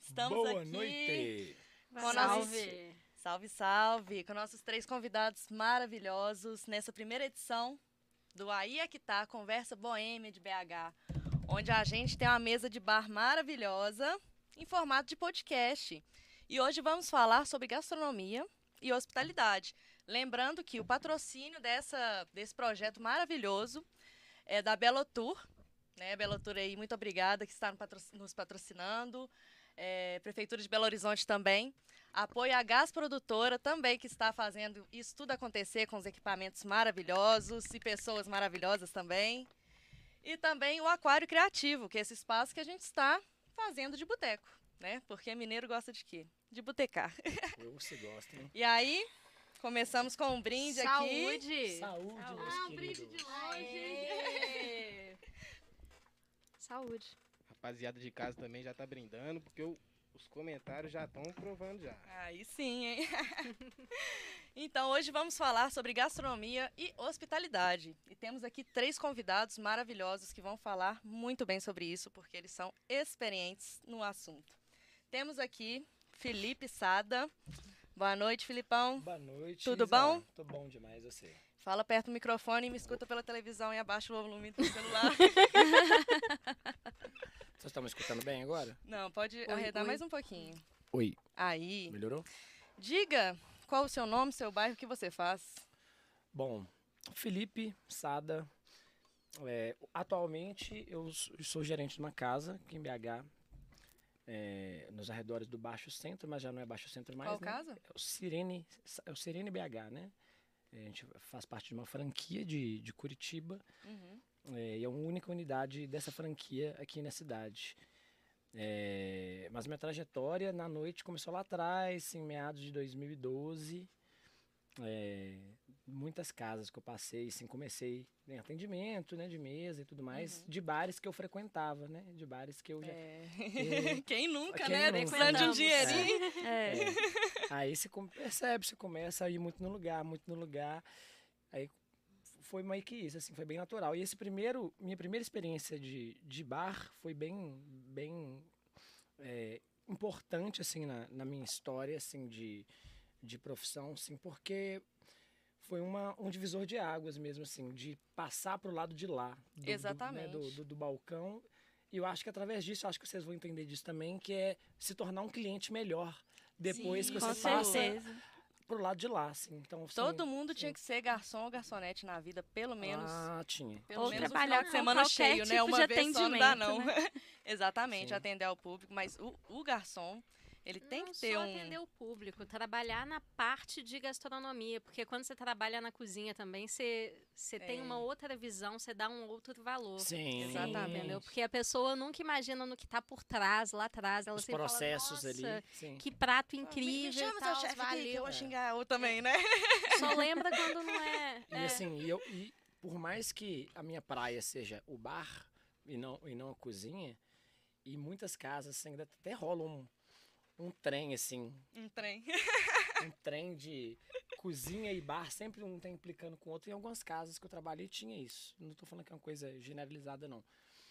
Estamos Boa aqui. noite. Com Salve. Salve, salve! Com nossos três convidados maravilhosos nessa primeira edição do Aí é que tá, Conversa Boêmia de BH, onde a gente tem uma mesa de bar maravilhosa em formato de podcast. E hoje vamos falar sobre gastronomia e hospitalidade. Lembrando que o patrocínio dessa, desse projeto maravilhoso é da Belotour, né? Belotour aí, muito obrigada que está no patro- nos patrocinando. É, Prefeitura de Belo Horizonte também. Apoio a Gás Produtora também, que está fazendo isso tudo acontecer com os equipamentos maravilhosos e pessoas maravilhosas também. E também o Aquário Criativo, que é esse espaço que a gente está fazendo de boteco, né? Porque mineiro gosta de quê? De botecar. Eu, você gosta, hein? E aí, começamos com um brinde aqui. Saúde. Saúde, meus Ah, um brinde de longe. Saúde. Rapaziada de casa também já tá brindando, porque o- os comentários já estão provando já. Aí sim, hein? então, hoje vamos falar sobre gastronomia e hospitalidade. E temos aqui três convidados maravilhosos que vão falar muito bem sobre isso, porque eles são experientes no assunto. Temos aqui Felipe Sada. Boa noite, Filipão. Boa noite. Tudo Isa. bom? Tô bom demais, você. Fala perto do microfone e me escuta pela televisão e abaixa o volume do celular. Vocês estão me escutando bem agora? Não, pode Oi, arredar oi. mais um pouquinho. Oi. Aí, Melhorou? diga qual o seu nome, seu bairro, o que você faz. Bom, Felipe Sada. é, atualmente eu sou gerente de uma casa aqui em BH, é, nos arredores do Baixo Centro, mas já não é Baixo Centro mais. Qual né? casa? É o Sirene, é o Sirene BH, né? A gente faz parte de uma franquia de, de Curitiba. Uhum. É, e é a única unidade dessa franquia aqui na cidade. É, mas minha trajetória na noite começou lá atrás, em meados de 2012. É, muitas casas que eu passei, assim, comecei em atendimento, né, de mesa e tudo mais, de bares que eu frequentava, né, de bares que eu já... É. É. Quem nunca, Quem né? de um dinheirinho. É. É. Aí você percebe, você começa a ir muito no lugar, muito no lugar. Foi meio que isso, assim, foi bem natural. E esse primeiro, minha primeira experiência de, de bar foi bem, bem é, importante, assim, na, na minha história, assim, de, de profissão, assim, porque foi uma, um divisor de águas mesmo, assim, de passar pro lado de lá. do- do, né, Exatamente. do, do, do balcão. E eu acho que através disso, acho que vocês vão entender disso também, que é se tornar um cliente melhor depois Sim, que você passa certeza. Pro lado de lá, assim. Então, assim, Todo mundo tinha que ser garçom ou garçonete na vida, pelo menos. Ah, tinha. Pelo Ou menos trabalhar no final de com semana cheio, né? tipo Uma de vez só não dá, não. atendimento, Exatamente, Sim. atender ao público. Mas o, o garçom, ele tem Não que ter só um... atender o público, trabalhar na parte de gastronomia, porque quando você trabalha na cozinha também, você, você tem É. uma outra visão, você dá um outro valor. Sim. Exatamente. Entendeu? Porque a pessoa nunca imagina no que tá por trás, lá atrás. Ela Os sempre fala, processos ali. "Nossa, Sim. Que prato Me- me incrível chama e seu tal, chefe aqui, que eu vou valeu. xingar eu também, né? Só lembra quando não é. E é. assim, eu, e por mais que a minha praia seja o bar e não, e não a cozinha, e muitas casas assim, ainda até rola um, um trem, assim, Um trem. um trem de cozinha e bar, sempre um tá implicando com o outro. Em algumas casas que eu trabalhei tinha isso. Não tô falando que é uma coisa generalizada, não.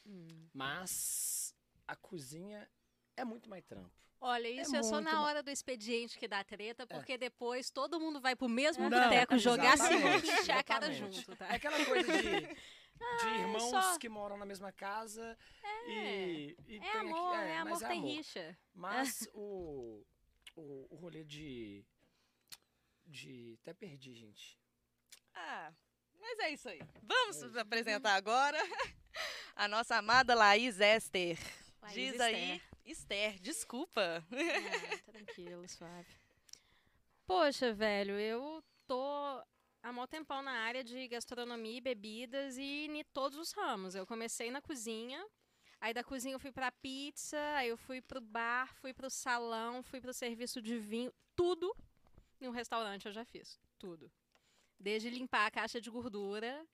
Hum. Mas a cozinha é muito mais trampo. Olha, isso é, só muito na hora do expediente que dá treta, porque depois todo mundo vai pro mesmo Não, boteco jogar exatamente, seguinte e encher a cara junto, É tá? aquela coisa de, de irmãos só- que moram na mesma casa e, e É tem aqui- amor, é, amor, é tem amor. rixa. Mas o, o, o rolê de. De. Até perdi, gente. Ah, mas é isso aí. Vamos apresentar agora a nossa amada Laís Esther. Laís Diz Esther. aí, Esther, desculpa. Ah, tranquilo, suave. Poxa, velho, eu tô há mó tempão na área de gastronomia e bebidas e em todos os ramos. Eu comecei na cozinha, aí da cozinha eu fui pra pizza, aí eu fui pro bar, fui pro salão, fui pro serviço de vinho, tudo em um restaurante eu já fiz, tudo. Desde limpar a caixa de gordura,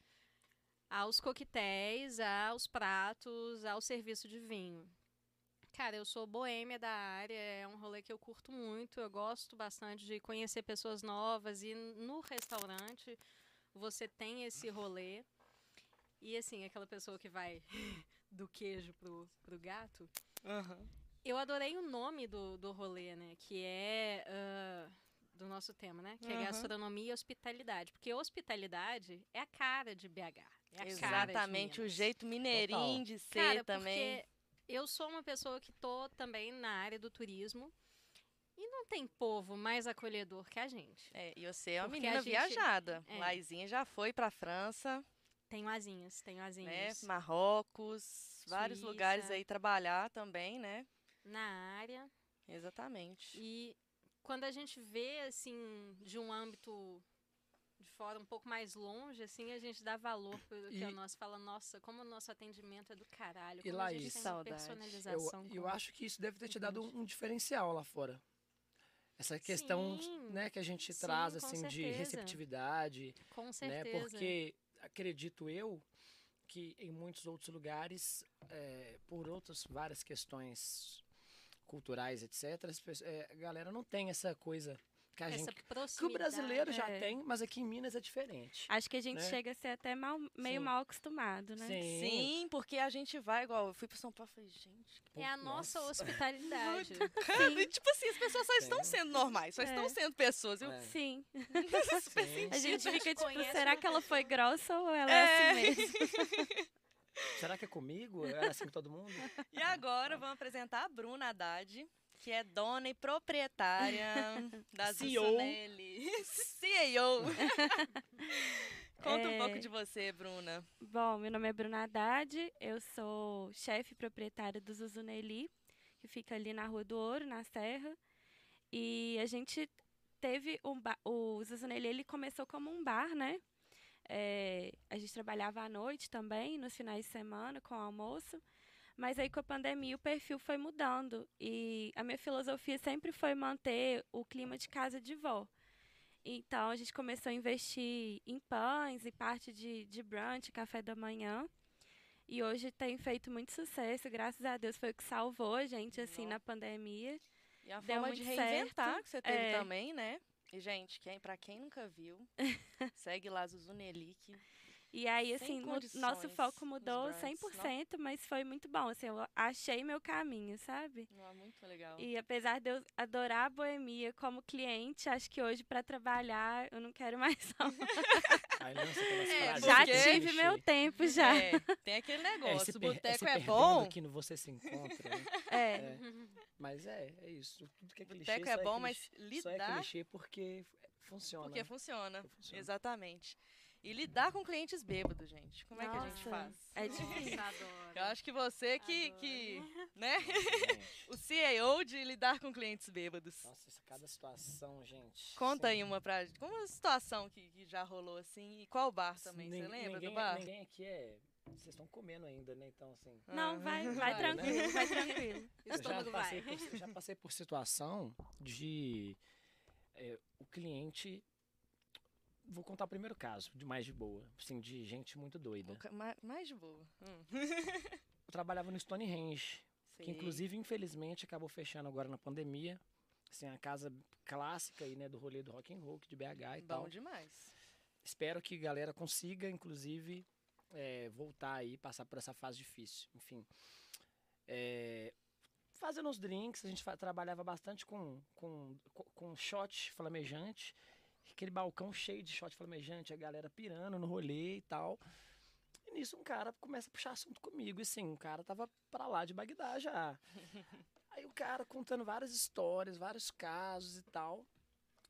aos coquetéis, aos pratos, ao serviço de vinho. Cara, eu sou boêmia da área, é um rolê que eu curto muito, eu gosto bastante de conhecer pessoas novas e no restaurante você tem esse rolê. E assim, aquela pessoa que vai do queijo pro, pro gato. Aham. Eu adorei o nome do, do rolê, né? Que é ah, do nosso tema, né? Que é Uhum. gastronomia e hospitalidade. Porque hospitalidade é a cara de BH. É a cara de Exatamente, o jeito mineirinho de ser Cara, também. porque eu sou uma pessoa que tô também na área do turismo. E não tem povo mais acolhedor que a gente. É, e você é uma Porque menina a gente- viajada. é. Laizinha já foi pra França, Tenho asinhas, tenho né? asinhas. Marrocos, vários Suíça. lugares aí trabalhar também, né? Na área. Exatamente. E quando a gente vê, assim, de um âmbito de fora um pouco mais longe, assim, a gente dá valor pro que E- é nosso. Fala, nossa, como o nosso atendimento é do caralho. E Como a gente tem Saudade. Eu, personalização. eu com- acho que isso deve ter te dado cliente. um, um diferencial lá fora. Essa questão Sim, né, que a gente sim, traz assim de certeza. receptividade, Com né? certeza. Porque acredito eu que em muitos outros lugares, é, por outras várias questões culturais, etc., é, a galera não tem essa coisa que a Essa gente. Que o brasileiro já é. tem, mas aqui em Minas é diferente. Acho que a gente né? chega a ser até mal- meio Sim. mal acostumado, né? Sim. Sim, porque a gente vai igual. Eu fui pra São Paulo e falei, gente. que É a nossa Nossa. hospitalidade. E, tipo assim, as pessoas só estão sendo normais, só É. estão sendo pessoas. Eu, É. Sim. super Sim. A gente gente fica tipo, conhece será uma que ela foi grossa ou ela É. é assim mesmo? Será que é comigo? É assim com todo mundo? E agora vamos apresentar a Bruna Haddad, que é dona e proprietária da CEO. CEO. Conta um É. pouco de você, Bruna. Bom, meu nome é Bruna Haddad, eu sou chefe proprietária do Zuzuneli, que fica ali na Rua do Ouro, na Serra. E a gente teve um ba- o Zuzuneli, ele começou como um bar, né? É, a gente trabalhava à noite também, nos finais de semana, com almoço. Mas aí com a pandemia o perfil foi mudando e a minha filosofia sempre foi manter o clima de casa de vó. Então a gente começou a investir em pães e parte de, de brunch, café da manhã. E hoje tem feito muito sucesso, graças a Deus foi o que salvou a gente assim Nó. na pandemia. E a Deu forma de reinventar certo. que você teve É. também, né? E, gente, quem, pra quem nunca viu, segue lá que E aí, assim, nosso foco mudou brunches, 100%, mas foi muito bom. Assim, eu achei meu caminho, sabe? não é muito legal. E apesar de eu adorar a boemia como cliente, acho que hoje para trabalhar eu não quero mais não. Aí lança aquelas É, Já tive meu tempo já. É, tem aquele É, negócio, se o boteco é bom, aqui no Você Se Encontra. né? É. É. Mas é, é isso. Tudo que é clichê boteco é bom, mas clichê, só é lidar clichê porque funciona. porque funciona. Porque funciona. Exatamente. E lidar com clientes bêbados, gente. Como é que a gente Nossa, faz? É Nossa, difícil. Eu acho que você que, Adoro. que né? O CEO de lidar com clientes bêbados. Nossa, isso, cada situação, gente. Conta aí Sim. uma pra gente. Como uma situação que, que já rolou assim? E qual bar também? Você lembra ninguém, do bar? Ninguém aqui é. Vocês estão comendo ainda, né? Então, assim. Não, Ah. vai, vai Vai, né? tranquilo, vai tranquilo. Eu já estômago passei, vai. por, já passei por situação de é, o cliente. Vou contar o primeiro caso, de mais de boa, assim, de gente muito doida. O ca- ma- Mais de boa. Hum. Eu trabalhava no Stonehenge, que Sei. inclusive, infelizmente, acabou fechando agora na pandemia. Assim, a casa clássica aí, né, do rolê do rock and roll de BH e Bom tal. demais. Espero que a galera consiga, inclusive, é, voltar aí, passar por essa fase difícil. Enfim. É, fazendo os drinks, a gente trabalhava bastante com, com, co- com shot flamejante. Aquele balcão cheio de shot flamejante, a galera pirando no rolê e tal. E nisso um cara começa a puxar assunto comigo. E assim, o cara tava pra lá de Bagdá já. Aí o cara contando várias histórias, vários casos e tal.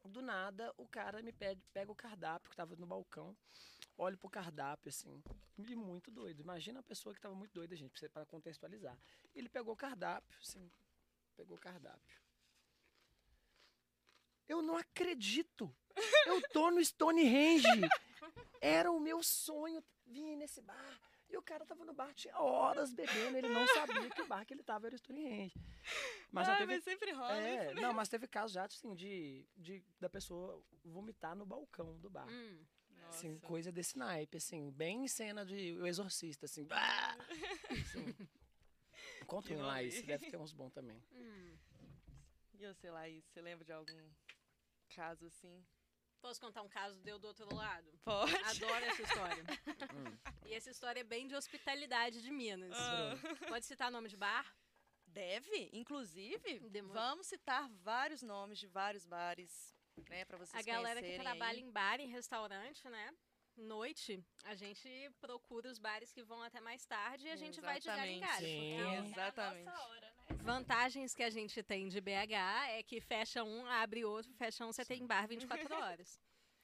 Do nada, o cara me pede, pega o cardápio que tava no balcão, olha pro cardápio, assim, e muito doido. Imagina a pessoa que tava muito doida, gente, pra contextualizar. Ele pegou o cardápio, assim, pegou o cardápio. Eu não acredito! Eu tô no Stonehenge! Era o meu sonho vir nesse bar. E o cara tava no bar, tinha horas bebendo, ele não sabia que o bar que ele tava era o Stonehenge. Mas já ah, teve mas sempre rola é, né? não, mas teve casos já, assim, de, de da pessoa vomitar no balcão do bar. Hum, Assim, Nossa. coisa desse naipe, assim, bem cena de O Exorcista, assim. bah! assim. Um lá, isso deve ter uns bons também. hum. E você, Laís, você lembra de algum caso assim? Posso contar um caso deu do outro lado? Pode. Adoro essa história. Hum. E essa história é bem de hospitalidade de Minas. Ah. Pode citar nome de bar? Deve, inclusive, vamos citar vários nomes de vários bares, né, para vocês A galera que trabalha aí. em bar, em restaurante, né? Noite, a gente procura os bares que vão até mais tarde e a gente vai de galho em galho. Sim. porque É Exatamente. Vantagens que a gente tem de BH é que fecha um, abre outro, fecha um, você tem bar 24 horas.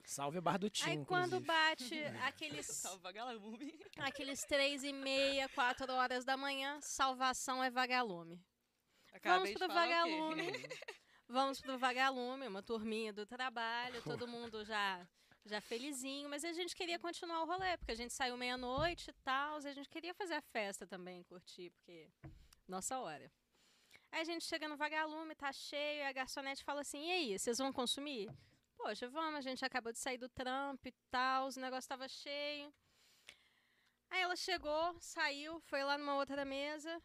Salve o bar do Tim, Aí quando bate aqueles, Salve vagalume. aqueles três e meia, quatro horas da manhã, salvação é vagalume. Acabei de pro vagalume. Vamos pro vagalume, uma turminha do trabalho, todo mundo já já felizinho, mas a gente queria continuar o rolê, porque a gente saiu meia-noite e tal, e a gente queria fazer a festa também, curtir, porque nossa hora. Aí a gente chega no vagalume, tá cheio, e a garçonete fala assim: "E aí, vocês vão consumir?" Poxa, vamos, a gente acabou de sair do trampo e tal, o negócio tava cheio. Aí ela chegou, saiu, foi lá numa outra mesa,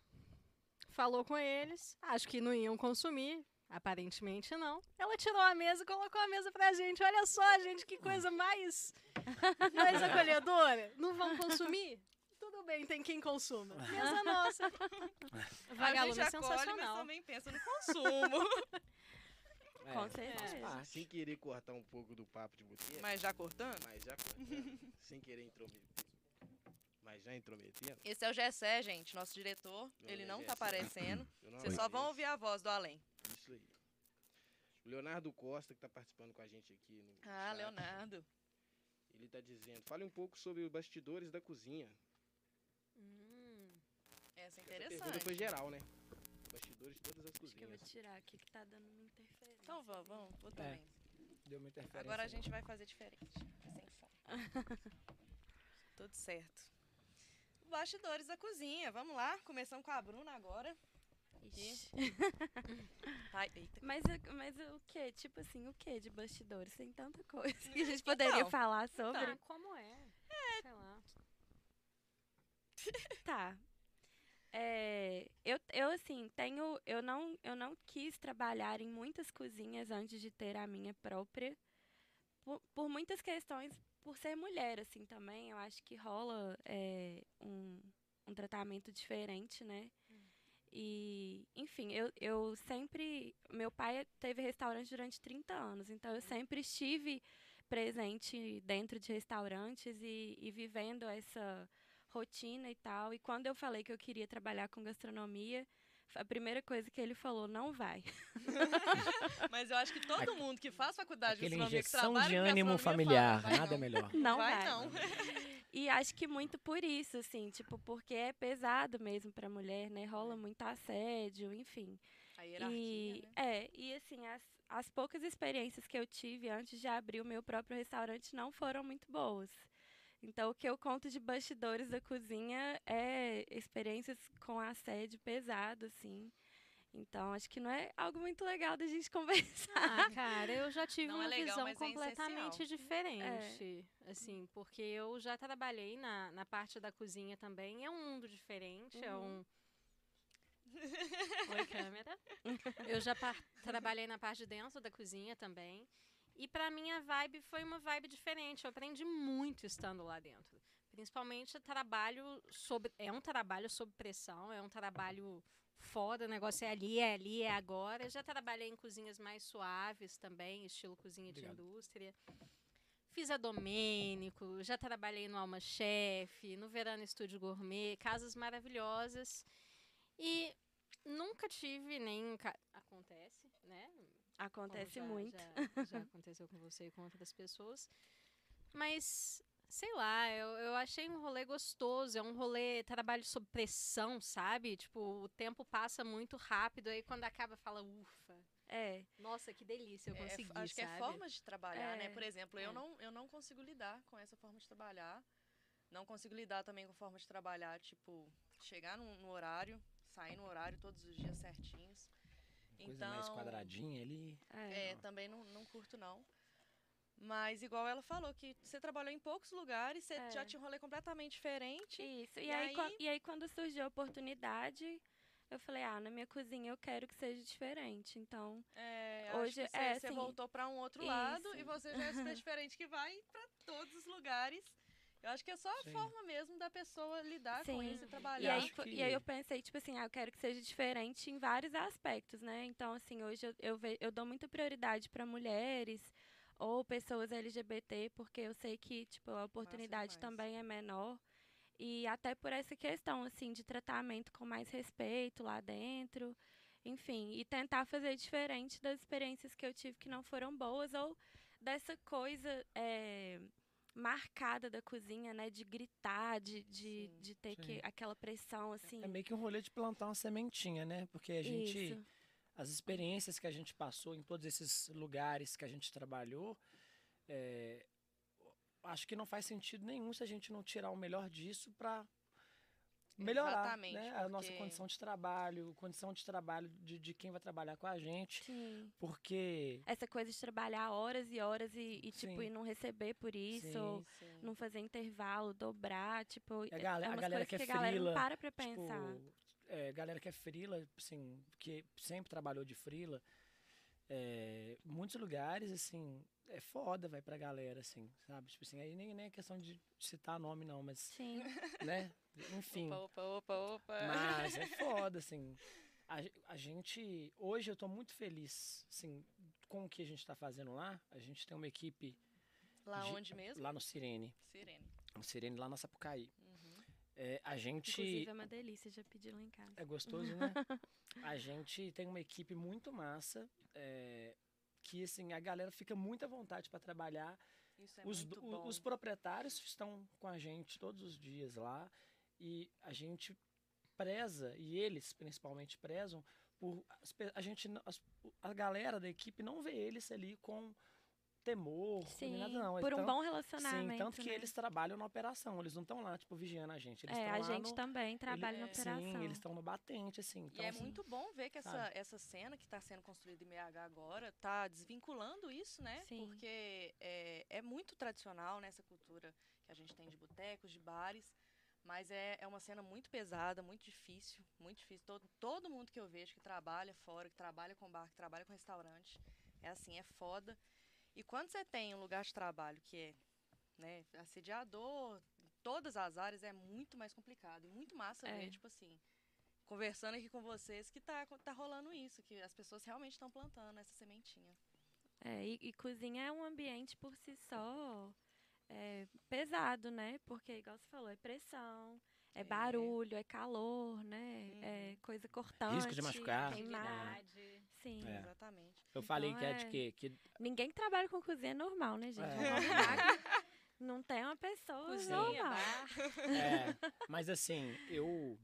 falou com eles, acho que não iam consumir, aparentemente não. Ela tirou a mesa e colocou a mesa pra gente. Olha só, gente, que coisa mais, mais acolhedora. Não vão consumir? Tudo bem, tem quem consuma. Mesa nossa. A Vagalume gente é acolhe, mas sensacional. também pensa no consumo. É, Com certeza. Sem querer cortar um pouco do papo de boteco, mas já cortando? mas já cortando, sem querer intrometer. Mas já intrometendo, Esse é o Gessé, gente, nosso diretor. Meu Ele nome não é tá Gessé. aparecendo. eu não Vocês só vão ouvir a voz do além. Isso aí. O Leonardo Costa, que está participando com a gente aqui no Ah, chat, Leonardo. ele está dizendo, fale um pouco sobre os bastidores da cozinha. Essa é Essa pergunta interessante. foi geral, né? Bastidores de todas as Acho que eu vou cozinhas. tirar aqui que tá dando uma interferência. Então vamos, vamos. vou É. também. Deu uma interferência. Agora a gente vai fazer diferente. Sem som. Tudo certo. Bastidores da cozinha. Vamos lá. Começamos com a Bruna agora. Ixi. Ai, eita. Mas, o- mas o que? Tipo assim, o que de bastidores? Tem tanta coisa que a gente poderia Então, falar sobre. ah, como é? Sei lá. Tá. É, eu, eu, assim, tenho. Eu não, eu não quis trabalhar em muitas cozinhas antes de ter a minha própria. Por, por muitas questões, por ser mulher, assim, também. Eu acho que rola é, um, um tratamento diferente, né? E, enfim, eu, eu sempre. Meu pai teve restaurante durante 30 anos, então eu sempre estive presente dentro de restaurantes e, e vivendo essa rotina e tal. E quando eu falei que eu queria trabalhar com gastronomia, a primeira coisa que ele falou, não vai. Mas eu acho que todo mundo que faz faculdade de gastronomia, que trabalha de com ânimo familiar. fala, Nada não. melhor. Não vai, vai. não. E acho que muito por isso, assim, tipo, porque é pesado mesmo pra mulher, né? Rola muito assédio, enfim. A hierarquia, E, né? é, e assim, as, as poucas experiências que eu tive antes de abrir o meu próprio restaurante não foram muito boas. Então, o que eu conto de bastidores da cozinha é experiências com assédio pesado, assim. Então, acho que não é algo muito legal da gente conversar. Ah, cara, eu já tive Não uma é legal, visão é completamente essencial. diferente. Assim, porque eu já trabalhei na, na parte da cozinha também. É um mundo diferente, é um. Oi, câmera. Eu já trabalhei na parte de dentro da cozinha também. E pra mim a vibe foi uma vibe diferente. Eu aprendi muito estando lá dentro. Principalmente trabalho sobre. É um trabalho sob pressão, é um trabalho foda, o negócio é ali, é ali, é agora. Eu já trabalhei em cozinhas mais suaves também, estilo cozinha de Obrigado. indústria. Fiz a Domênico, já trabalhei no Alma Chef, no Verano Estúdio Gourmet, casas maravilhosas. E nunca tive nem. ca- Acontece, né? como Acontece já- muito. Já, já aconteceu com você e com outras pessoas. Mas, sei lá, eu, eu achei um rolê gostoso. É um rolê trabalho sob pressão, sabe? Tipo, o tempo passa muito rápido. Aí quando acaba, fala, ufa. É. Nossa, que delícia, eu É, consegui, acho que é sabe? formas de trabalhar, né? É, Por exemplo, é. eu, não, eu não consigo lidar com essa forma de trabalhar. Não consigo lidar também com forma de trabalhar, tipo, chegar no, no horário, sair no horário todos os dias certinhos. Coisa então, mais quadradinha ali. É. É, também não, não curto, não. Mas igual ela falou, que você trabalhou em poucos lugares, você É. já tinha um rolê completamente diferente. Isso. E, E aí, aí- e aí, quando surgiu a oportunidade, eu falei, ah, na minha cozinha eu quero que seja diferente. Então, É, Hoje, que é, você, você assim, voltou para um outro lado isso. e você já é super diferente que vai para todos os lugares. Eu acho que é só a Sim. forma mesmo da pessoa lidar com Sim. isso e E trabalhar. aí, acho fo- que- e aí eu pensei, tipo assim, ah, eu quero que seja diferente em vários aspectos, né? Então, assim, hoje eu, eu, ve- eu dou muita prioridade para mulheres ou pessoas LGBT, porque eu sei que, tipo, a oportunidade também é menor. E até por essa questão, assim, de tratamento com mais respeito lá dentro. Enfim, e tentar fazer diferente das experiências que eu tive que não foram boas ou dessa coisa é, marcada da cozinha, né? De gritar, de, de, Sim. de ter Sim. que aquela pressão, assim. É meio que um rolê de plantar uma sementinha, né? Porque a gente. Isso. As experiências que a gente passou em todos esses lugares que a gente trabalhou, é, acho que não faz sentido nenhum se a gente não tirar o melhor disso para melhorar né, a nossa condição de trabalho, condição de trabalho de, de quem vai trabalhar com a gente. Sim. Porque. Essa coisa de trabalhar horas e horas e, e, tipo, e não receber por isso, Sim. Sim. não fazer intervalo, dobrar, tipo, a é- galera- é a galera que é que a galera não frila, para pra Tipo, pensar. é, galera que é frila, assim, que sempre trabalhou de frila, é, muitos lugares, assim, é foda, vai pra galera, assim, sabe? Tipo assim, aí nem, nem é questão de citar nome, não, mas, Sim. né? Enfim, Opa, opa, opa, opa. mas é foda, assim. A, a gente, hoje eu tô muito feliz, assim, com o que a gente tá fazendo lá. A gente tem uma equipe Lá de- onde mesmo? lá no Sirene, Sirene. no Sirene lá na Sapucaí. Uhum. É, a gente... Inclusive é uma delícia, já pedi lá em casa. É gostoso, né? a gente tem uma equipe muito massa, é, que assim, a galera fica muito à vontade para trabalhar. Isso é os, muito bom. os proprietários estão com a gente todos os dias lá e a gente preza, e eles principalmente prezam, por a gente a galera da equipe não vê eles ali com temor, Sim, nem nada não. por um Então, bom relacionamento, Sim, tanto que né? eles trabalham na operação, eles não estão lá, tipo, vigiando a gente. Eles É, estão a gente no, também trabalha na é, operação. Sim, eles estão no batente, assim. E Então, é assim, muito bom ver que essa, sabe? essa cena que está sendo construída em BH agora está desvinculando isso, né? Sim. Porque é, é muito tradicional nessa cultura que a gente tem de botecos, de bares, mas é, é uma cena muito pesada, muito difícil, muito difícil. Todo, todo mundo que eu vejo que trabalha fora, que trabalha com bar, que trabalha com restaurante, é assim, é foda. E quando você tem um lugar de trabalho que é né, assediador, em todas as áreas, é muito mais complicado. E muito massa É. ver, tipo assim, conversando aqui com vocês, que tá, tá rolando isso, que as pessoas realmente estão plantando essa sementinha. É, e, e cozinha é um ambiente por si só é, pesado, né? Porque, igual você falou, é pressão, é, É. barulho, é calor, né? É Uhum. coisa cortante. Risco de machucar. Queimar. Sim. É. Exatamente. Eu falei Então que é de é- quê? Que Ninguém que trabalha com cozinha é normal, né, gente? É. Que Não tem uma pessoa Cozinha, normal. bar. É, mas assim, eu.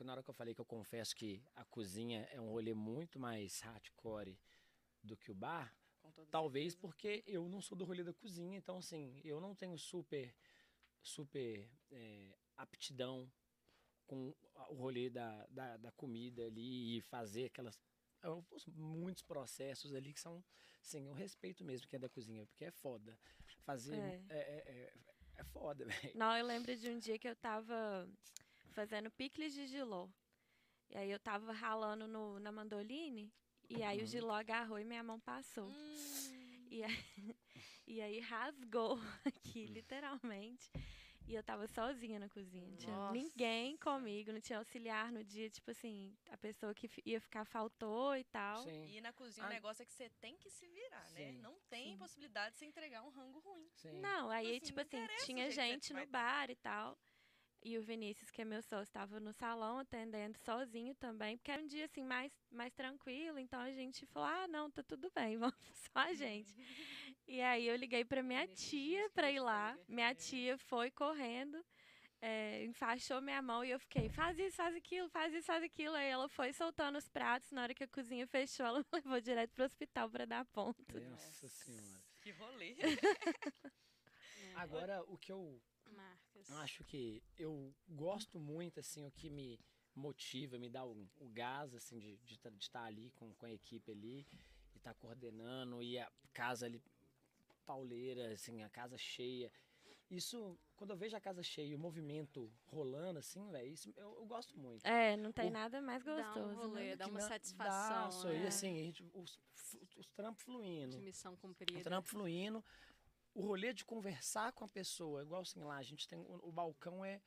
Na hora que eu falei que eu confesso que a cozinha é um rolê muito mais hardcore do que o bar, talvez certeza. porque eu não sou do rolê da cozinha, então assim, eu não tenho super, super é, aptidão com o rolê da, da, da comida ali e fazer aquelas. Muitos processos ali que são, sim, eu respeito mesmo que é da cozinha, porque é foda. Fazer É. é, é, é, é foda, velho. Não, eu lembro de um dia que eu tava fazendo picles de giló. E aí eu tava ralando no, na mandoline, e aí o Uhum. giló agarrou e minha mão passou. Hum, E aí, e aí rasgou aqui, literalmente. E eu tava sozinha na cozinha. Não tinha ninguém Nossa. comigo, não tinha auxiliar no dia. Tipo assim, a pessoa que ia ficar faltou e tal. Sim. E na cozinha Ah. o negócio é que você tem que se virar, né? Sim, Não tem sim. possibilidade de você entregar um rango ruim. Sim. Não, aí, assim, tipo assim, tinha gente no bar e tal. E o Vinícius, que é meu sócio, estava no salão atendendo sozinho também, porque era um dia assim mais, mais tranquilo, então a gente falou: "Ah, não, tá tudo bem, vamos só a gente". E aí eu liguei para minha tia para ir lá. Minha é. tia foi correndo, é, enfaixou minha mão e eu fiquei: "Faz isso, faz aquilo, faz isso, faz aquilo". Aí ela foi soltando os pratos, na hora que a cozinha fechou, ela me levou direto pro hospital para dar ponto. Nossa senhora. Que rolê. É, Agora, o que eu Marcas. acho que eu gosto muito, assim, o que me motiva, me dá o, o gás, assim, de estar de estar ali com, com a equipe ali e estar coordenando e a casa ali pauleira, assim, a casa cheia. Isso, quando eu vejo a casa cheia e o movimento rolando, assim, velho, isso eu, eu gosto muito. É, não tem O- nada mais Dá um gostoso, rolê, né? dá uma satisfação. Dá, né? E assim, a gente- os, os trampos fluindo. De missão O cumprida. trampo fluindo. O rolê de conversar com a pessoa, igual assim lá, a gente tem o, o balcão é,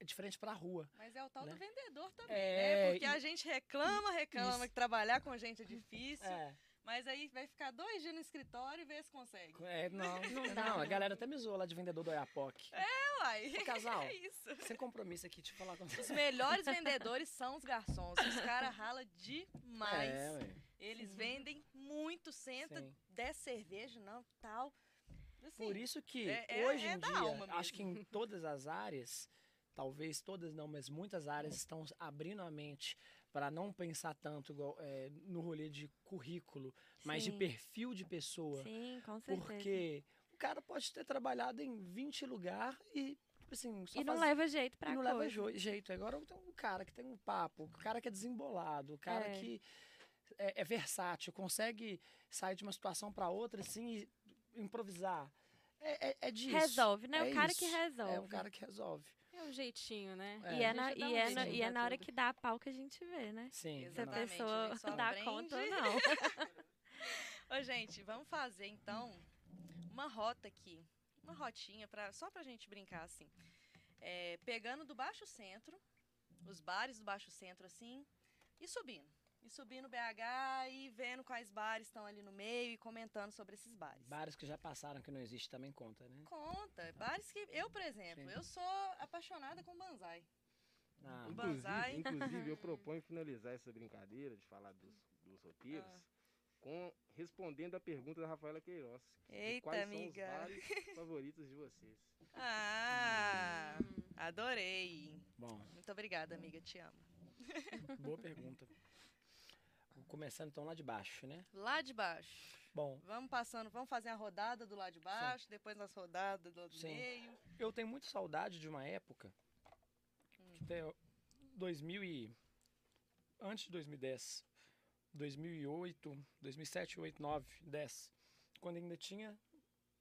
é diferente pra rua. Mas é o tal Né? do vendedor também, É, né? Porque e- a gente reclama, reclama Isso. que trabalhar com gente é difícil, É, mas aí vai ficar dois dias no escritório e ver se consegue. é, não, não, dá, a galera até me zoou lá de vendedor do Oiapoque. É, uai. Ô, casal. É isso. Sem compromisso aqui, te falar com Os melhores vendedores são os garçons. Os caras ralam demais. É, ué. Eles vendem muito, senta, Sim. desce cerveja, não, tal. Assim, Por isso que é- é- hoje é em da dia, acho que em todas as áreas, talvez todas não, mas muitas áreas estão abrindo a mente para não pensar tanto igual, é, no rolê de currículo, mas de Sim. perfil de pessoa. Sim, com certeza. Porque o cara pode ter trabalhado em 20 lugares e, tipo assim, só E não faz- leva jeito pra e não coisa. leva jeito. Agora tem um cara que tem um papo, o cara que é desembolado, o cara É. que é, é versátil, consegue sair de uma situação para outra assim e improvisar. É, é, é disso. Resolve, né? É o cara que isso. resolve. É o cara que resolve. É o jeitinho, né? É. E é, A na, e, um é, na, e é na hora tudo. que dá pau que a gente vê, né? Sim. Se a Exatamente, pessoa a dá aprende. conta ou não. Ô, gente, vamos fazer então uma rota aqui. Uma rotinha, pra, só pra gente brincar assim. É, pegando do Baixo Centro, os bares do Baixo Centro assim, e subindo. E subindo BH e vendo quais bares estão ali no meio e comentando sobre esses bares. Bares que já passaram que não existe também conta, né? Conta. Bares que. Eu, por exemplo, Sim. eu sou apaixonada com banzai. Ah, Inclusive, banzai. inclusive, eu proponho finalizar essa brincadeira de falar dos, dos roteiros Ah. com respondendo a pergunta da Rafaela Queiroz. Eita, quais amiga. são os bares favoritos de vocês? Ah, adorei. bom, Muito obrigada, amiga. Te amo. boa pergunta. Começando então lá de baixo, né? Lá de baixo. Bom, Vamos passando, vamos fazer a rodada do lado de baixo, depois nas rodadas do lado do Sim. meio. eu tenho muita saudade de uma época que tem 2000 e antes de 2010, 2008, 2007, 8, 9, 10, quando ainda tinha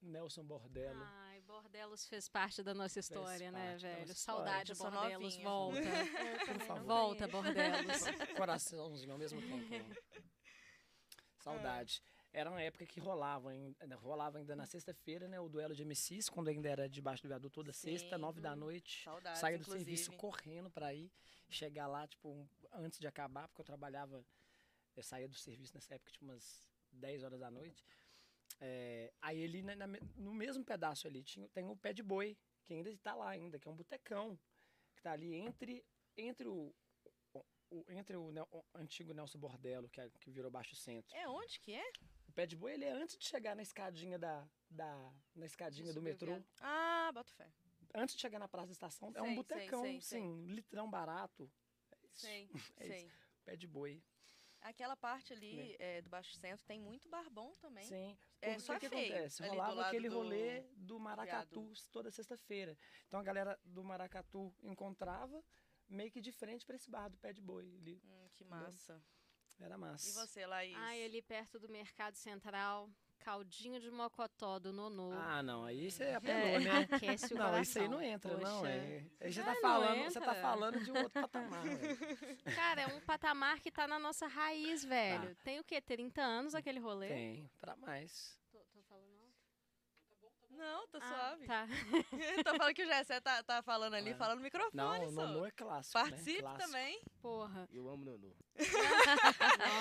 Nelson Bordello. Ai, Bordelos fez parte da nossa história, né, parte velho? Saudade, Bordelos, novinha. volta. Eu também não volta, conheço. Bordelos. coraçãozinho ao mesmo tempo. né? Saudade. Era uma época que rolava, ainda, rolava ainda na sexta-feira, né? O duelo de MCs, quando ainda era debaixo do viaduto toda Sim. sexta, nove da noite. Saudades, Saía do inclusive. serviço correndo pra ir, chegar lá, tipo, um- antes de acabar, porque eu trabalhava, eu saía do serviço nessa época, tipo, umas 10 horas da noite. É, aí ele, na- na no mesmo pedaço ali, tinha, tem o Pé de Boi, que ainda está lá ainda, que é um botecão, que tá ali entre, entre o, o- entre o, o antigo Nelson Bordello, que, é- que virou Baixo Centro. É onde que é? O Pé de Boi, ele é antes de chegar na escadinha da, da na escadinha do metrô. Ah, boto fé. Antes de chegar na Praça da Estação, é Sei, um sei, botecão, sei, sei. sim, litrão barato. É isso, Sei, é sei. Pé de boi. Aquela parte ali é, do Baixo Centro tem muito bar bom também. Sim. É Porque só o que feio, acontece? Rolava aquele do rolê do Maracatu toda sexta-feira. Então a galera do Maracatu encontrava meio que de frente para esse bar do Pé de Boi. Ali. Hum, que massa. Era massa. E você, Laís? Ai, ali perto do Mercado Central, caldinho de mocotó do Nonô. Ah, não, aí você É, apelou, né? Aquece o Não, coração. isso aí não entra, não. Poxa. É. Aí você Ah, tá não falando, você tá falando de um outro patamar. velho. Cara, é um patamar que tá na nossa raiz, velho. Tem o quê? 30 anos aquele rolê? Tem, pra mais. Tô, tô falando alto? Não, tá Ah, suave. Tá. Tô falando que o Gessé tá, tá falando ali, É. falando no microfone, Não, o. Nonô é clássico, né? Participe Clássico. também. Porra. Eu amo Nonu.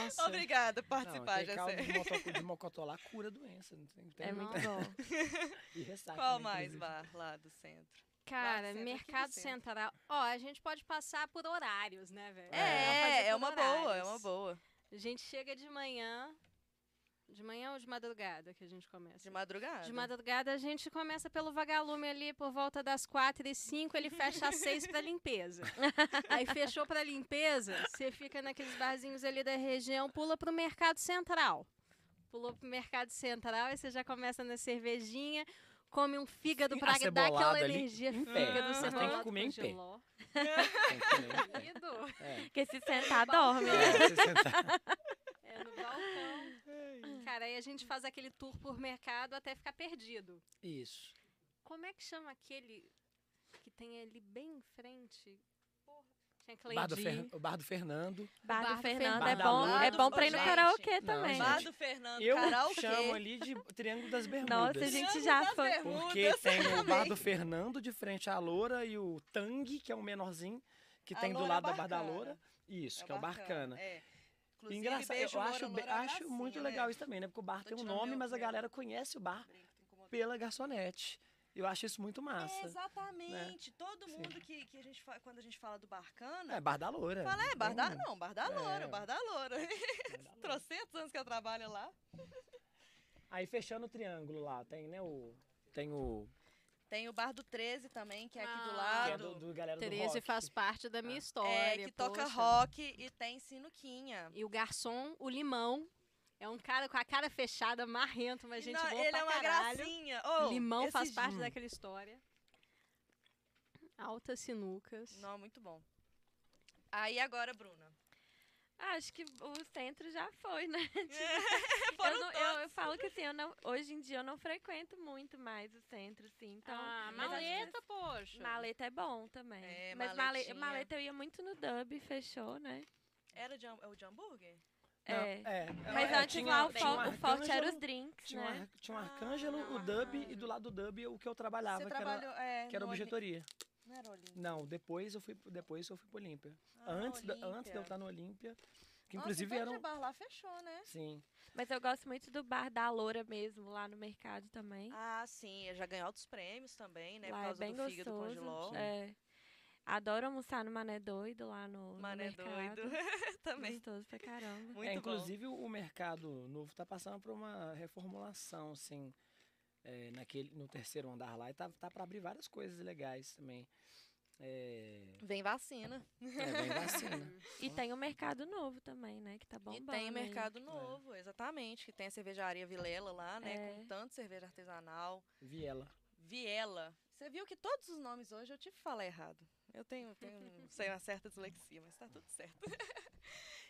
Nossa. Obrigada por Não, participar, aquele caldo Gessé. de mocotó, de mocotó lá cura doença. Não tem, tem É muito bom. E ressaca, Qual né, mais bar lá do centro? Cara, Centro, Mercado. Central. Ó, a gente pode passar por horários, né, velho? É, fazer é, por uma boa, é horários. uma boa. A gente chega de manhã. De manhã ou de madrugada que a gente começa? De madrugada. De madrugada a gente começa pelo vagalume ali por volta das quatro e cinco, ele fecha às seis pra limpeza. Aí fechou pra limpeza, você fica naqueles barzinhos ali da região, pula pro Mercado Central. Pulou pro Mercado Central, aí você já começa na cervejinha, come um fígado pra dar aquela ali, energia. Fígado Mas tem que comer com em pé. que É. Porque se sentar, dorme. É, você sentar. É no balcão. Cara, aí a gente faz aquele tour por mercado até ficar perdido. Isso. Como é que chama aquele que tem ali bem em frente? Porra, Tinha Bar do. Fer- o Bar do Fernando. Bar Bar do do Fernando Bar é da bom, é bom pra ir no Gente, karaokê não, também. Bar gente. do Fernando, Eu karaokê. chamo ali de Triângulo das Bermudas. Nossa, a gente Triângulo já foi. Bermudas. Porque tem o Bar do Fernando de frente à Loura e o Tang, que é um menorzinho, que A tem do Loura lado é da Bar da. Loura. Isso, que é o Barcana. É. Inclusive, Engraçado, beijo, eu acho, é acho muito né? legal isso também, né? Porque o bar Tô tem um nome, meu- mas a galera conhece o bar pela garçonete. Eu acho isso muito massa. É, exatamente. Todo Sim. mundo que, que a gente fa- quando a gente fala do Barcana, É, Bar da Loura. fala, é, bar da, não, bar da É. loura, loura. Bar da Loura. Trocentos anos que eu trabalho lá. Aí fechando o triângulo lá, tem, né, o... Tem o... Tem o bar do 13 também, que é aqui do Ah. Que lado. é do, do galera do Tereza rock. faz parte da minha Ah. história. É, que toca poxa. rock e tem sinuquinha. E o garçom, o limão, é um cara com a cara fechada, marrento, mas E gente não, boa ele pra é uma caralho. gracinha. Ô, limão faz parte Hum. daquela história. Altas sinucas. Não, muito bom. Aí agora, Bruna. Acho que o centro já foi, né? Foram eu, não- eu, eu falo que assim, eu não, hoje em dia eu não frequento muito mais o centro, assim. Então, ah, maleta, poxa. Maleta é bom também. É, Mas male- maletinha. maleta eu ia muito no dub, fechou, né? Era de, é o de hambúrguer? Não, é. é. Mas é, antes tinha- lá o, fo- o forte era os drinks, Tinha um, né? ar- tinha um arcângelo, o Ah. dub, e do lado do dub o que eu trabalhava, Você que era, é, que era objetoria. Não era Olímpia. Não, depois eu fui, depois eu fui pro Olímpia. Ah, antes, da- Olímpia. antes de eu estar no Olímpia, que Nossa, inclusive o era Pé um... de bar lá fechou, né? Sim. Mas eu gosto muito do bar da Loura mesmo, lá no mercado também. Ah, sim. Já ganhou outros prêmios também, né? lá por é causa bem do fígado gostoso. congeló. É. Adoro almoçar no Mané Doido lá no, no Mané mercado. doido. também. Gostoso pra caramba. Muito é, bom. inclusive o mercado novo tá passando por uma reformulação, assim, é, naquele, no terceiro andar lá, e tá, tá para abrir várias coisas legais também. É, Vem vacina. é bem vacina. E tem o mercado novo também, né? Que tá E bombando. tem o mercado novo, exatamente. Que tem a cervejaria Vilela lá, né? É. Com tanto cerveja artesanal. Viela. Viela. Você viu que todos os nomes hoje eu tive que falar errado. Eu tenho, tenho um- sei, uma certa dislexia, mas tá tudo certo.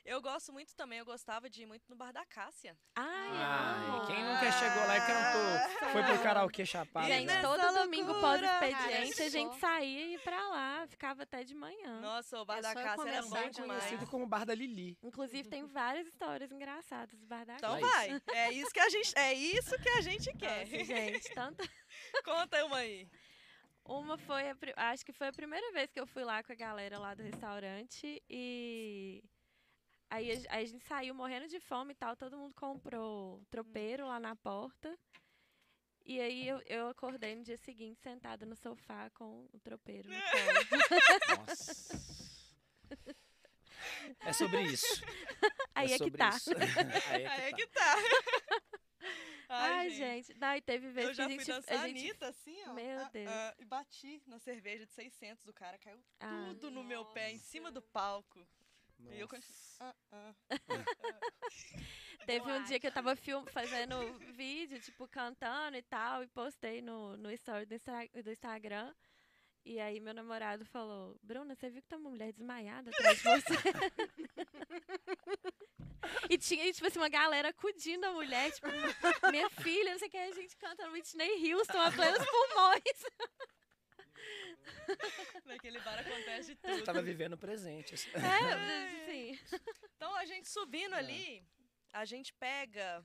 eu gosto muito também, eu gostava de ir muito no Bar da Cássia. Ai, Ai, amo. quem nunca chegou lá e cantou? Foi pro karaokê chapado. Gente, já. todo domingo pós-expediente a gente saía e ia pra lá, ficava até de manhã. Nossa, o Bar É da Cássia era bom demais. Conhecido como Bar da Lili. Inclusive, tem várias histórias engraçadas do Bar da Então Laís. vai. É isso que a gente, é isso que a gente quer. Nossa, gente, tanto... Conta uma aí. Uma foi, a acho que foi a primeira vez que eu fui lá com a galera lá do restaurante e aí a, aí a gente saiu morrendo de fome e tal, todo mundo comprou tropeiro lá na porta. E aí eu, eu acordei no dia seguinte sentada no sofá com o tropeiro no colo. Nossa. É sobre isso. Aí é que sobre tá. isso. Aí é Aí é que que tá. tá. Ai, gente. Daí teve vezes Eu já que a fui gente, dançar a gente Anitta, assim, ó. Meu ah, Deus. ah, e bati na cerveja de 600 do cara. Caiu Ah. tudo no meu pé, em cima do palco. E eu continuo. Nossa. Ah, ah. Teve um dia que eu tava film, fazendo vídeo, tipo, cantando e tal, e postei no, no story do, Instra- do Instagram. E aí meu namorado falou, Bruna, você viu que tem uma mulher desmaiada atrás de você? e tinha, tipo assim, uma galera acudindo a mulher, tipo, minha filha, não sei o que, a gente canta no Whitney Houston a plenos pulmões. Naquele bar acontece de Eu tudo. tava vivendo o presente. assim. É, assim, Então a gente subindo ali, a gente pega.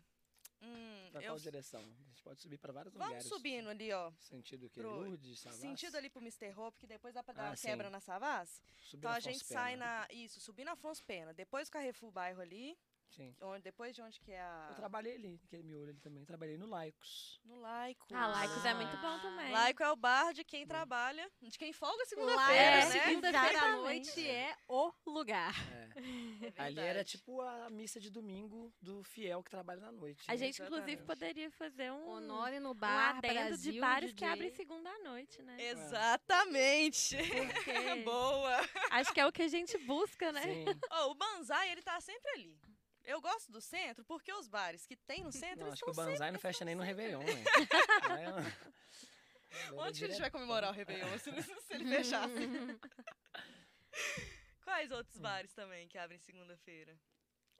Hum, Pra eu, qual direção? A gente pode subir pra vários vamos lugares. subindo ali, ó. Sentido que pro- Lourdes, Savassi? Sentido ali pro Mr. Hope, que depois dá pra dar Ah, uma quebra sim. na Savassi. Subir Então a gente Afonso sai Pena. na. Isso, subir na Afonso Pena. Depois o Carrefour Bairro ali. Sim. Onde, depois de onde que é a. Eu trabalhei ali, naquele miolo ali também. Trabalhei no Laicos. No Laico. ah, Laicos é muito bom também. Laico é o bar de quem trabalha, de quem folga segunda-feira, é, É, né? segunda-feira à noite é o lugar. É. É ali era tipo a missa de domingo do fiel que trabalha na noite. A né? gente, inclusive, poderia fazer um, Honore no um bar, adendo Brasil, de bares que abrem segunda à noite, né? Exatamente. Porque Boa. acho que é o que a gente busca, né? Sim. Ó, o Banzai, ele tá sempre ali. Eu gosto do centro porque os bares que tem no centro, Não, eles acho que o. Banzai não fecha nem no Réveillon, né? Lá é Onde que a gente vai comemorar o Réveillon se, se ele fechasse? Quais outros Hum. bares também que abrem segunda-feira?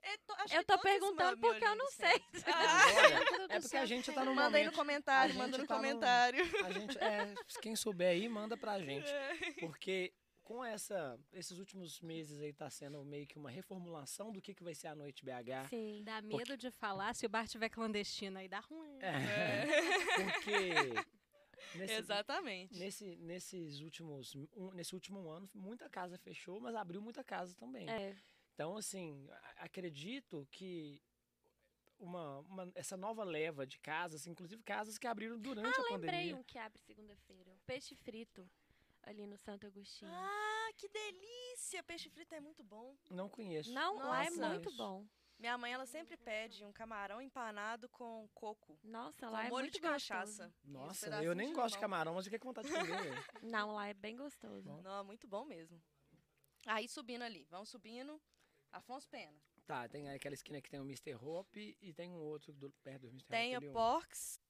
Eu tô todos esses perguntando porque eu não sei. Ah, é porque a gente tá no manda aí no momento... comentário, manda no tá no- comentário. A gente, é, quem souber aí, manda pra gente. É. Porque com essa, esses últimos meses aí tá sendo meio que uma reformulação do que, que vai ser a noite BH. Sim. Dá medo de falar se o bar tiver clandestino, aí dá ruim. É, porque nesse, Exatamente. nesse, nesses últimos, um, nesse último ano, muita casa fechou, mas abriu muita casa também. É. Então, assim, acredito que uma, uma- essa nova leva de casas, inclusive casas que abriram durante a Ah, Lembrei pandemia. um que abre segunda-feira. Peixe frito ali no Santo Agostinho. Ah, que delícia! Peixe frito é muito bom. Não conheço. Não, lá é Nossa. muito Isso. bom. Minha mãe, ela sempre pede um camarão empanado com coco. Nossa, Com lá é molho muito de gostoso. cachaça. Uns Nossa, pedacinhos eu nem gosto de camarão, mas eu fiquei com vontade de comer. Não, lá é bem gostoso. Bom. Não, muito bom mesmo. Aí subindo ali, vamos subindo. Afonso Pena. tá, tem aquela esquina que tem o Mr. Hope e tem um outro do, perto do Mr. Tem Hope. o ali, um- Porks.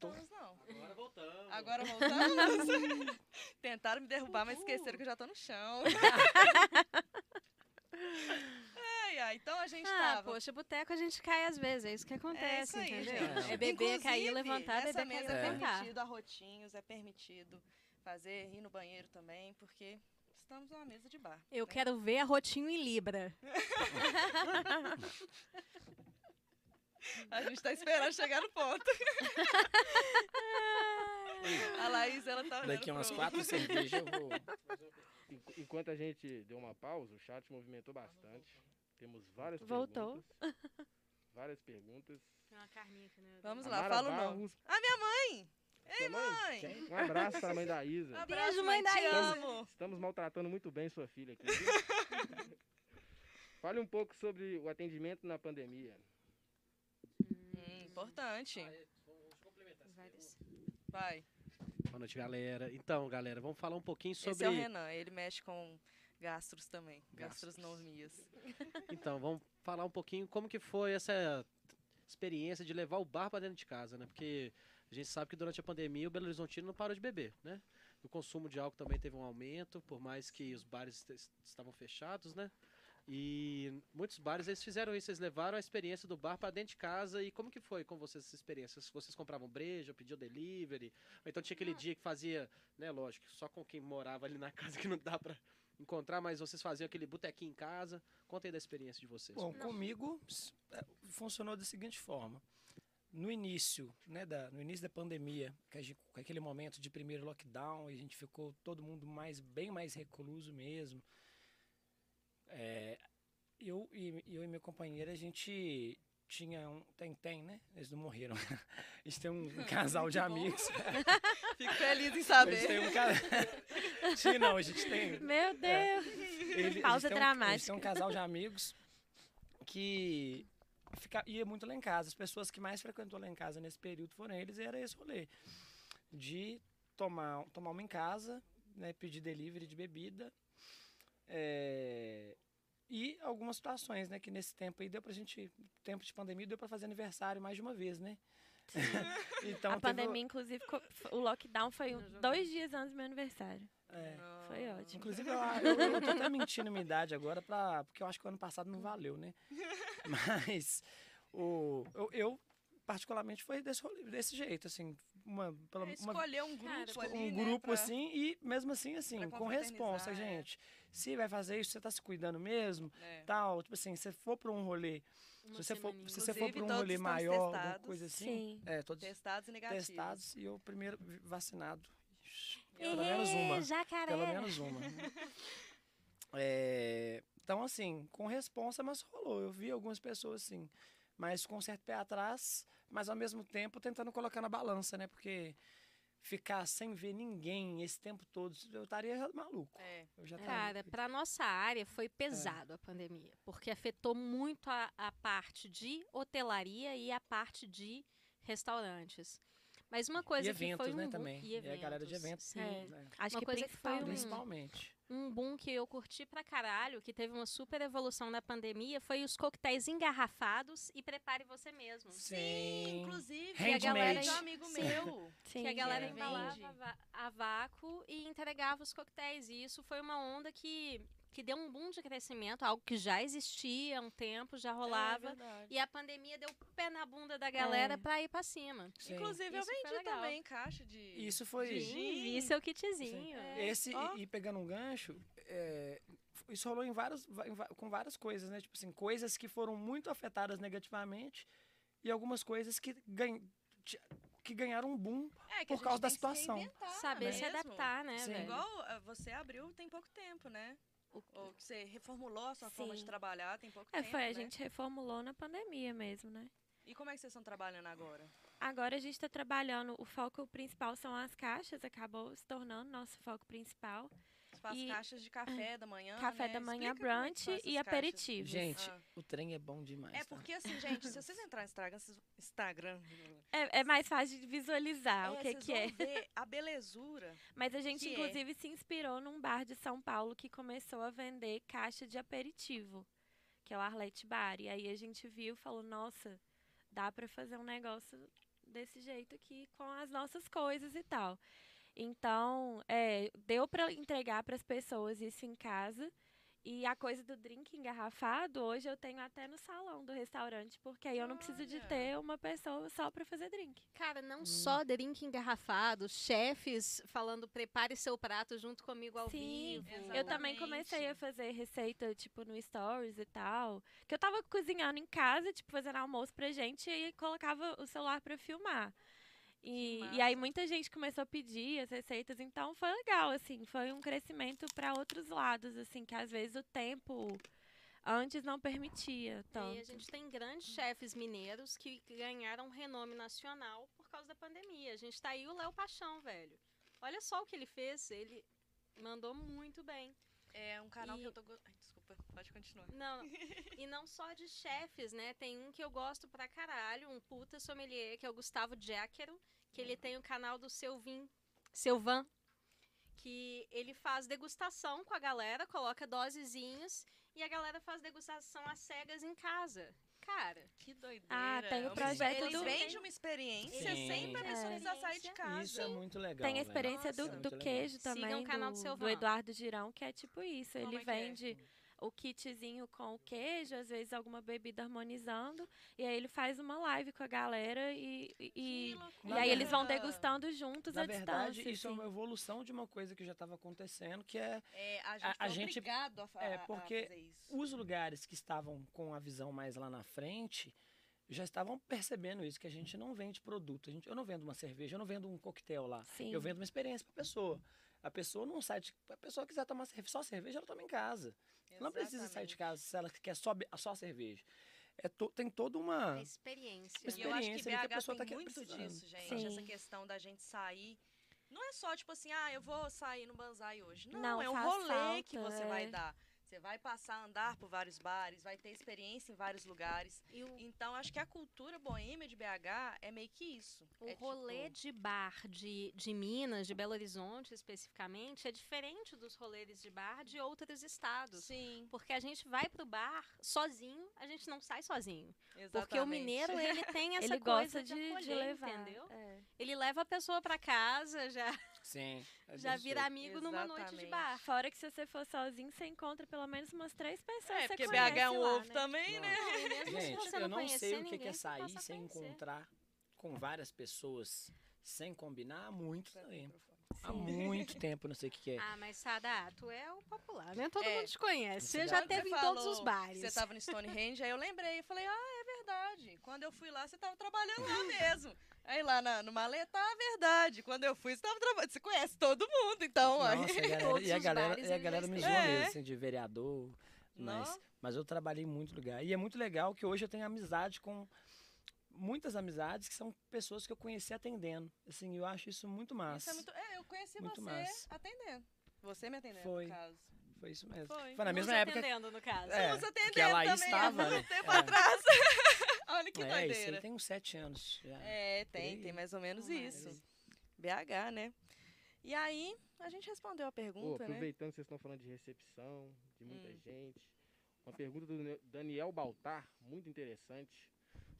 Voltamos, não. Agora voltamos. Agora voltamos. Tentaram me derrubar, mas esqueceram que eu já tô no chão. ai, ai. Então a gente Ah, tava. poxa, boteco a gente cai às vezes, é isso que acontece, aí, entendeu? gente. É beber, cair, levantar, beber, mesa cair, é levantar. permitido arrotinhos, é permitido fazer ir no banheiro também, porque estamos numa mesa de bar. Eu né? quero ver arrotinho em Libra. A gente tá esperando chegar no ponto. a Laís, ela tá Daqui a umas pro- quatro cervejas eu vou. Enqu- Enquanto a gente deu uma pausa, o chat movimentou bastante. Temos várias Voltou. perguntas. Várias perguntas. Tem uma carninha aqui, né? Vamos A lá, Mara fala o nome. Ah, minha mãe! Ei, mãe! Quem? Um abraço para a mãe da Isa. Abraço, mãe da Isa. amo. Estamos maltratando muito bem sua filha aqui. Fale um pouco sobre o atendimento na pandemia. Importante. Vai descer. Vai. Boa noite, galera. Então, galera, vamos falar um pouquinho sobre. Esse é o Renan, ele mexe com gastros também. Gastros. Gastronomias. Então, vamos falar um pouquinho como que foi essa experiência de levar o bar para dentro de casa, né? Porque a gente sabe que durante a pandemia o Belo Horizontino não parou de beber, né? O consumo de álcool também teve um aumento, por mais que os bares est- estavam fechados, né? E muitos bares eles fizeram isso, eles levaram a experiência do bar para dentro de casa. E como que foi com vocês essa experiência? Vocês compravam breja, pediam delivery? Ou então tinha aquele dia que fazia, né, lógico, só com quem morava ali na casa que não dá para encontrar, mas vocês faziam aquele botequinho em casa. Contem da experiência de vocês. Bom, comigo é, funcionou da seguinte forma. No início, né, da, no início da pandemia, que a gente, com aquele momento de primeiro lockdown, a gente ficou todo mundo mais bem mais recluso mesmo. É, eu, e, eu e minha companheira, a gente tinha um. Tem, tem, né? Eles não morreram. A gente tem um, casal de amigos. Fico feliz em A gente saber. tem um casal. Tinha, não, a gente tem. Meu Deus. Ele, Pausa têm um- Eles dramática. têm um casal de amigos que fica, ia muito lá em casa. As pessoas que mais frequentou lá em casa nesse período foram eles e era esse rolê. De tomar, tomar uma em casa, né, pedir delivery de bebida. É, e algumas situações, né, que nesse tempo aí deu pra gente, tempo de pandemia, deu pra fazer aniversário mais de uma vez, né? então, a teve pandemia, inclusive, o lockdown foi dois dias antes do meu aniversário. é, Foi ótimo. Inclusive, eu, eu, eu tô até mentindo minha idade agora, pra, porque eu acho que o ano passado não valeu, né? Mas o, eu, eu, particularmente, foi desse, desse jeito, assim, uma, pela, É, uma, Escolher um grupo Cara, ali, um né, grupo pra- assim, e mesmo assim, assim, com responsa, confraternizar, é. gente. Se vai fazer isso, você tá se cuidando mesmo, É. tal, tipo assim, se for pra um rolê, Uma se você for, se você for pra um rolê maior, alguma testados. coisa assim, Sim. é, todos Testados e negativos. testados, e eu primeiro vacinado. Pelo menos uma. Jacaré. Pelo menos uma. É, então, assim, com responsa, mas rolou. Eu vi algumas pessoas, assim, mas com um certo pé atrás, mas ao mesmo tempo tentando colocar na balança, né? Porque ficar sem ver ninguém esse tempo todo, eu estaria maluco. É. Eu já Cara, para nossa área foi pesado a pandemia, porque afetou muito a, a parte de hotelaria e a parte de restaurantes. Mas uma coisa e eventos, que foi um né, também. E, a galera de eventos. sim. É. né, Acho Uma que coisa que foi um- principalmente. Um boom que eu curti pra caralho, que teve uma super evolução na pandemia, foi os coquetéis engarrafados e prepare você mesmo. Sim. Inclusive, Que a galera de um amigo Sim. meu. Sim, que a galera é. embalava a vácuo e entregava os coquetéis. E isso foi uma onda que, que deu um boom de crescimento, algo que já existia há um tempo, já É rolava. verdade. e a pandemia deu pé na bunda da galera É. pra ir pra cima. Sim. Inclusive, eu Isso foi vendi também caixa de. Isso foi. de gin. vi seu kitzinho. É. Esse, Ó. e, e pegando um gancho, é, isso rolou em vários, em com várias coisas, né? Tipo assim, coisas que foram muito afetadas negativamente e algumas coisas que, ganh, ti- que ganharam um boom. É, que por causa da se situação. Saber se mesmo. adaptar, né, Sim. Igual ah, você abriu tem pouco tempo, né? Ou que você reformulou a sua forma de Sim. trabalhar tem pouco É, tempo. foi, a né? gente reformulou na pandemia mesmo, né? E como é que vocês estão trabalhando agora? Agora a gente está trabalhando, o foco principal são as caixas, acabou se tornando nosso foco principal. Você faz E- caixas de café da manhã. Café né? da manhã, Explica é brunch e aperitivos. Gente, Ah. o trem é bom demais. É tá? porque assim, gente, se vocês entrarem no Instagram, vocês- Instagram É, é mais fácil de visualizar o que, vocês que é. ver a belezura. Mas a gente, é. inclusive, se inspirou num bar de São Paulo que começou a vender caixa de aperitivo, que é o Arlete Bar. E aí a gente viu e falou, nossa, dá pra fazer um negócio desse jeito aqui com as nossas coisas e tal. Então, é, deu pra entregar para as pessoas isso em casa. E a coisa do drink engarrafado, hoje eu tenho até no salão do restaurante, porque aí eu não preciso de ter uma pessoa só pra fazer drink. Cara, não só drink engarrafado, chefes falando prepare seu prato junto comigo ao Sim, vivo. Eu também Exatamente. comecei a fazer receita, tipo, no Stories e tal. Que eu tava cozinhando em casa, tipo, fazendo almoço pra gente e colocava o celular pra filmar. E, e aí muita gente começou a pedir as receitas, então foi legal, assim, foi um crescimento para outros lados, assim, que às vezes o tempo antes não permitia E tanto. a gente tem grandes chefes mineiros que ganharam renome nacional por causa da pandemia. A gente tá aí o Léo Paixão, velho. Olha só o que ele fez, ele mandou muito bem. É um canal E- que eu tô. Ai, desculpa, pode continuar. Não, e não só de chefes, né? Tem um que eu gosto pra caralho, um puta sommelier, que é o Gustavo Jaquero, que ele tem o canal do Selvin, Selvan, que ele faz degustação com a galera, coloca dosezinhos e a galera faz degustação às cegas em casa. Cara, Que doideira. Ah, tem o projeto Ele do- vende uma experiência Sim. sem a pessoa É. precisar sair de casa. Isso é muito legal. Tem a experiência Isso é do, muito do legal. queijo Sigam também, o canal do do, do Eduardo Girão, que é tipo isso. Como ele é que é? O kitzinho com o queijo, às vezes alguma bebida harmonizando, e aí ele faz uma live com a galera e, e, e- e aí eles vão degustando juntos Na à verdade, distância. isso é assim. uma evolução de uma coisa que já estava acontecendo, que é É, a gente, A- a é gente- obrigado a, é, porque fazer isso. os lugares que estavam com a visão mais lá na frente já estavam percebendo isso, que a gente não vende produto. A gente, eu não vendo uma cerveja, eu não vendo um coquetel lá. Sim. Eu vendo uma experiência para a pessoa. A pessoa não sai de. A pessoa quiser tomar cerve- só cerveja, ela toma em casa. Ela não precisa sair de Exatamente. casa se ela quer só, só cerveja. É to- tem toda uma. é experiência. Mas E eu acho que experiência que a BH pessoa tem tá que- muito precisando. disso, gente. Sim. Essa questão da gente sair. Não é só tipo assim, ah, eu vou sair no Banzai hoje. Não, Não, é um rolê que falta, você vai é. dar. Você vai passar a andar por vários bares, vai ter experiência em vários lugares. E o, Então, acho que a cultura boêmia de BH é meio que isso. o é rolê tipo, de bar de, de Minas, de Belo Horizonte especificamente, é diferente dos rolês de bar de outros estados. Sim, Porque a gente vai pro bar sozinho, a gente não sai sozinho. exatamente. Porque o mineiro, ele tem essa ele coisa gosta de, de, de acolher, levar. entendeu? é. Ele leva a pessoa pra casa, já, Sim. é já vira jeito. amigo numa noite de Exatamente. bar. Fora que se você for sozinho, você encontra pelo menos umas três pessoas É, que porque BH é um lá, ovo né? também, né? Não, mesmo se Gente, você eu não não sei o que que é sair sem conhecer. encontrar com várias pessoas, sem combinar há muito tempo. Há Sim. muito tempo, não sei o que, que é. Ah, mas Sada, tu é o popular, né? Todo É. mundo te conhece. Você já teve você em todos os bares. Você tava no Stonehenge, aí eu lembrei. Eu falei, ah, é verdade. Quando eu fui lá, você tava trabalhando lá mesmo. Aí lá na, no maleta, ah, verdade. Quando eu fui, você tava trabalhando. Você conhece todo mundo, então. Nossa, e a galera, e a galera, e a galera me zoa É. mesmo, assim, de vereador. Mas, mas eu trabalhei em muito lugar. E é muito legal que hoje eu tenho amizade com muitas amizades que são pessoas que eu conheci atendendo. Assim, eu acho isso muito Isso massa. é muito. É, eu conheci Muito você massa. atendendo. Você me atendendo, Foi. no caso. Foi isso mesmo. Foi. na Nos mesma época. atendendo, no caso. É, Nos atendendo a Laís também, estava, há né? muito tempo É. atrás. Olha que é, isso doideira. tem uns sete anos. Já. É, tem, aí. tem mais ou menos mais. isso. BH, né? E aí, a gente respondeu a Pô, pergunta, né? aproveitando que vocês estão falando de recepção, de muita Hum. gente. Uma pergunta do Daniel Baltar, muito interessante.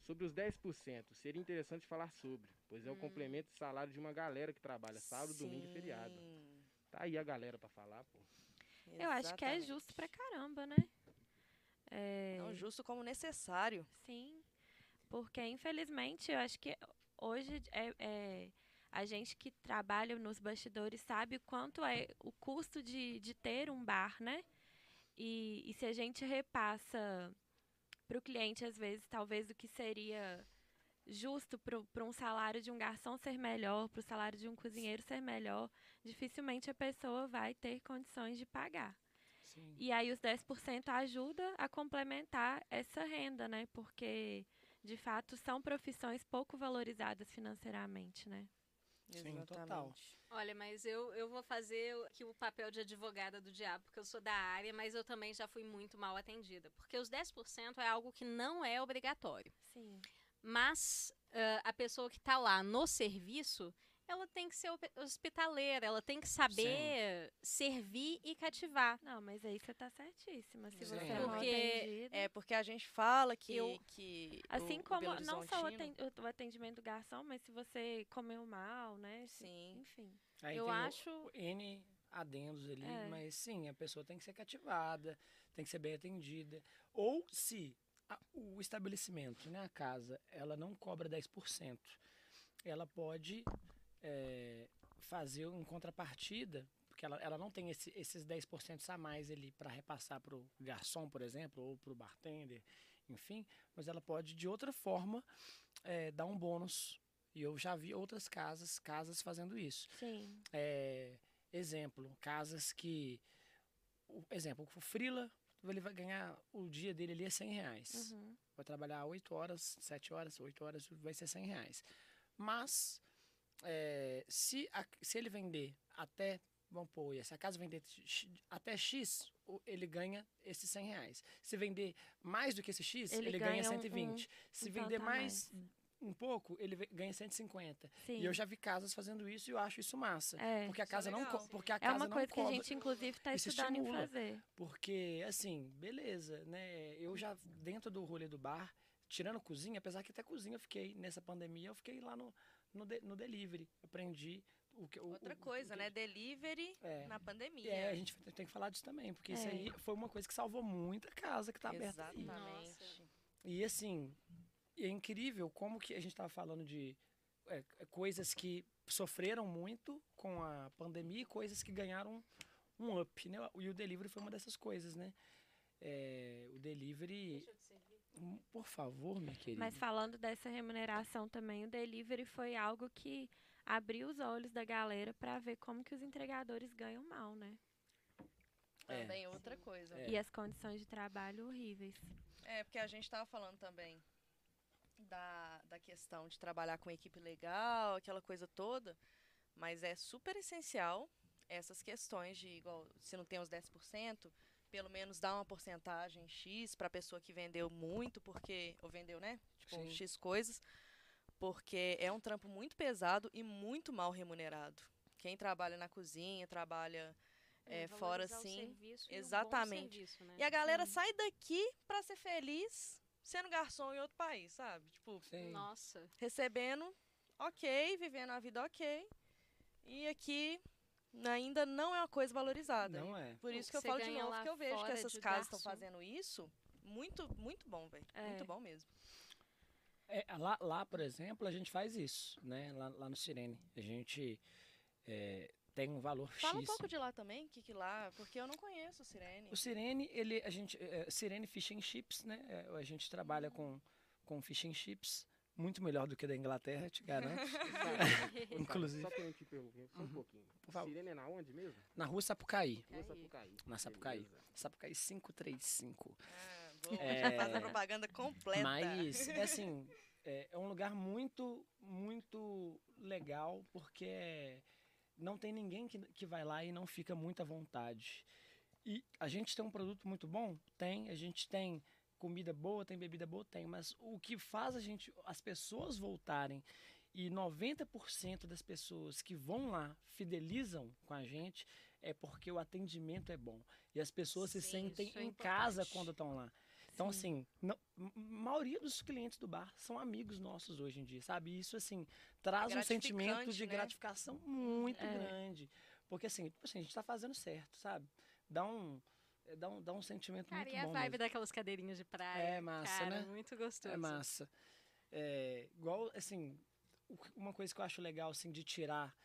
Sobre os 10%, seria interessante falar sobre, pois é o Hum. complemento de salário de uma galera que trabalha sábado, domingo e feriado. Sim, Tá aí a galera pra falar, pô. Eu acho que é exatamente. justo pra caramba, né? É, Não justo como necessário. Sim, porque infelizmente eu acho que hoje é, é- a gente que trabalha nos bastidores sabe o quanto é o custo de, de ter um bar, né? E, e se a gente repassa para o cliente, às vezes, talvez o que seria justo para um salário de um garçom ser melhor, para o salário de um cozinheiro ser melhor, dificilmente a pessoa vai ter condições de pagar. Sim. E aí os 10% ajuda a complementar essa renda, né? Porque, de fato, são profissões pouco valorizadas financeiramente, né? Sim, total. Olha, mas eu, eu vou fazer aqui o papel de advogada do diabo, porque eu sou da área, mas eu também já fui muito mal atendida. Porque os 10% é algo que não é obrigatório. Sim. Mas ah, a pessoa que está lá no serviço, ela tem que ser hospitaleira, ela tem que saber servir e cativar. Não, mas aí você tá certíssima. Se Sim. você é Porque atendida. É, porque a gente fala que. Eu- que Assim o- o como Belo não só o o atendimento do garçom, mas se você comeu mal, né? se- Sim. Enfim. Aí eu tem o- acho. o N adendos ali, É. mas sim, a pessoa tem que ser cativada, tem que ser bem atendida. Ou se a- o estabelecimento, né, a casa, ela não cobra 10%, ela pode é, fazer em contrapartida, porque ela, ela não tem esse- esses 10% a mais ali para repassar para o garçom, por exemplo, ou para o bartender, enfim, mas ela pode de outra forma é, dar um bônus. E eu já vi outras casas, casas fazendo isso. Sim. É, exemplo, casas que. o- exemplo, o Frila, ele vai ganhar o dia dele ali é 100 reais. Uhum. Vai trabalhar 8 horas, 7 horas, 8 horas, vai ser 100 reais. Mas, é, se, a- se ele vender até, vamos pôr, se a casa vender até X, ele ganha esses 100 reais. Se vender mais do que esse X, Ele ele, ganha ganha um- 120. se um vender tanto a mais um pouco, ele ganha 150. Sim. E eu já vi casas fazendo isso e eu acho isso massa. É. Porque a é casa não legal. co- porque a É casa uma não coisa que a gente, inclusive, está estudando em estimula. fazer. Porque, assim, beleza, né? Eu já, dentro do rolê do bar, tirando cozinha, apesar que até cozinha eu fiquei, nessa pandemia, eu fiquei lá no, no, de- no delivery. Aprendi o que. o- Outra o- o coisa, que- né? Delivery É. na pandemia. É, a gente tem que falar disso também, porque isso É. aí foi uma coisa que salvou muita casa que tá aberta aí. Exatamente. E assim, é incrível como que a gente estava falando de é, é, coisas que sofreram muito com a pandemia e coisas que ganharam um up, né? E o delivery foi uma dessas coisas, né? É, o delivery, Hum, por favor, minha querida. Mas falando dessa remuneração também, o delivery foi algo que abriu os olhos da galera para ver como que os entregadores ganham mal, né? É. Também outra coisa. É. E as condições de trabalho horríveis. É, porque a gente estava falando também da, da questão de trabalhar com equipe legal, aquela coisa toda, mas é super essencial essas questões de, igual, se não tem os 10%, pelo menos dar uma porcentagem X para a pessoa que vendeu muito, porque, ou vendeu, né? Tipo, Sim. X coisas, porque é um trampo muito pesado e muito mal remunerado. Quem trabalha na cozinha, trabalha é, fora valorizar o sim. serviço e Exatamente. serviço, né? E a galera Sim. sai daqui pra ser feliz sendo garçom em outro país, sabe? Tipo, Sim. Nossa. recebendo ok, vivendo a vida ok. E aqui ainda não é uma coisa valorizada. Não é. Por isso que eu falo de novo lá que eu vejo que essas casas estão fazendo isso. Muito, muito bom, velho. É. Muito bom mesmo. É, lá, lá, por exemplo, a gente faz isso, né? Lá, lá no Sirene. A gente é, tem um valor Fala um X. pouco de lá também, que que lá, porque eu não conheço o Sirene. O Sirene, ele, a gente, é, Sirene Fish and Chips, né? É, a gente trabalha com, com fish and chips, muito melhor do que da Inglaterra, te garanto. Inclusive. Só querendo te perguntar, só um pouquinho. Por favor. Sirene é na onde mesmo? Na rua Sapucaí. Rua Sapucaí. Na Sapucaí. Beleza. Sapucaí 535. Ah, boa. É. Faz a propaganda completa. Mas, é assim, é, é um lugar muito, muito legal, porque não tem ninguém que, que vai lá e não fica muito à vontade. E a gente tem um produto muito bom? Tem. A gente tem comida boa, tem bebida boa? Tem. Mas o que faz a gente, as pessoas voltarem e 90% das pessoas que vão lá fidelizam com a gente é porque o atendimento é bom. E as pessoas se Sim, sentem isso é em casa quando estão lá. Então, assim, não, m- maioria dos clientes do bar são amigos nossos hoje em dia, sabe? E isso, assim, traz um sentimento de né? gratificação muito É. grande. Porque, assim, tipo assim, a gente tá fazendo certo, sabe? Dá um, dá um, dá um sentimento Cara, muito e a bom vibe mesmo. daquelas cadeirinhas de praia? É massa, Cara, né? muito gostoso. É massa. É, igual, assim, uma coisa que eu acho legal, assim, de tirar,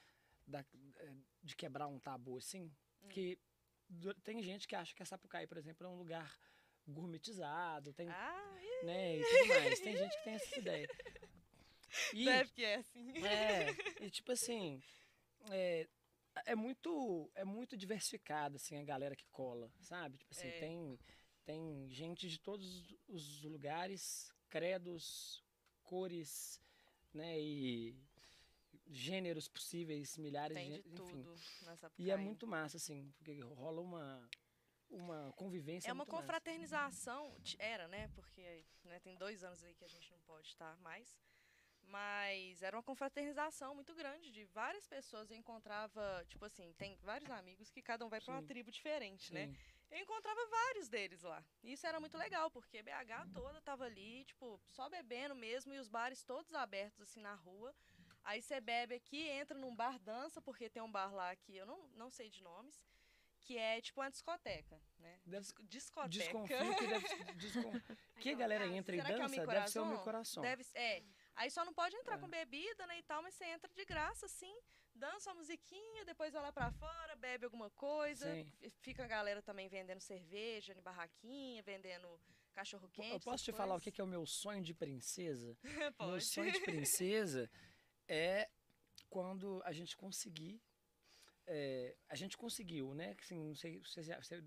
da, é, de quebrar um tabu, assim, Hum. que tem gente que acha que a Sapucaí, por exemplo, é um lugar gourmetizado, tem, Ah, né, e tudo mais. Tem gente que tem essa ideia. E, deve que é assim. é, e tipo assim, é, é muito é muito diversificada assim a galera que cola, sabe? Tipo assim, É. tem tem gente de todos os lugares, credos, cores, né, e gêneros possíveis, milhares Tem de, de enfim. tudo nessa E é muito massa assim, porque rola uma uma convivência É uma massa. confraternização, t- era, né? Porque né, tem dois anos aí que a gente não pode estar mais. Mas era uma confraternização muito grande de várias pessoas. Eu encontrava, tipo assim, tem vários amigos que cada um vai para uma tribo diferente, né? Sim. Eu encontrava vários deles lá. E isso era muito legal, porque BH toda tava ali, tipo, só bebendo mesmo, e os bares todos abertos, assim, na rua. Aí você bebe aqui, entra num bar, dança, porque tem um bar lá que eu não, não sei de nomes, que é tipo uma discoteca, né? Deve- Disco- Discoteca. Desconfio que deve descon... que a galera entra e Será que é o dança, Mi deve ser o meu coração. Deve, é. Aí só não pode entrar É. com bebida, né, e tal, mas você entra de graça, assim, dança uma musiquinha, depois vai lá pra fora, bebe alguma coisa. Sim. Fica a galera também vendendo cerveja, em barraquinha, vendendo cachorro quente. Eu posso te falar o que é o meu sonho de princesa? Meu sonho de princesa é quando a gente conseguir. é, a gente conseguiu, né? Assim, não, sei,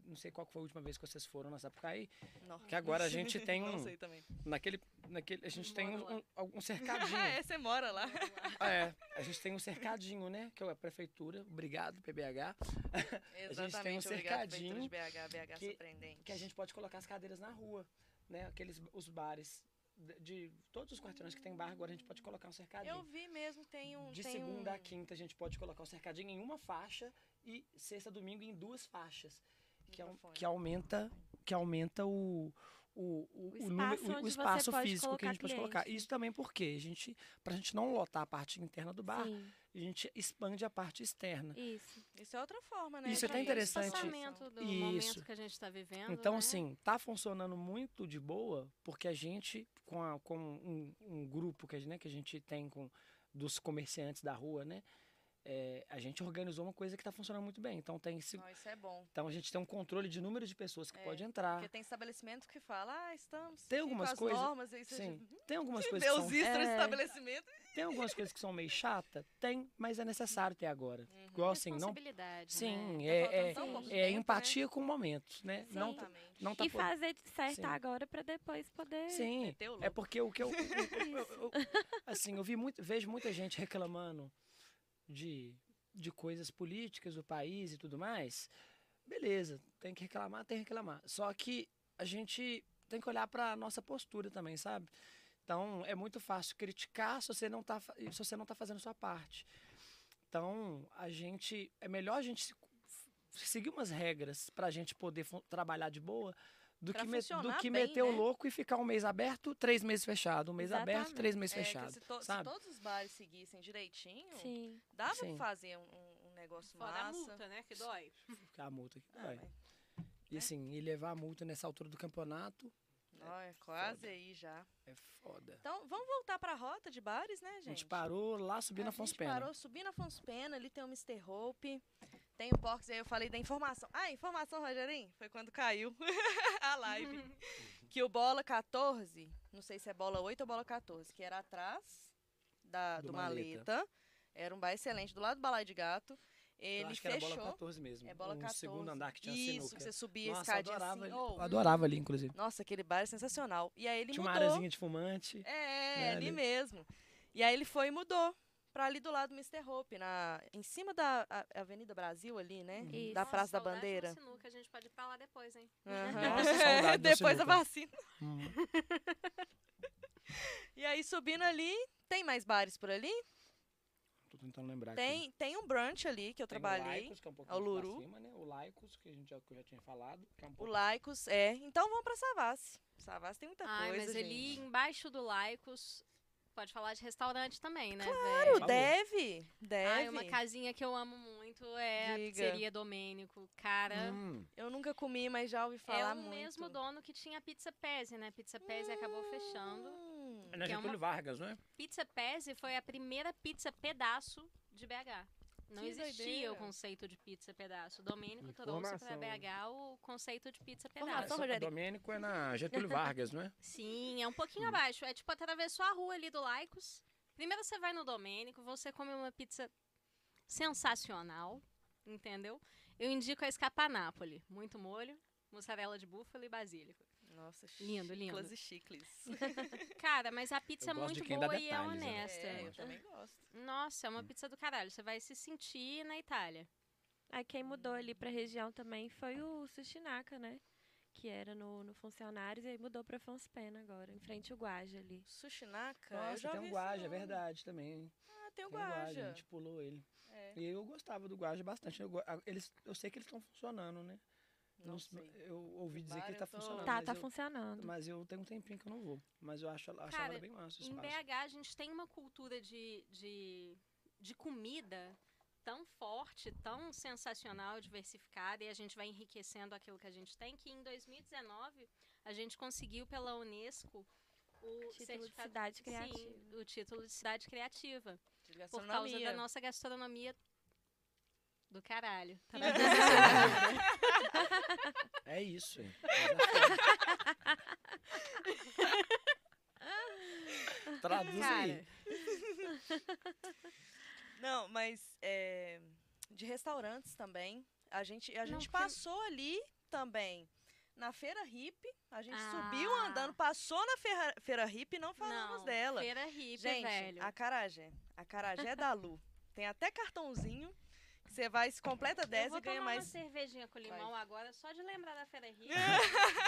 não sei qual foi a última vez que vocês foram na Sapucaí. Não. Que agora a gente tem Não um- sei também. Naquele, naquele, a gente tem um, um, um cercadinho. Ah, é, você mora lá. é, a gente tem um cercadinho, né? Que é a prefeitura. Obrigado, PBH. Exatamente, um obrigado, Prefeitura cercadinho de BH, BH que- surpreendente. Que a gente pode colocar as cadeiras na rua, né? Aqueles os bares de, de todos os quarteirões que tem bar, agora a gente pode colocar um cercadinho. Eu vi mesmo, tem um... De tem segunda um... a quinta a gente pode colocar o cercadinho em uma faixa e sexta a domingo em duas faixas. Que, que aumenta, que aumenta o, o, o, O o espaço o- o espaço físico que a gente colocar pode colocar. cliente. Isso também porque a gente, pra gente não lotar a parte interna do bar, Sim, a gente expande a parte externa. isso. Isso é outra forma, né? Isso é até interessante. espaçamento do Isso. momento que a gente está vivendo. Então, né? assim, tá funcionando muito de boa, porque a gente, com, a- com um, um grupo que a, gente, né, que a gente tem com dos comerciantes da rua, né? É, a gente organizou uma coisa que está funcionando muito bem. Então tem esse, Não, isso é bom. então a gente tem um controle de número de pessoas que É, pode entrar. Porque tem estabelecimento que fala, ah, estamos Tem algumas com as coisas- normas, aí você Sim, já- tem algumas Você coisas vê que são, extras do é, estabelecimento. tem algumas coisas que são meio chata, tem, mas é necessário ter agora. Uhum. Igual assim, não, sim, né? é, Tá é, é tempo, né? empatia com o momento, né? Não, Exatamente. não tá e po- fazer certo Sim. agora pra depois poder. Sim, é porque o que eu, o- eu- eu- assim, eu vi muito, vejo muita gente reclamando de, de coisas políticas do país e tudo mais. Beleza, tem que reclamar, tem que reclamar. Só que a gente tem que olhar para nossa postura também, sabe? Então, é muito fácil criticar se você não tá, fa- se você não tá fazendo a sua parte. Então, a gente é melhor a gente se- seguir umas regras para a gente poder trabalhar de boa do Pra que, me- do que bem, meter o né? louco e ficar um mês aberto, três meses fechado. Um mês aberto, Exatamente. três meses É, que fechado. se, to- se sabe? todos os bares seguissem direitinho, Sim. dava Sim. pra fazer um, um- negócio Fora a massa. multa, né? Que dói. Ficar a multa aqui. Ah, vai. mas- E assim, e levar a multa nessa altura do campeonato Não, é quase foda. aí já. é foda. Então, vamos voltar pra rota de bares, né, gente? A gente parou lá subindo a Afonso gente Pena. parou subindo Afonso Pena, ali tem o Mr. Hope. Tem o Porks, e aí eu falei da informação. Ah, informação, Rogerinho? Foi quando caiu a live. que o bola 14, não sei se é bola 8 ou bola 14, que era atrás da, do, Do maleta. Maleta. Era um bar excelente, do lado do balai de gato. Eu Ele acho que era fechou. bola 14 mesmo. É bola um 14. segundo andar que tinha Isso, sinuca. que você subia a Nossa, eu escadinha adorava, assim. ali- Oh, eu adorava ali, inclusive. Nossa, aquele bar é sensacional. E aí ele Tinha uma mudou. areazinha de fumante. É, né, ali ali. mesmo. E aí ele foi e mudou pra ali do lado do Mr. Hope, na, em cima da Avenida Brasil ali, né? Isso. Da Nossa, Praça da de uma Bandeira. sinuca, a gente pode ir pra lá depois, hein? Aham. Nossa, da Depois da vacina. Hum. E aí subindo ali, tem mais bares por ali? Tô tentando lembrar aqui. Tem, tem um brunch ali que eu Tem trabalhei. O Laicos, que é um pouco É o mais pra Luru. cima, né? O Laicos, que a gente já, que eu já tinha falado. Que é um O pouco... Laicos, é. Então vamos pra Savassi. Savassi tem muita Ai, coisa, mas gente. ali embaixo do Laicos, pode falar de restaurante também, né, Claro? Favor. deve. Deve. Ai, uma casinha que eu amo muito é a Diga. pizzeria Domênico. Cara, Hum, Eu nunca comi, mas já ouvi é falar o muito. mesmo dono que tinha a Pizza Pezzi, né? Pizza Pezzi acabou fechando. Hum. é na é uma- Getúlio Vargas, não é? Pizza Pezzi foi a primeira pizza pedaço de BH. Não Que existia doideira. o conceito de pizza pedaço. O Domênico trouxe para? BH o conceito de pizza pedaço. Rogério. Domênico é na Getúlio Vargas, não é? Sim, é um pouquinho abaixo. É tipo, atravessou a rua ali do Laicos. Primeiro você vai no Domênico, você come uma pizza sensacional, entendeu? Eu indico a Escapanápoli. Muito molho, mussarela de búfalo e basílico. Nossa, Lindo, lindo. e chicles. Cara, mas a pizza é muito boa e é né? honesta. É, eu também gosto. Nossa, é uma pizza do caralho. Você vai se sentir na Itália. Aí quem mudou ali pra região também foi o Sushinaka, né? Que era no, no Funcionários e aí mudou pra Fonspena agora, em frente ao Guaja ali. Sushinaka? eu Nossa, já tem um Guaja, é verdade também. Ah, tem o Tem um Guaja, a gente pulou ele. É, E eu gostava do Guaja bastante. Eu, go- a- eles, eu sei que eles estão funcionando, né? Não sei. Eu ouvi dizer bar que tá tô- funcionando. Tá, mas tá eu, funcionando. Mas eu tenho um tempinho que eu não vou. Mas eu acho, acho Cara, ela bem massa. Em espaço. BH a gente tem uma cultura de, de, de comida tão forte, tão sensacional, diversificada, e a gente vai enriquecendo aquilo que a gente tem, que em 2019 a gente conseguiu pela Unesco o Título de cidade Sim, criativa. o título de cidade criativa. De Por causa da nossa gastronomia do caralho. Tá? É isso, é. Traduz aí. Não, mas é, de restaurantes também. A gente, a Não, gente porque- passou ali também na Feira Hippie. A gente Ah. subiu andando, passou na Feira, Feira Hippie e não falamos não, dela. Feira hippie, Gente, velho. a Carajé. A Carajé da Lu. Tem até cartãozinho. Você vai, se completa Eu 10 vou e ganha tomar mais. uma cervejinha com limão Vai. agora, só de lembrar da Feira Hippie.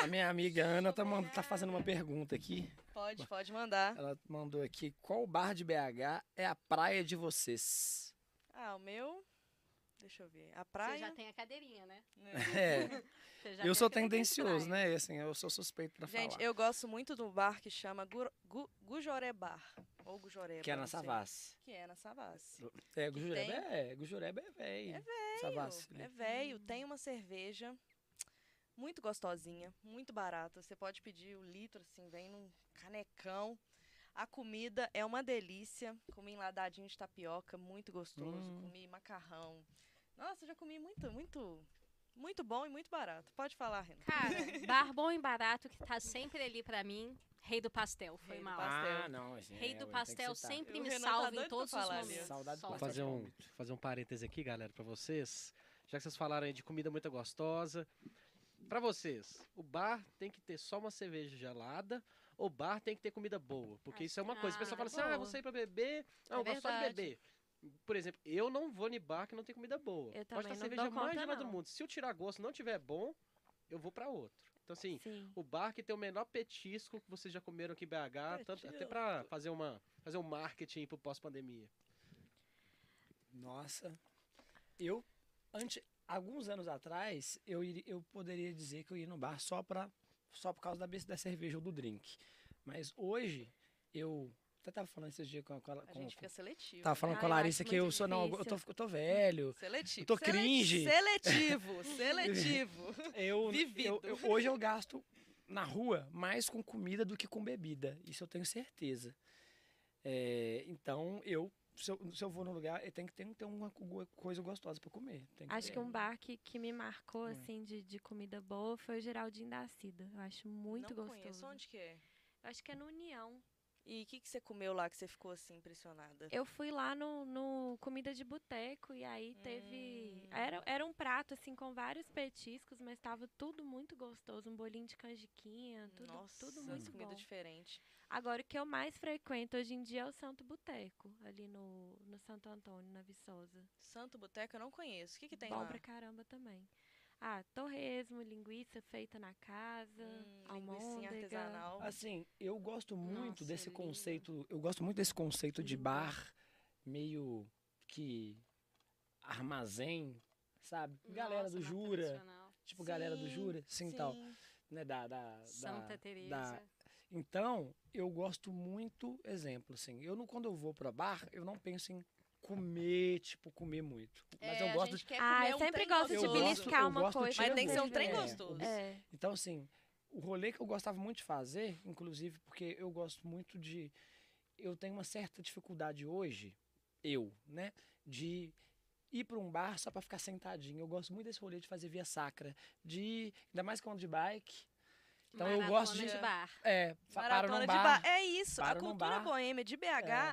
A minha amiga Ana tá, mand- tá fazendo uma pergunta aqui. Pode, pode mandar. Ela mandou aqui: qual bar de BH é a praia de vocês? Ah, o meu. Deixa eu ver. A Você praia. já tem a cadeirinha, né? É, Você já eu sou tendencioso, né? Assim, eu sou suspeito pra Gente, falar. eu gosto muito do bar que chama Gu, Gu, Gujoré Bar. Ou Gujoré. Que é na Savassi. Que é na Savassi. É, Gujureba tem- é, Gujureba é velho. É velho. Savassi. É velho, tem uma cerveja muito gostosinha, muito barata. Você pode pedir o litro, assim, vem num canecão. A comida é uma delícia. Comi enladadinho de tapioca, muito gostoso. Hum. Comi macarrão. Nossa, eu já comi muito, muito, muito bom e muito barato. Pode falar, Renan. Cara, bar bom e barato que tá sempre ali pra mim. Rei do pastel, foi Rei do mal. pastel. Ah, não. Rei é, do ué, pastel sempre me tá salva doido em todos os momentos. Saudade do Vou fazer um, fazer um parêntese aqui, galera, pra vocês. Já que vocês falaram aí de comida muito gostosa. Pra vocês, o bar tem que ter só uma cerveja gelada ou o bar tem que ter comida boa? Porque isso é uma coisa. O pessoal fala Ah, assim, ah, boa. vou sair pra beber. Não, eu gosto só de beber. Por exemplo, eu não vou em bar que não tem comida boa. Eu Pode também estar a não cerveja dou mais conta, gelada do mundo. Se eu tirar gosto não tiver bom, eu vou pra outro. Então, assim, Sim. o bar que tem o menor petisco que vocês já comeram aqui em BH, tanto, até pra fazer, uma, fazer um marketing pro pós-pandemia. Nossa. Eu, ante, alguns anos atrás, eu, iria, eu poderia dizer que eu ia no bar só, pra, só por causa da, da cerveja ou do drink. Mas hoje, eu. Até tava falando esses dias com, a- com, a- gente fica seletivo. Tava né? falando Ah, com a Larissa que eu sou. Não, eu tô, eu tô velho. Seletivo. Eu tô cringe. Seletivo, seletivo. Eu, Vivido. eu- eu- hoje eu gasto na rua mais com comida do que com bebida. Isso eu tenho certeza. É, então eu se eu, se eu vou num lugar, eu tenho que ter, ter uma co- coisa gostosa pra comer. Tem Acho ter. que um bar que, que me marcou, Hum. assim, de, de comida boa foi o Geraldinho da Cida. Eu acho muito Não gostoso. conheço. Onde que é? Eu acho que é no União. E o que, que você comeu lá que você ficou assim impressionada? Eu fui lá no, no Comida de Boteco e aí teve. Hum. Era, era um prato, assim, com vários petiscos, mas tava tudo muito gostoso. Um bolinho de canjiquinha, tudo, Nossa, tudo muito comida bom. diferente. Agora, o que eu mais frequento hoje em dia é o Santo Boteco, ali no, no Santo Antônio, na Viçosa. Santo Boteco eu não conheço. O que, que tem bom lá? pra caramba também. Ah, torresmo, linguiça feita na casa, Hum, almôndega. artesanal. Assim, eu gosto muito Nossa, desse linda. conceito. Eu gosto muito desse conceito de Linda. bar meio que armazém, sabe? Galera do Nossa, Jura. Tipo, galera do Sim, Jura, tal. Sim. Né, da, da, Santa da, Teresa. da- Então, eu gosto muito, exemplo, assim. Eu não, quando eu vou pra bar, eu não penso em comer, tipo, comer muito. Mas É, eu a gosto quer Ah, comer eu um sempre gosto de Eu beliscar eu uma gosto de coisa. Mas tem que ser um trem gostoso. É. Então, assim, o rolê que eu gostava muito de fazer, inclusive porque eu gosto muito de. Eu tenho uma certa dificuldade hoje, eu, né, de ir para um bar só para ficar sentadinho. Eu gosto muito desse rolê de fazer via sacra, de. Ainda mais que eu ando de bike. Então eu gosto Maratona de. de bar. É, Maratona de bar. bar. É isso. A paro num cultura boêmia de BH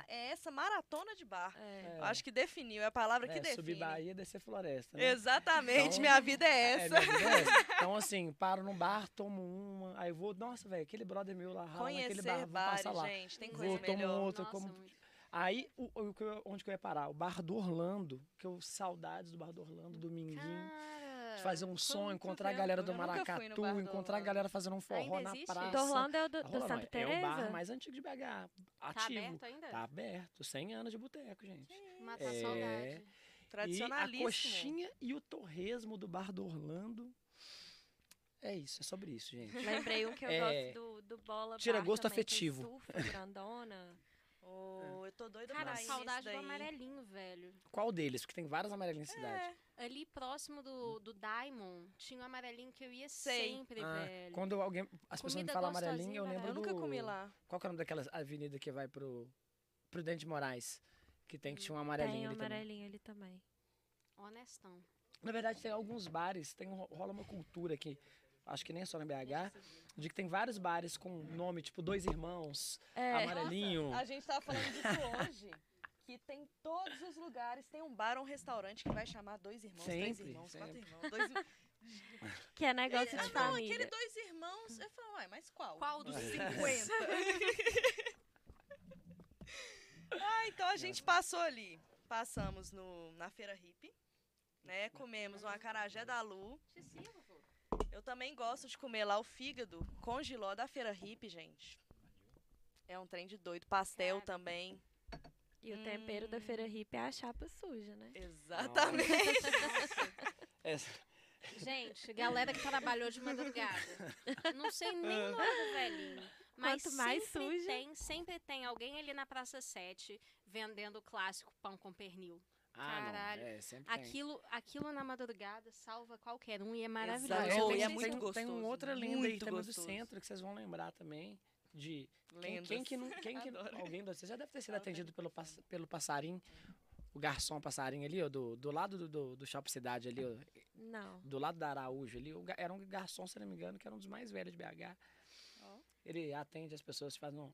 é. essa maratona de bar. É. Eu acho que definiu, é a palavra que é, define. subir Bahia e descer floresta. Né? Exatamente, Então, minha vida é É, essa. minha vida é essa. Então, assim, paro num bar, tomo uma, aí vou, nossa, velho, aquele brother meu lá, rala naquele bar, vou passar bares, lá. gente, tem Vou, coisa tomo melhor. outro, Nossa, como muito. Aí, o, o que onde que eu ia parar? O bar do Orlando, que eu saudades do bar do Orlando, dominguinho. De fazer um som, encontrar a galera do fui no Maracatu, do encontrar a galera fazendo um forró Ainda na existe? praça. Do Orlando é o do, do Santa não, É o bar Teresa? mais antigo de BH, Tá ativo. aberto ainda? Tá aberto, 100 anos de boteco, gente. Matar É. saudade. E a Tradicionalíssimo. coxinha e o torresmo do bar do Orlando. É isso, é sobre isso, gente. Lembrei um que eu É. gosto do, do Bola Tira Bar gosto também, tem afetivo. surf, grandona. Ô, eu tô doida Cara, pra saudade do amarelinho, velho. Qual deles? Porque tem vários amarelinhos na cidade. É, Ali próximo do, do Diamond, tinha um amarelinho que eu ia Sei. sempre, Ah, velho. quando alguém, as pessoas me Comida falam amarelinho, eu gostosinha, lembro eu nunca do... comi lá. Qual que é o nome daquela avenida que vai pro Prudente de Moraes? Que tem que tinha um amarelinho Tem um ali também. amarelinho ali também. Honestão. Na verdade, tem alguns bares, tem um- rola uma cultura aqui, acho que nem é só no BH, de que tem vários bares com nome, tipo Dois Irmãos, É, Amarelinho. A gente tava falando disso hoje. Que tem todos os lugares, tem um bar ou um restaurante que vai chamar dois irmãos, três Sempre, irmãos, quatro sempre. irmãos, dois irmãos. que é negócio Ah, de não, família. aquele dois irmãos. Eu falo, ué, mas qual? Qual dos É. 50? ah, então a gente passou ali. Passamos no, na feira hippie, né? Comemos um acarajé da Lu. Eu também gosto de comer lá o fígado com giló da feira hippie, gente. É um trem de doido. Pastel Cara. também. E o tempero da feira hippie é a chapa suja, né? Exatamente. Essa- Gente, galera que trabalhou de madrugada. Não sei nem o nome do velhinho. Mas Quanto mais sempre suja. tem, sempre tem alguém ali na Praça 7 vendendo o clássico pão com pernil. Ah, Caralho. não, é, sempre tem. Aquilo, aquilo na madrugada salva qualquer um e é maravilhoso. Ah, Oh, tem, e é tem- muito tem, gostoso, uma outra lenda aí também gostoso. do centro que vocês vão lembrar também. De quem, quem que não. Quem que, alguém de vocês já deve ter sido atendido pelo, pass- pelo passarinho. O garçom passarinho ali, ó, do, do lado do, do, do Shopping Cidade ali, ó, Não. do lado da Araújo ali. o era um garçom, se não me engano, que era um dos mais velhos de BH. Ó. Ele atende as pessoas, faz um.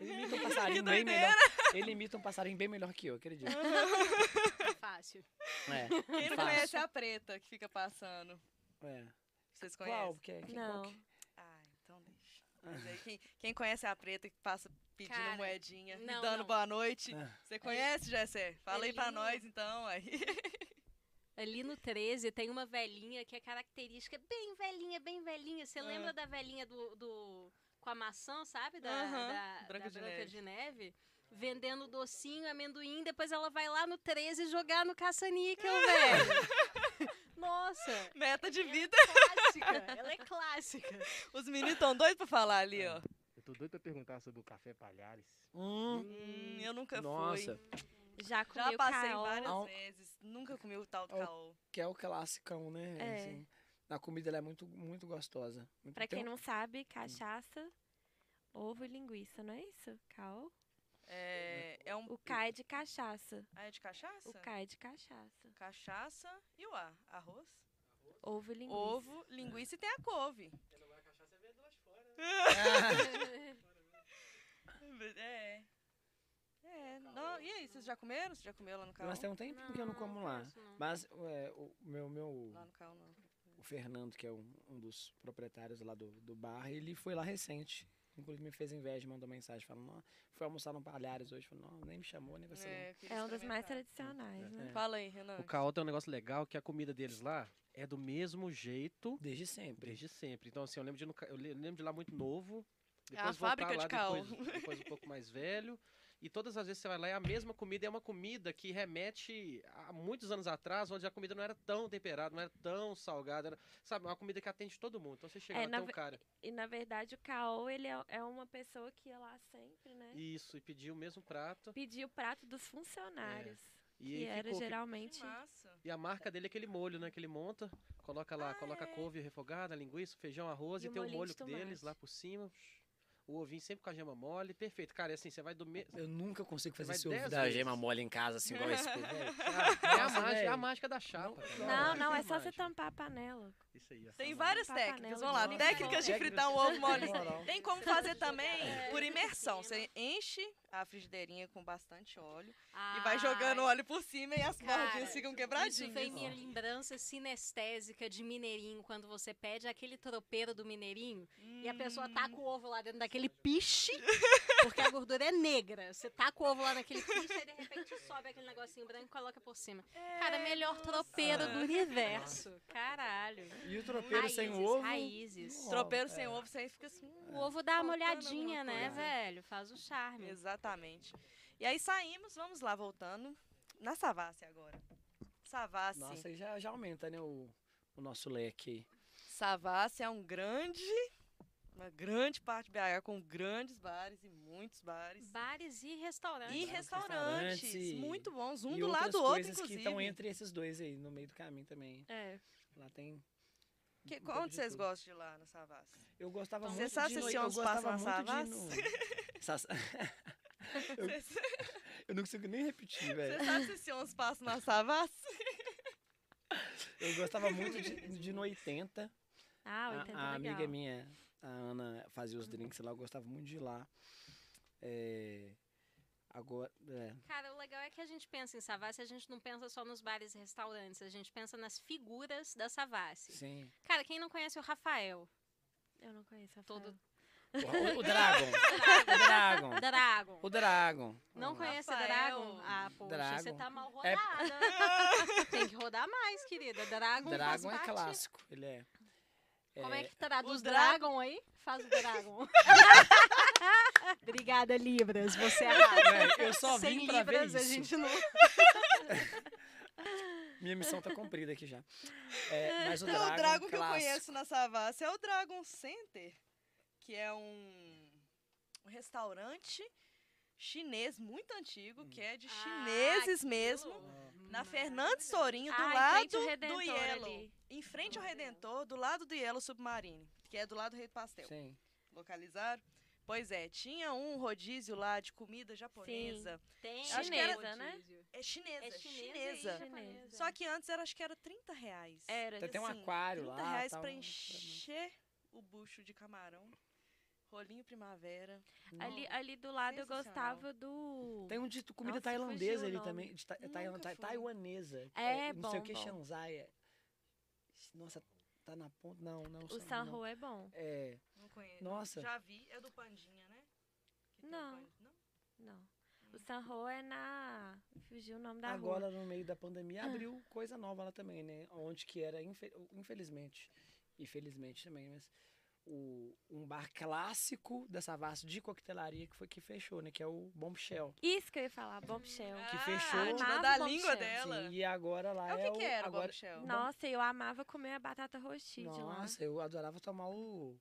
Ele imita um passarinho bem melhor. Ele imita um passarinho bem melhor que eu, acredito. É fácil. É, Quem não fácil. conhece a preta que fica passando? É. Vocês Qual? conhecem? Que, que, Não. qual que- Ah, então deixa. Mas aí, quem, quem conhece a preta que passa pedindo Cara, moedinha não, dando não. boa noite? Ah. Você conhece, Jessé? Fala aí pra nós, então. Aí. Ali no 13 tem uma velhinha que é característica, bem velhinha, bem velhinha. Você Ah. lembra da velhinha do, do- com a maçã, sabe? Da, da, Branca da de Branca Neve. de Neve. Vendendo docinho, amendoim, depois ela vai lá no 13 jogar no caça-níquel, velho. Nossa! Meta de é vida. clássica, ela é clássica. Os meninos estão doidos pra falar ali, ó. Eu tô doido pra perguntar sobre o Café Palhares. Hum, Hum, eu nunca nossa, fui. Já comi Já o passei caol. várias vezes. Nunca comi o tal do Ao- caô. que é o classicão, né? É. assim. A comida ela é muito, muito gostosa. Muito- Pra quem um- não sabe, cachaça, ovo e linguiça, não é isso? Caol? É, é um. O K é de cachaça. Ah, é de cachaça? O K é de cachaça. Cachaça e o A. Arroz, Ovo e linguiça. ovo, linguiça e tem a couve. É. É. Não, e aí, vocês já comeram? Você já comeu lá no carro? Mas tem um tempinho que eu não como lá. não. Mas é, o meu, meu Lá no carro, não. O Fernando, que é um, um dos proprietários lá do, do bar, ele foi lá recente. Inclusive me fez inveja, mandou mensagem falando, "Não, foi almoçar no Palhares hoje. Falei, não, nem me chamou, nem vai ser. É, É um dos mais tradicionais, né? É. Fala aí, Renan. O Caol tem um negócio legal que a comida deles lá é do mesmo jeito Desde sempre. desde sempre. Então, assim, eu lembro de, eu le- lembro de lá muito novo. É a Depois voltar fábrica de lá Caol. depois, depois um pouco mais velho. E todas as vezes você vai lá é a mesma comida. É uma comida que remete a muitos anos atrás, onde a comida não era tão temperada, não era tão salgada. Era, sabe, uma comida que atende todo mundo. Então você chega É, lá tem um cara. E na verdade o K.O. ele é, é uma pessoa que ia lá sempre, né? Isso, e pediu o mesmo prato. Pedir o prato dos funcionários. E que era ficou- geralmente. E a marca dele é aquele molho, né? Que ele monta, coloca lá, Ah, coloca é. couve refogada, linguiça, feijão, arroz E e, tem o molho de deles lá por cima. O ovinho sempre com a gema mole, perfeito. Cara, é assim, você vai do mesmo. Eu nunca consigo fazer esse ovo da vezes. gema mole em casa, assim, igual esse velho. é, a mágica, é a mágica da chapa. cara. Não, não, é Isso só você tampar a panela. Isso aí. Tem várias técnicas. Vamos lá. Técnicas de fritar um ovo moral. Tem como fazer também É. por imersão. Você enche a frigideirinha com bastante óleo e Ai, vai jogando óleo por cima e as cara, bordinhas ficam Isso quebradinhas. vem minha lembrança sinestésica de mineirinho, quando você pede aquele tropeiro do mineirinho e a pessoa Hum. taca o ovo lá dentro daquele piche, porque a gordura é negra. Você taca o ovo lá naquele piche e de repente sobe aquele negocinho branco e coloca por cima. Cara, melhor tropeiro do universo. Caralho. E o tropeiro sem Raízes, ovo. raízes. Nossa. Tropeiro É. sem ovo, você aí fica assim. hum, O ovo dá uma olhadinha, né, coisa. velho? Faz o charme. Exatamente. E aí saímos, vamos lá, voltando. Na Savassi agora. Savassi. Nossa, aí já, já aumenta, né, o, o nosso leque. Savassi é um grande, uma grande parte de BH com grandes bares e muitos bares. Bares e restaurantes. E restaurantes, restaurantes muito bons, um e do lado do outro, coisas inclusive. que estão entre esses dois aí, no meio do caminho também. É. Lá tem. Que, um onde de vocês tudo. gostam de ir lá na Savassi? Eu gostava Você muito sabe de se tinha eu uns gostava passos na Sas- eu, eu não consigo nem repetir, velho. Você sabe se uns passos na Savassi? Eu gostava muito de, de no 80. Ah, A, 80 a é amiga legal. minha, a Ana, fazia os drinks lá, eu gostava muito de ir lá. É, agora, é, Cara, o legal é que a gente pensa em Savassi, a gente não pensa só nos bares e restaurantes, a gente pensa nas figuras da Savassi. sim. Cara, quem não conhece o Rafael? Eu não conheço a Todo- O, o, o Dragon. o Dragon. Dragon. O Dragon. Não conhece Rafael. Dragon? Ah, poxa, Dragon. você tá mal É- rodada. Tem que rodar mais, querida. Dragon, faz Dragon é parte. clássico. Ele é. Como é que traduz o Dra- Dragon aí? Faz o Dragon. Obrigada, Libras. Você arrasa. Véi, eu só Sem vim pra ver Libras, a isso. gente não... Minha missão tá cumprida aqui já. É, mas o Então, Dragon, o Dragon que eu conheço na Savassi é o Dragon Center, que é um, um restaurante chinês muito antigo, que é de Ah, chineses mesmo, aquilo. na Fernandes Sorinho, do Ah, lado do Yellow. ali. Em frente ao Redentor, do lado do Yellow Submarine, que é do lado do Rei do Pastel. Sim. Localizaram? Pois é, tinha um rodízio lá de comida japonesa. Tem Acho que era- rodízio. É chinesa, É chinesa. chinesa. Chinesa. japonesa. Só que antes era, acho que era 30 reais. Era. Tem até um assim, aquário 30 lá. reais tal, pra um- encher o bucho de camarão. Rolinho primavera. Ali, ali do lado eu gostava do. Tem um de comida Nossa, tailandesa ali também. De ta, tai- fui. taiwanesa. É, Não sei o bom, que, bom. Shanzai. é- Nossa, tá na ponta. Não, não. O San- Sanho é bom. É. Conheço. Nossa. Já vi, é do Pandinha, né? Que o Não. Não? Não. O Sanho é na. Fugiu o nome da Agora, rua. no meio da pandemia, abriu coisa nova lá também, né? Onde que era, infe- infelizmente, e felizmente também, mas o, um bar clássico da Savassi de coquetelaria que foi que fechou, né? Que é o Bombshell. Isso que eu ia falar, Bombshell. Que Ah, fechou. da o língua dela. Sim, e agora lá É o é que, que era o agora, Bombshell? Nossa, eu amava comer a batata rosti lá. Nossa, eu adorava tomar o.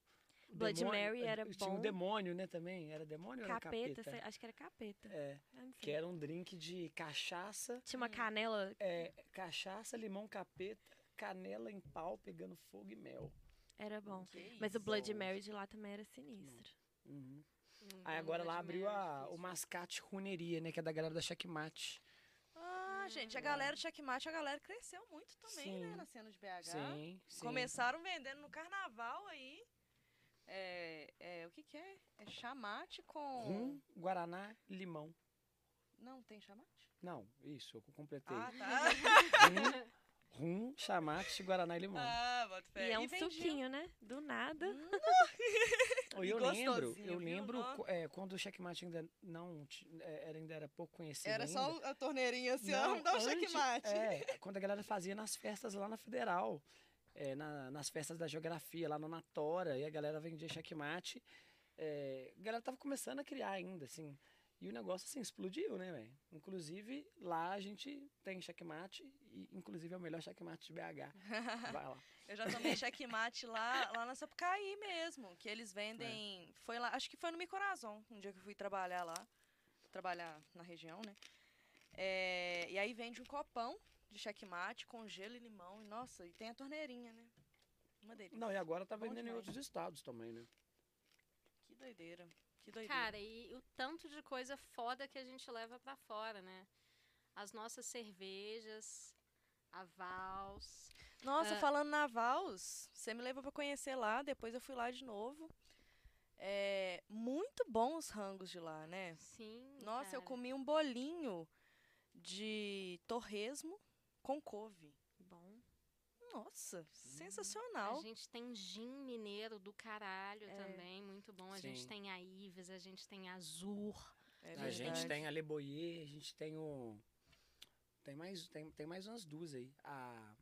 Blood Mary era Tinha um bom. demônio, né, também? Era demônio ou era Capeta, capeta? sei- acho que era capeta. É, sei. que era um drink de cachaça, Tinha uma canela. é, cachaça, limão, capeta, canela em pau, pegando fogo e mel. Era bom. Que Mas o Blood. Mary de lá também era sinistro. Uhum. Não Aí vou agora lá abriu é a, o. Mascate Runeria, né? Que é da galera da Checkmate. Ah, gente, a galera do Checkmate, a galera cresceu muito também, né? Sim. Na cena de BH. Sim, sim. Começaram vendendo no carnaval aí. É, é, o que que é? É chamate com... Rum, Guaraná, limão. Não tem chamate? Não, isso, eu completei. Ah, tá. Rum, rum, chamate, Guaraná e limão. ah, bota fé. E é um vendiam. suquinho, né? Do nada. Ô, e eu lembro, eu lembro é, quando o checkmate ainda não é, era, ainda era pouco conhecido Era ainda. só a torneirinha assim, Não, me dá um checkmate. É, quando a galera fazia nas festas lá na Federal, é, na- nas festas da geografia, lá na Natora, e a galera vendia checkmate. É, a galera tava começando a criar ainda, assim. E o negócio, assim, explodiu, né, velho? Inclusive, lá a gente tem checkmate, e inclusive é o melhor checkmate de BH. Vai lá. Eu já tomei checkmate lá, lá na Sapucaí mesmo, que eles vendem... Foi lá, acho que foi no Micorazon, um dia que eu fui trabalhar lá. Trabalhar na região, né? É, e aí vende um copão de checkmate com gelo e limão. E, nossa, e tem a torneirinha, né? Uma delícia. Não, e agora tá vendendo em outros estados também, né? Que doideira. Que doideira. Cara, e o tanto de coisa foda que a gente leva pra fora, né? As nossas cervejas, a Vals. Nossa, É. falando na Vals, você me levou pra conhecer lá, depois eu fui lá de novo. É, muito bons os rangos de lá, né? Sim. Nossa, eu cara. comi um bolinho de torresmo com couve. Bom. Nossa, Hum. sensacional. A gente tem gin mineiro do caralho É. também, muito bom. A gente Sim. tem a Ives, a gente tem a Azur. É a gente tem a Le Boyer, a gente tem o. Tem mais, tem, tem mais umas duas aí. A.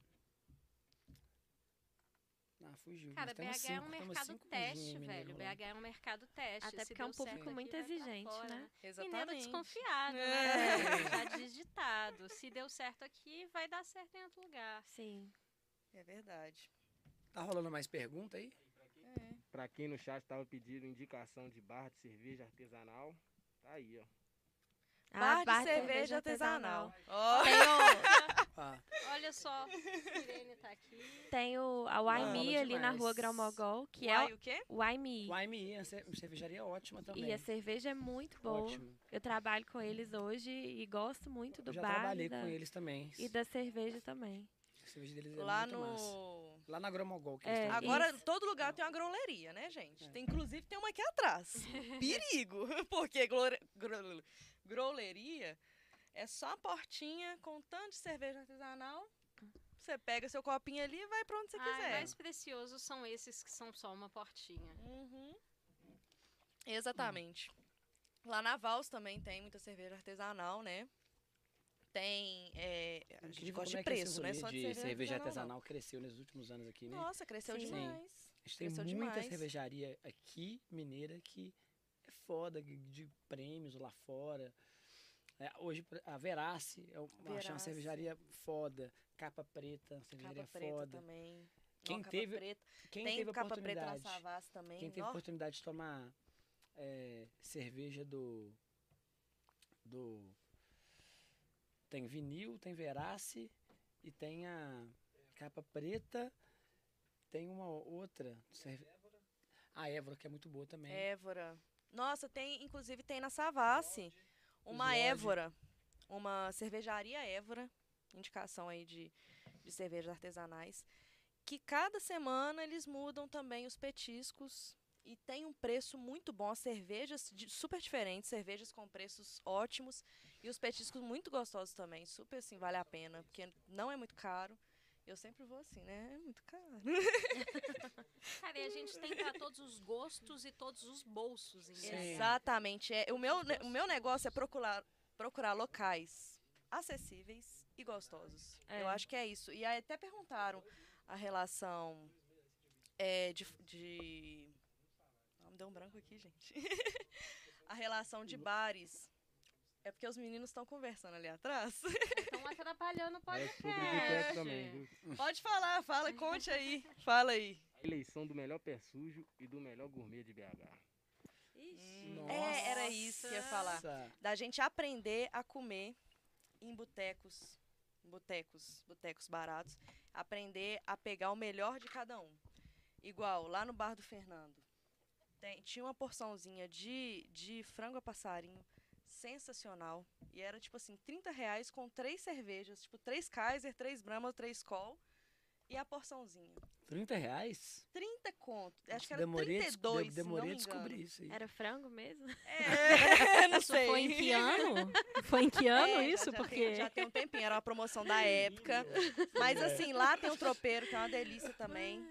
Ah, fugiu. Cara, BH é um cinco, tem umas mercado teste, mineiro velho. BH é um mercado teste. Até Se porque é um certo público aqui, muito exigente, fora, né? Mineiro Exatamente. desconfiado, É. né? Já digitado. Se deu certo aqui, vai dar certo em outro lugar. Sim. É verdade. Tá rolando mais pergunta aí? É. Pra quem no chat tava pedindo indicação de barra de cerveja artesanal, tá aí, ó. Bar, bar de cerveja artesanal. Ó, Tem o, Ah, Olha só, Irene tá aqui. tem o, a Waimi ali na rua Grão-Mogol, que Uai, é o quê? Waimi. o AMI, a cer- cervejaria ótima também. E a cerveja é muito boa. Ótimo. Eu trabalho com eles hoje e gosto muito do Eu já bar trabalhei e da, com eles também. e da cerveja também. A cerveja deles é Lá muito massa. no. Lá na Gromogol que É. Agora, Isso. todo lugar tem uma growleria, né, gente? É. Tem, inclusive, tem uma aqui atrás. Perigo! Porque growleria é só a portinha com tanto de cerveja artesanal. Você pega seu copinho ali e vai pra onde você Ai, quiser. mais preciosos são esses que são só uma portinha. Uhum. Exatamente. Lá na Vals também tem muita cerveja artesanal, né? Tem. É, a gente gosta de é que esse preço, né? Só de, de cerveja, cerveja artesanal. artesanal cresceu nesses últimos anos aqui, né? Nossa, cresceu Sim. demais. A gente tem Cresceu muita demais. cervejaria aqui, mineira, que é foda, de prêmios lá fora. É, hoje, a Verace, é uma, achei uma Verace. cervejaria foda. Capa Preta, cervejaria Capa preta foda. também. Quem capa teve- preta. Quem tem teve a capa preta na Savassi também. quem teve a ó. oportunidade de tomar é, cerveja do, do... Tem vinil, tem Verace e tem a capa preta. Tem uma outra. cerve- A Évora, que é muito boa também. Évora. Nossa, tem, inclusive tem na Savassi uma. Évora. Uma cervejaria Évora. Indicação aí de, de cervejas artesanais. Que cada semana eles mudam também os petiscos. E tem um preço muito bom. As cervejas de- super diferentes, cervejas com preços ótimos. E os petiscos muito gostosos também. Super assim, vale a pena. Porque não é muito caro. Eu sempre vou assim, né? É muito caro. Cara, e a gente tem pra todos os gostos e todos os bolsos. Exatamente. É, o, meu, o meu negócio é procurar, procurar locais acessíveis e gostosos. É. Eu acho que é isso. E aí até perguntaram a relação é, de, de. Ah, me deu um branco aqui, gente. a relação de bares. É porque os meninos estão conversando ali atrás. Estão atrapalhando o É sobre podcast. também, viu? Pode falar, fala, conte aí. Fala aí. A eleição do melhor pé sujo e do melhor gourmet de BH. Nossa. É, era isso que eu ia falar. Da gente aprender a comer em botecos, botecos, botecos baratos, aprender a pegar o melhor de cada um. Igual lá no bar do Fernando. tem- tinha uma porçãozinha de, de frango a passarinho sensacional. E era tipo assim, 30 reais com três cervejas. Tipo, três Kaiser, três Brahma, três Col. E a porçãozinha. 30 reais? 30 conto. Acho que era demorei a des- 32, de- demorei a descobrir isso aí. Era frango mesmo? É, não Isso sei. foi em que ano? Foi em que ano É, isso? já Porque. Tem, já tem um tempinho, era uma promoção da época. Mas assim, lá tem o tropeiro, que é uma delícia também.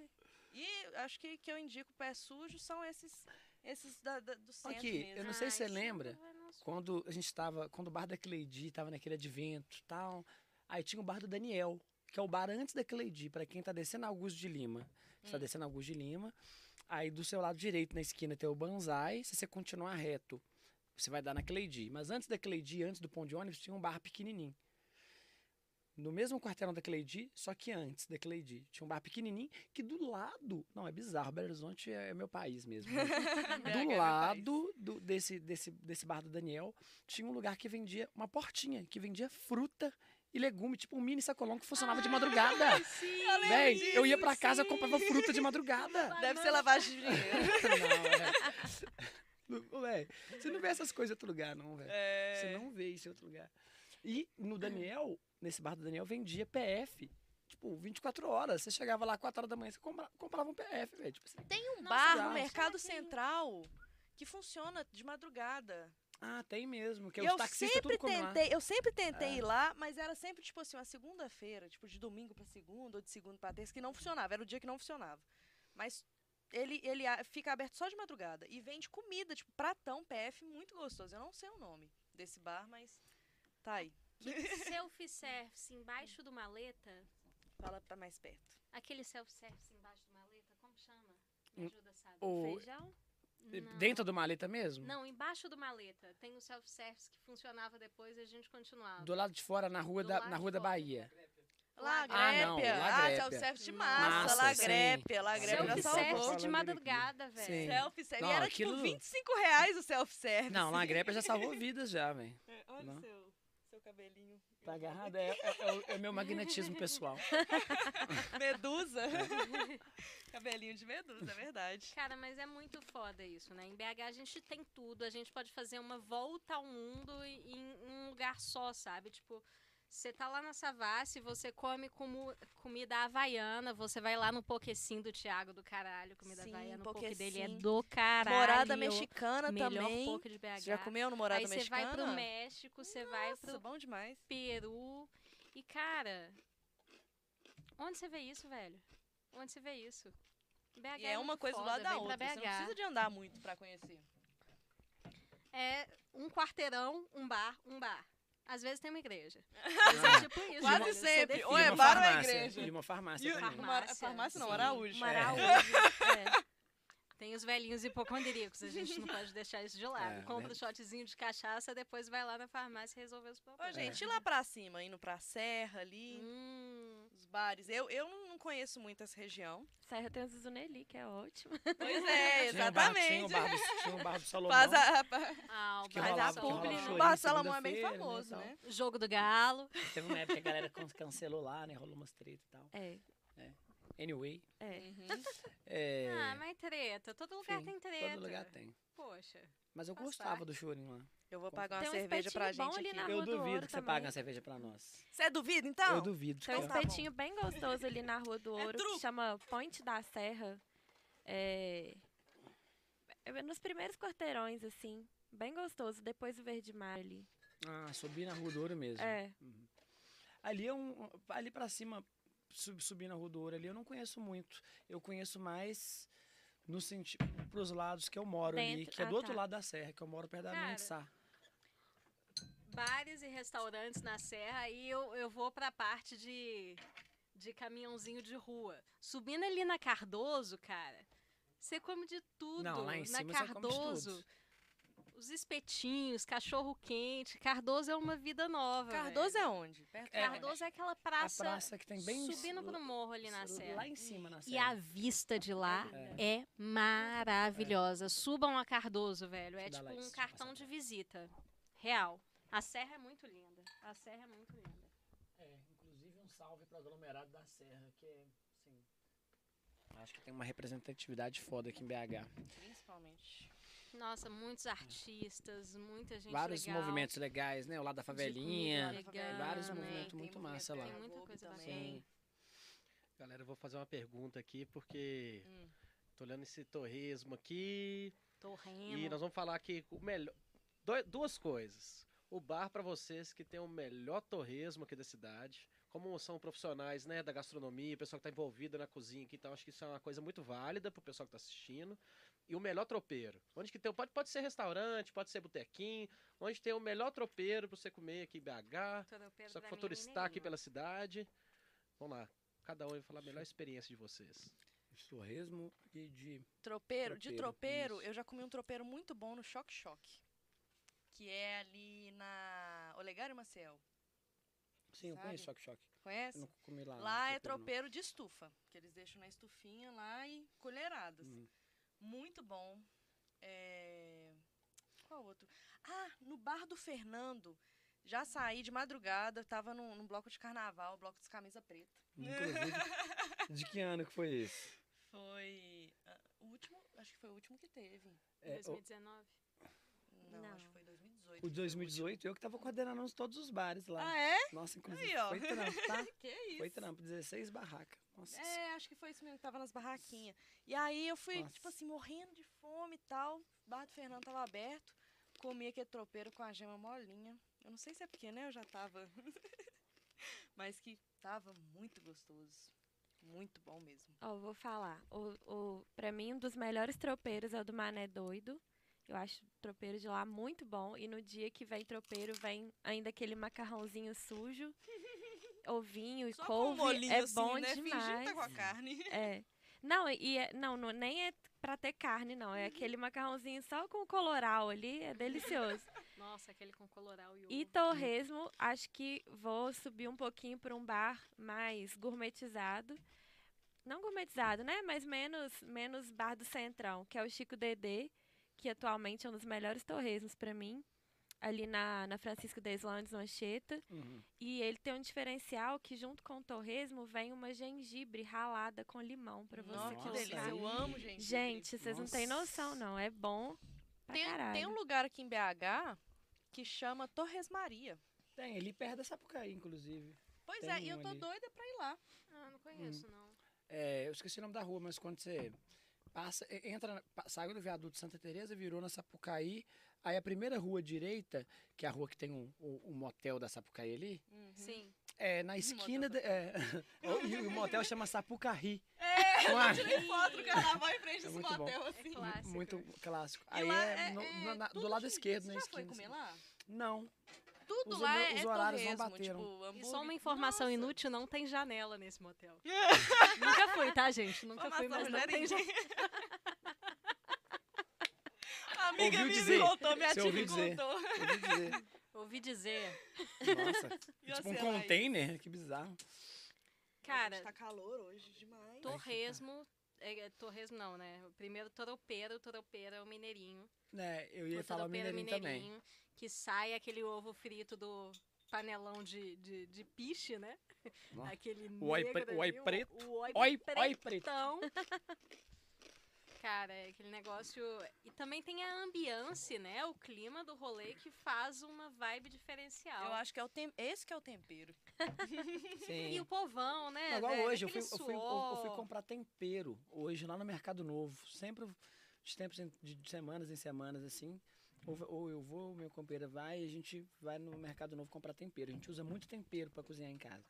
E acho que que eu indico pé sujo são esses, esses da, da- do centro Aqui, mesmo. eu não sei se você lembra, quando a gente tava, quando o bar da Cleidi tava naquele advento e tal, aí tinha o bar do Daniel, que é o bar antes da Cleidi, para quem tá descendo Augusto de Lima. Você tá Hum. descendo Augusto de Lima, aí do seu lado direito, na esquina, tem o Banzai, se você continuar reto, você vai dar na Cleidi. Mas antes da Cleidi, antes do ponto de ônibus, tinha um bar pequenininho. No mesmo quarteirão da Cleidi, só que antes da Cleidi. Tinha um bar pequenininho que do lado... Não, é bizarro, Belo Horizonte é meu país mesmo. né? É do lado do- desse, desse, desse bar do Daniel, tinha um lugar que vendia uma portinha, que vendia fruta e legume, tipo um mini sacolão que funcionava de madrugada. lembro Véi, eu ia disso, pra casa e comprava fruta de madrugada. Deve ser lavagem de dinheiro. não, é. Não, Véi, você não vê essas coisas em outro lugar, não, velho. É. Você não vê isso em outro lugar. E no Daniel, nesse bar do Daniel, vendia PF. Tipo, 24 horas. Você chegava lá 4 horas da manhã, você compra- comprava um PF, velho. Tipo assim. Tem um bar no Mercado Central que funciona de madrugada. Ah, tem mesmo. Que os eu sempre tudo comem lá. tentei, eu sempre tentei É. ir lá, mas era sempre tipo assim, uma segunda-feira, tipo de domingo pra segunda ou de segunda pra terça que não funcionava, era o dia que não funcionava. Mas ele ele fica aberto só de madrugada e vende comida, tipo pratão PF muito gostoso. Eu não sei o nome desse bar, mas tá aí. Self-service embaixo do maleta. Fala pra mais perto. Aquele self-service embaixo do maleta, como chama? Me ajuda, sabe? O, Feijão? Não. Dentro do maleta mesmo? Não, embaixo do maleta. Tem o self-service que funcionava depois e a gente continuava. Do lado de fora, na rua, Do da, na rua da. Bahia. Lá Ah, Ah, self-service de massa, sim. lá Grépia, lá Grépia já Self-service de madrugada, velho. Self-service. E era aquilo- tipo 25 reais o self-service. Não, lá a Grepa já salvou vidas já, velho. É, Olha o seu cabelinho. Tá agarrado? É, é- é o, é o meu magnetismo pessoal. Medusa. Cabelinho de medusa, é verdade. Cara, mas é muito foda isso, né? Em BH a gente tem tudo, a gente pode fazer uma volta ao mundo em um lugar só, sabe? Tipo, você tá lá na Savassi, você come como comida havaiana, você vai lá no Poquecim do Thiago do caralho, comida Sim, havaiana, o poke dele é Poquecim. do caralho. Morada mexicana melhor também. poke de BH. Você já comeu no Morada Aí você Mexicana? vai pro México, você vai pro bom demais. Peru. E, cara, onde você vê isso, velho? Onde você vê isso? BH E é uma muito coisa do foda, lado da outra. Você não precisa de andar muito pra conhecer. É um quarteirão, um bar, um bar. Às vezes tem uma igreja. Mas é tipo isso. Quase sempre. Ou é uma bar ou é farmácia, igreja? E uma farmácia E também. uma- farmácia não, sim, Araújo. Uma É. Araújo, é. Tem os velhinhos hipocondríacos, a gente não pode deixar isso de lado. É, Compra né? um shotzinho de cachaça, depois vai lá na farmácia e resolver os Ô, problemas. gente, e lá pra cima, indo pra Serra ali, Hum, bares. Eu, eu não conheço muito essa região. Serra tem o Zuzuneli, que é ótimo. Pois é, Tinha um bar- Tinha o exatamente. bar do, tinha o bar do Salomão. Faz a, ah, o Que bar rolava- publi chorinho Bar Salomão é bem né, famoso, né? Jogo do Galo. Teve uma época que a galera can- cancelou lá, né? Rolou umas treta e tal. É, Anyway. é. Uhum. É, Ah, mas treta. Todo lugar sim, tem treta. todo lugar tem. Poxa. Mas eu gostava parte. do chorinho lá. Eu vou pagar uma um cerveja pra gente bom ali aqui. na eu do duvido Ouro que você também. pague uma cerveja pra nós. Você duvida, então? Eu duvido. Tem um espetinho bem gostoso ali na Rua do É Ouro, truco. que chama Ponte da Serra. É... é nos primeiros quarteirões, assim. Bem gostoso, depois do Verde Mar ali. Ah, subi na Rua do Ouro mesmo. É. Uhum. Ali é um. Ali pra cima, sub, subir na Rua do Ouro ali, eu não conheço muito. Eu conheço mais no sentido. pros lados que eu moro ali, Dentro- que é ah, do outro tá. lado da serra, que eu moro perto da Cara. Bares e restaurantes na Serra, aí eu, eu vou pra parte de, de caminhãozinho de rua. Subindo ali na Cardoso, cara, você come de tudo. Não, lá em na cima você come de Cardoso. tudo. Os espetinhos, cachorro quente. Cardoso é uma vida nova. Cardoso velho. é onde? Perto É, Cardoso é aquela praça, a praça que tem bem. subindo pro morro ali na Serra. Lá em cima na E serra. a vista de lá É. é maravilhosa. Subam a Cardoso, velho. É tipo um cartão de visita. Real. A serra é muito linda. A serra é muito linda. É, inclusive um salve para aglomerado da Serra, que é, assim, Acho que tem uma representatividade foda aqui em BH. Principalmente. Nossa, muitos artistas, muita gente Vários legal. movimentos legais, né? O lado da favelinha. vegana, vários né? movimentos Tem muito massa lá. Tem muita coisa também. Sim. Galera, eu vou fazer uma pergunta aqui, porque Hum. tô olhando esse torresmo aqui. Torremo. E nós vamos falar aqui o melhor. duas coisas. O bar para vocês que tem o melhor torresmo aqui da cidade. Como são profissionais né, da gastronomia, o pessoal que está envolvido na cozinha aqui, então acho que isso é uma coisa muito válida pro pessoal que está assistindo. E o melhor tropeiro. Onde que tem. Pode, pode ser restaurante, pode ser botequim. Onde tem o melhor tropeiro para você comer aqui em BH. Só que for turistar aqui pela cidade. Vamos lá. Cada um vai falar a melhor experiência de vocês. Torresmo e de. Tropeiro, de Tropeiro, tropeiro, isso. eu já comi um tropeiro muito bom no Choque Choque. Que é ali na Olegário Maciel. Sim, eu Sabe? conheço Choque Choque. Conhece? Eu não comi lá. Lá é tropeiro, não. de estufa, que eles deixam na estufinha lá e colheradas. Uhum. Muito bom. É, Qual outro? Ah, no bar do Fernando. Já saí de madrugada, tava num, num bloco de carnaval, bloco dos camisa preta. Inclusive, de que ano que foi esse? Foi ah, o último, acho que foi o último que teve. É, o, 2019. Não, Não. acho que foi 2018. o que foi de 2018, eu que tava coordenando todos os bares lá. Ah, é? Nossa, inclusive, Aí, ó. foi trampo, tá? Que isso? Foi trampo, 16 barracas. Nossa. É, acho que foi isso mesmo, que tava nas barraquinhas. E aí eu fui, Nossa. tipo assim, morrendo de fome e tal. O bar do Fernando tava aberto. Comi aquele tropeiro com a gema molinha. Eu não sei se é porque, né? Eu já tava. Mas que tava muito gostoso. Muito bom mesmo. Ó, vou falar. O, o, pra mim, um dos melhores tropeiros é o do Mané Doido. Eu acho o tropeiro de lá muito bom. E no dia que vem tropeiro, vem ainda aquele macarrãozinho sujo, ovinho e Só com um couve. molinho é assim, bom né? Fingindo que demais. tá com a carne. É. Não, e é- não, não, nem é pra ter carne, não. É aquele macarrãozinho só com coloral ali, é delicioso. Nossa, aquele com coloral e E ovo. torresmo, acho que vou subir um pouquinho para um bar mais gourmetizado. Não gourmetizado, né? Mas menos, menos bar do Centrão, que é o Chico Dedê, que atualmente é um dos melhores torresmos para mim. Ali na, na Francisco Deslandes, no Anchieta. Uhum. E ele tem um diferencial que, junto com o torresmo, vem uma gengibre ralada com limão para você Nossa, que Nossa, delícia. Eu amo, gente. Gente, vocês não têm noção, Nossa. não. É bom pra Tem, tem um lugar aqui em BH que chama Torres Maria. Tem, ali perto da Sapucaí, inclusive. Pois Tem é, e eu tô ali. doida pra ir lá. Ah, não conheço, não. É, eu esqueci o nome da rua, mas quando você passa, e- entra, saiu do viaduto Santa Teresa, virou na Sapucaí, aí a primeira rua direita, que é a rua que tem um, o, o motel da Sapucaí ali, Sim. é na esquina, de, é, o- e o motel chama Sapucaí. É, eu é? tirei foto do carnaval em frente É desse muito bom. motel, É assim. clássico. Muito clássico. E Aí lá é, no- é na- do lado esquerdo, Você na já esquina. foi comer assim. lá? Não. Tudo Os lá é, os é horários não torresmo, bateram. tipo, E só uma informação Nossa. inútil, não tem janela nesse motel. Nunca fui, tá, gente? Nunca fui, mas não tem janela. A amiga Ouviu dizer. me contou, minha Você tia me contou. Ouvi dizer. Ouvi dizer. Nossa, E tipo um container, que bizarro. Cara, tá calor hoje demais. torresmo... É, é, torresmo não, né? O primeiro toropeiro, toropeiro é o mineirinho. É, eu ia o falar o toropeiro é mineirinho também. Que sai aquele ovo frito do panelão de, de, de piche, né? Nossa. Aquele O oi pre- o oi ali, preto. O oi, Oi, oi preto. Cara, é aquele negócio... E também tem a ambiance, né? O clima do rolê que faz uma vibe diferencial. Eu acho que é o tem... esse que é o tempero. Sim. E o povão, né? Não, igual velho? hoje, eu fui, eu, fui, eu- fui comprar tempero hoje lá no Mercado Novo. Sempre de tempos em- de semanas em semanas, assim. Ou, ou eu vou, meu companheiro vai e a gente vai no Mercado Novo comprar tempero. A gente usa muito tempero para cozinhar em casa.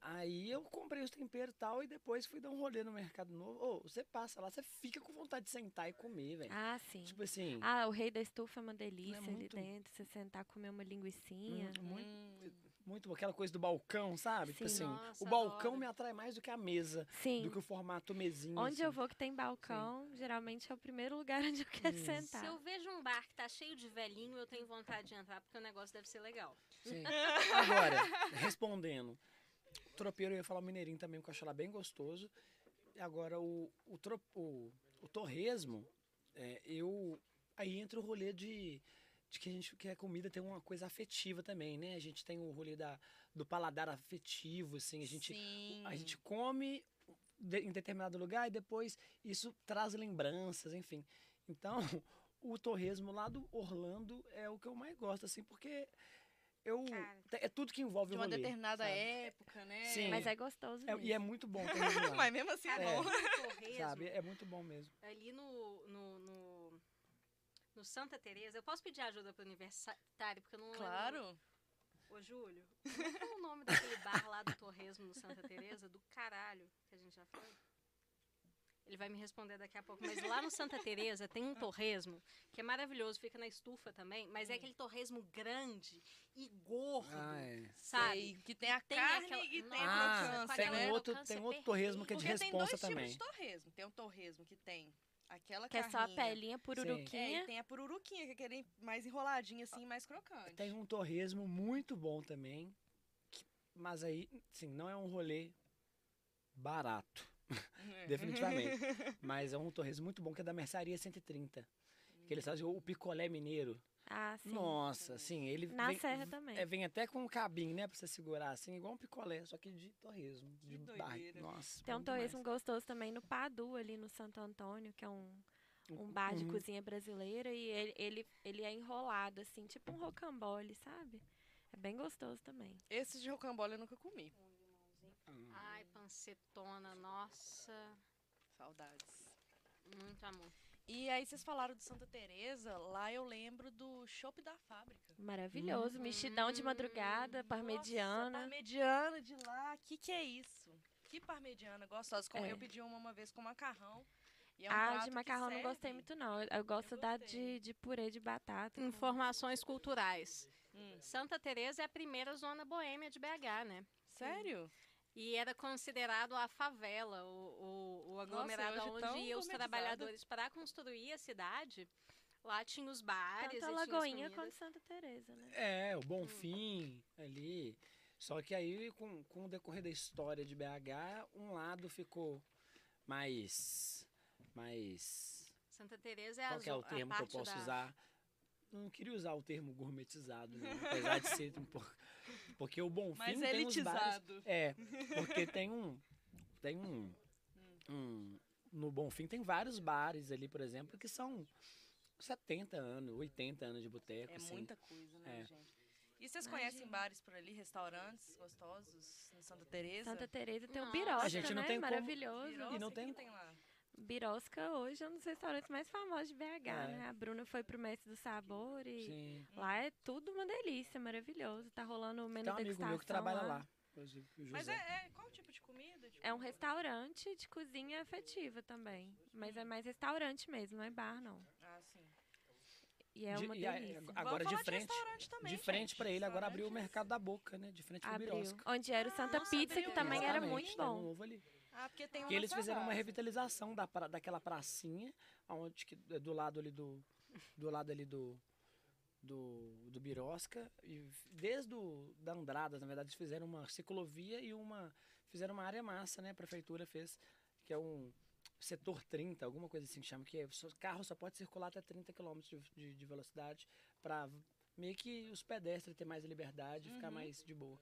Aí eu comprei os temperos e tal, e depois fui dar um rolê no Mercado Novo. Ô, você passa lá, você fica com vontade de sentar e comer, velho. Ah, sim. Tipo assim, Ah, o rei da estufa é uma delícia ali muito- dentro. Você sentar comer uma linguicinha. hum, muito, Hum. Muito aquela coisa do balcão, sabe? Tipo Sim. assim, Nossa, o balcão adoro. me atrai mais do que a mesa, Sim. do que o formato mesinho. Onde eu assim. vou que tem balcão, geralmente é o primeiro lugar onde eu quero Hum. sentar. Se eu vejo um bar que tá cheio de velhinho, eu tenho vontade de entrar, porque o negócio deve ser legal. Sim. Agora, respondendo. O tropeiro eu ia falar o mineirinho também, porque eu acho lá bem gostoso. E agora o, o, tro, o, o torresmo, é, eu. Aí entra o rolê de, de que a gente que a comida tem uma coisa afetiva também, né? A gente tem o rolê da, do paladar afetivo, assim, a gente, Sim. a gente come de- em determinado lugar e depois isso traz lembranças, enfim. Então, o torresmo lá do Orlando é o que eu mais gosto, assim, porque eu Cara. é tudo que envolve De o uma rolê, determinada sabe? época, né? Sim. Mas é gostoso É- mesmo. e é muito bom Mas mesmo assim é, É. bom. No torresmo, sabe? É muito bom mesmo. ali no, no, no, no Santa Teresa, eu posso pedir ajuda pro universitário, porque eu não lembro. Claro. Ô, Júlio, qual é o nome daquele bar lá do Torresmo no Santa Teresa? Do caralho, que a gente já foi? Ele vai me responder daqui a pouco. Mas lá no Santa Teresa tem um torresmo que é maravilhoso, fica na estufa também, mas é aquele torresmo grande e gordo, é. sabe? Sei, que tem a tem carne aquela- e tem a Ah, crocância, tem né? um outro, tem outro torresmo que é de Porque tem dois responsa tipos também. de torresmo. Tem um torresmo que tem aquela Que é só a carninha. pelinha É, pururuquinha. e tem a pururuquinha, que é aquele mais enroladinho assim, mais crocante. Tem um torresmo muito bom também, que- mas aí, sim, não é um rolê barato, É. definitivamente. mas é um torresmo muito bom, que é da Mercearia 130. Que eles fazem o picolé mineiro. Ah, sim. Nossa, assim, ele Na vem, serra também. é, vem até com um cabinho, né, pra você segurar, assim, igual um picolé, só que de torresmo, de Que barriga. doideira. Nossa, Tem um bom demais. torresmo gostoso também no Padu, ali no Santo Antônio, que é um, um bar de Uhum. cozinha brasileira. E ele, ele, ele é enrolado, assim, tipo um rocambole, sabe? É bem gostoso também. Esse de rocambole eu nunca comi. Hum. Ai, pancetona, nossa, Saudades. muito amor. E aí vocês falaram do Santa Teresa, lá eu lembro do Chopp da Fábrica. Maravilhoso. Mexidão de madrugada, Nossa, parmegiana. parmegiana de lá, que que é isso? Que parmegiana gostosa. Como É. eu pedi uma uma vez com macarrão. E é um Ah, de macarrão não gostei muito, não. Eu, eu gosto da gostei. de, de purê de batata. com- Informações culturais. Hum. Santa Teresa é a primeira zona boêmia de BH, né? Sério? E era considerado a favela, o, o, o aglomerado tão onde iam os trabalhadores para construir a cidade. Lá tinha os bares, Tanto a Lagoinha quanto Santa Teresa, né? É, o Hum. Bonfim ali. Só que aí, com, com o decorrer da história de BH, um lado ficou mais. mais. Santa Teresa é a, Qual que é o termo que eu posso da- usar? Não queria usar o termo gourmetizado, não, apesar de ser um pouco. Porque o Bonfim Mais tem uns bares. elitizado. É, porque tem um. Tem um. Um no Bonfim tem vários bares ali, por exemplo, que são 70 anos, 80 anos de boteco. É assim. muita coisa, né, É. gente? E vocês conhecem bares por ali, restaurantes gostosos em Santa Teresa? Santa Teresa tem o. Birosca, A gente não né? tem Maravilhoso. Birosca, E não tem- tem lá? Birosca hoje é um dos restaurantes mais famosos de BH, É. né? A Bruna foi pro Mestre do Sabor e Sim. lá é tudo uma delícia, maravilhoso. Tá rolando o menu Tem um amigo meu que trabalha lá. lá. Mas José. é, é- qual tipo de comida? Tipo, É um restaurante de cozinha afetiva também. Mas é mais restaurante mesmo, não é bar, não. Ah, sim. E é De- uma e a- delícia. agora Vamos de frente, restaurante também, de frente para ele, agora abriu o mercado da boca, né? De frente Abriu. Birosca. Onde era o Santa Nossa, Pizza, que também era muito um bom. novo ali. Ah, porque tem um Que eles fizeram uma Savassi. revitalização da, daquela pracinha, onde que, do lado ali do. Do lado ali do. Do, do Birosca. E desde o, da Andradas, na verdade, eles fizeram uma ciclovia e uma. Fizeram uma área massa, né? A prefeitura fez, que é um setor 30, alguma coisa assim que chama, que é, só- carro só pode circular até 30 km de, de, de velocidade para meio que os pedestres ter mais liberdade e ficar Uhum. mais de boa.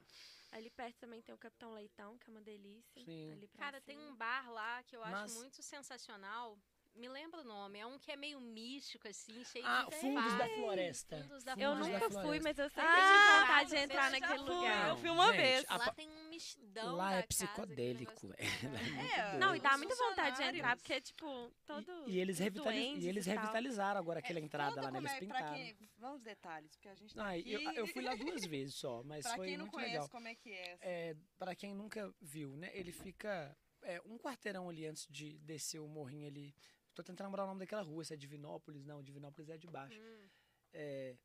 Ali perto também tem o Capitão Leitão, que é uma delícia. Sim. Cara, tem cima. um bar lá que eu acho Mas- muito sensacional. Me lembra o nome. É um que é meio místico, assim, cheio Ah, de Fundos da. Floresta. Fundos da Eu nunca Floresta. fui, mas eu sempre Ah, tive vontade de entrar naquele lugar. Eu fui uma gente, vez. a Lá tem um mexidão Lá da é psicodélico, velho. É muito É. Não, e dá muita vontade de entrar, porque é tipo todo. E, e eles, revitaliz... e eles e tal. revitalizaram agora aquela entrada Conta lá, né? Eles é, pra pintaram. quem... Vamos detalhes, porque a gente tá Ah, aqui... eu, eu fui lá duas vezes só, mas pra foi quem não muito conhece legal. como é que é. É, para quem nunca viu, né? Ele fica é, um quarteirão ali antes de descer o morrinho ali. Tô tentando lembrar o nome daquela rua, se é Divinópolis. Não, Divinópolis é de baixo. Hum. É,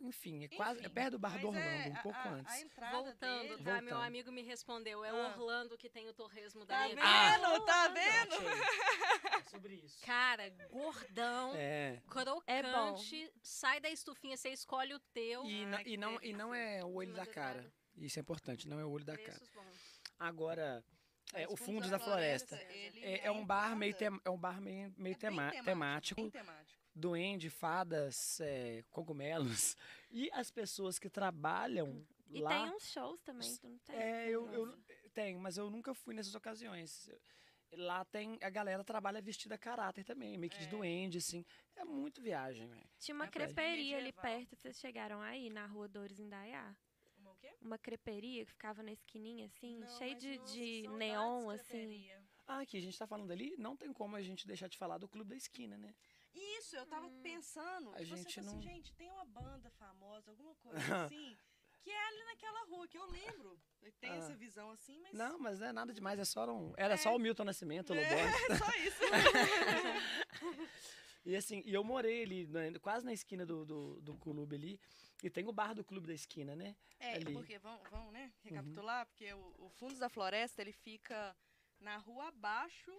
enfim, é quase é Enfim, perto do Bar do é, Orlando, um a- pouco a, antes. A entrada Voltando, dele... tá? Voltando. Meu amigo me respondeu. É Ah. Orlando que tem o torresmo da Tá minha vendo? vida. Tá vendo? É sobre isso. Cara, gordão, É. crocante, sai da estufinha, você escolhe o teu. E, Ai, e não, e não é o olho da cara. Isso é importante, não é o olho da cara. Preços bons. Agora, é, o Fundos da Floresta. ele É, é um bar meio, tem- é um bar meio, meio é tema- temático. Bem temático. Duende, fadas, é, cogumelos. E as pessoas que trabalham E lá. tem uns shows também, tu não tem? É, eu, eu tenho, mas eu nunca fui nessas ocasiões. Lá tem. A galera trabalha vestida a caráter também, meio que de É. duende, assim. É muito viagem, velho. Tinha uma É creperia ali perto, vocês chegaram aí, na rua Dores Indaiá. Uma creperia que ficava na esquininha, assim, Não, cheio de, nossa, de neon, assim. Ah, aqui a gente tá falando ali, não tem como a gente deixar de falar do Clube da Esquina, né? Isso, eu tava pensando. A e você gente falou não- assim, gente, tem uma banda famosa, alguma coisa assim, que é ali naquela rua, que eu lembro. Eu tenho Ah. essa visão assim, mas. Não, mas não é nada demais, é só um. Era só o Milton Nascimento, o Loborges. É só isso. E assim, e eu morei ali, né, quase na esquina do, do, do clube ali. E tem o bar do clube da esquina, né? É, Ali. porque vamos, vamos, né, recapitular, porque o, o Fundos da Floresta, ele fica na rua abaixo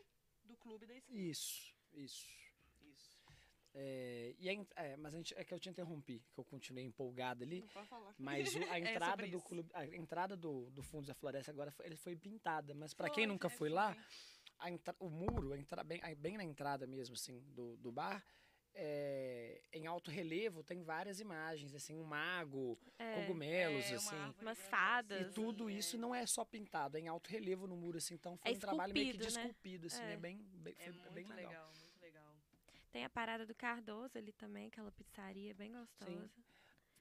do Clube da Esquina. Isso, isso. Isso. É, e a é, mas a gente, é que eu te interrompi, que eu continuei empolgado ali. Não pode falar. Mas a É entrada sobre do clube, a entrada do, do Fundos da Floresta agora foi, ele foi pintada. Mas Foi, quem nunca é, foi lá, a o muro, a entra- bem, bem na entrada mesmo, assim, do, do bar, é, em alto relevo tem várias imagens, assim, um mago, É, cogumelos, É, uma assim. umas fadas. E assim, tudo é. isso não é só pintado, é em alto relevo no muro, assim. Então foi É um trabalho meio que de esculpido, né? assim. É, É. bem, bem, É foi muito bem legal. legal, muito legal. Tem a parada do Cardoso ali também, aquela pizzaria bem gostosa.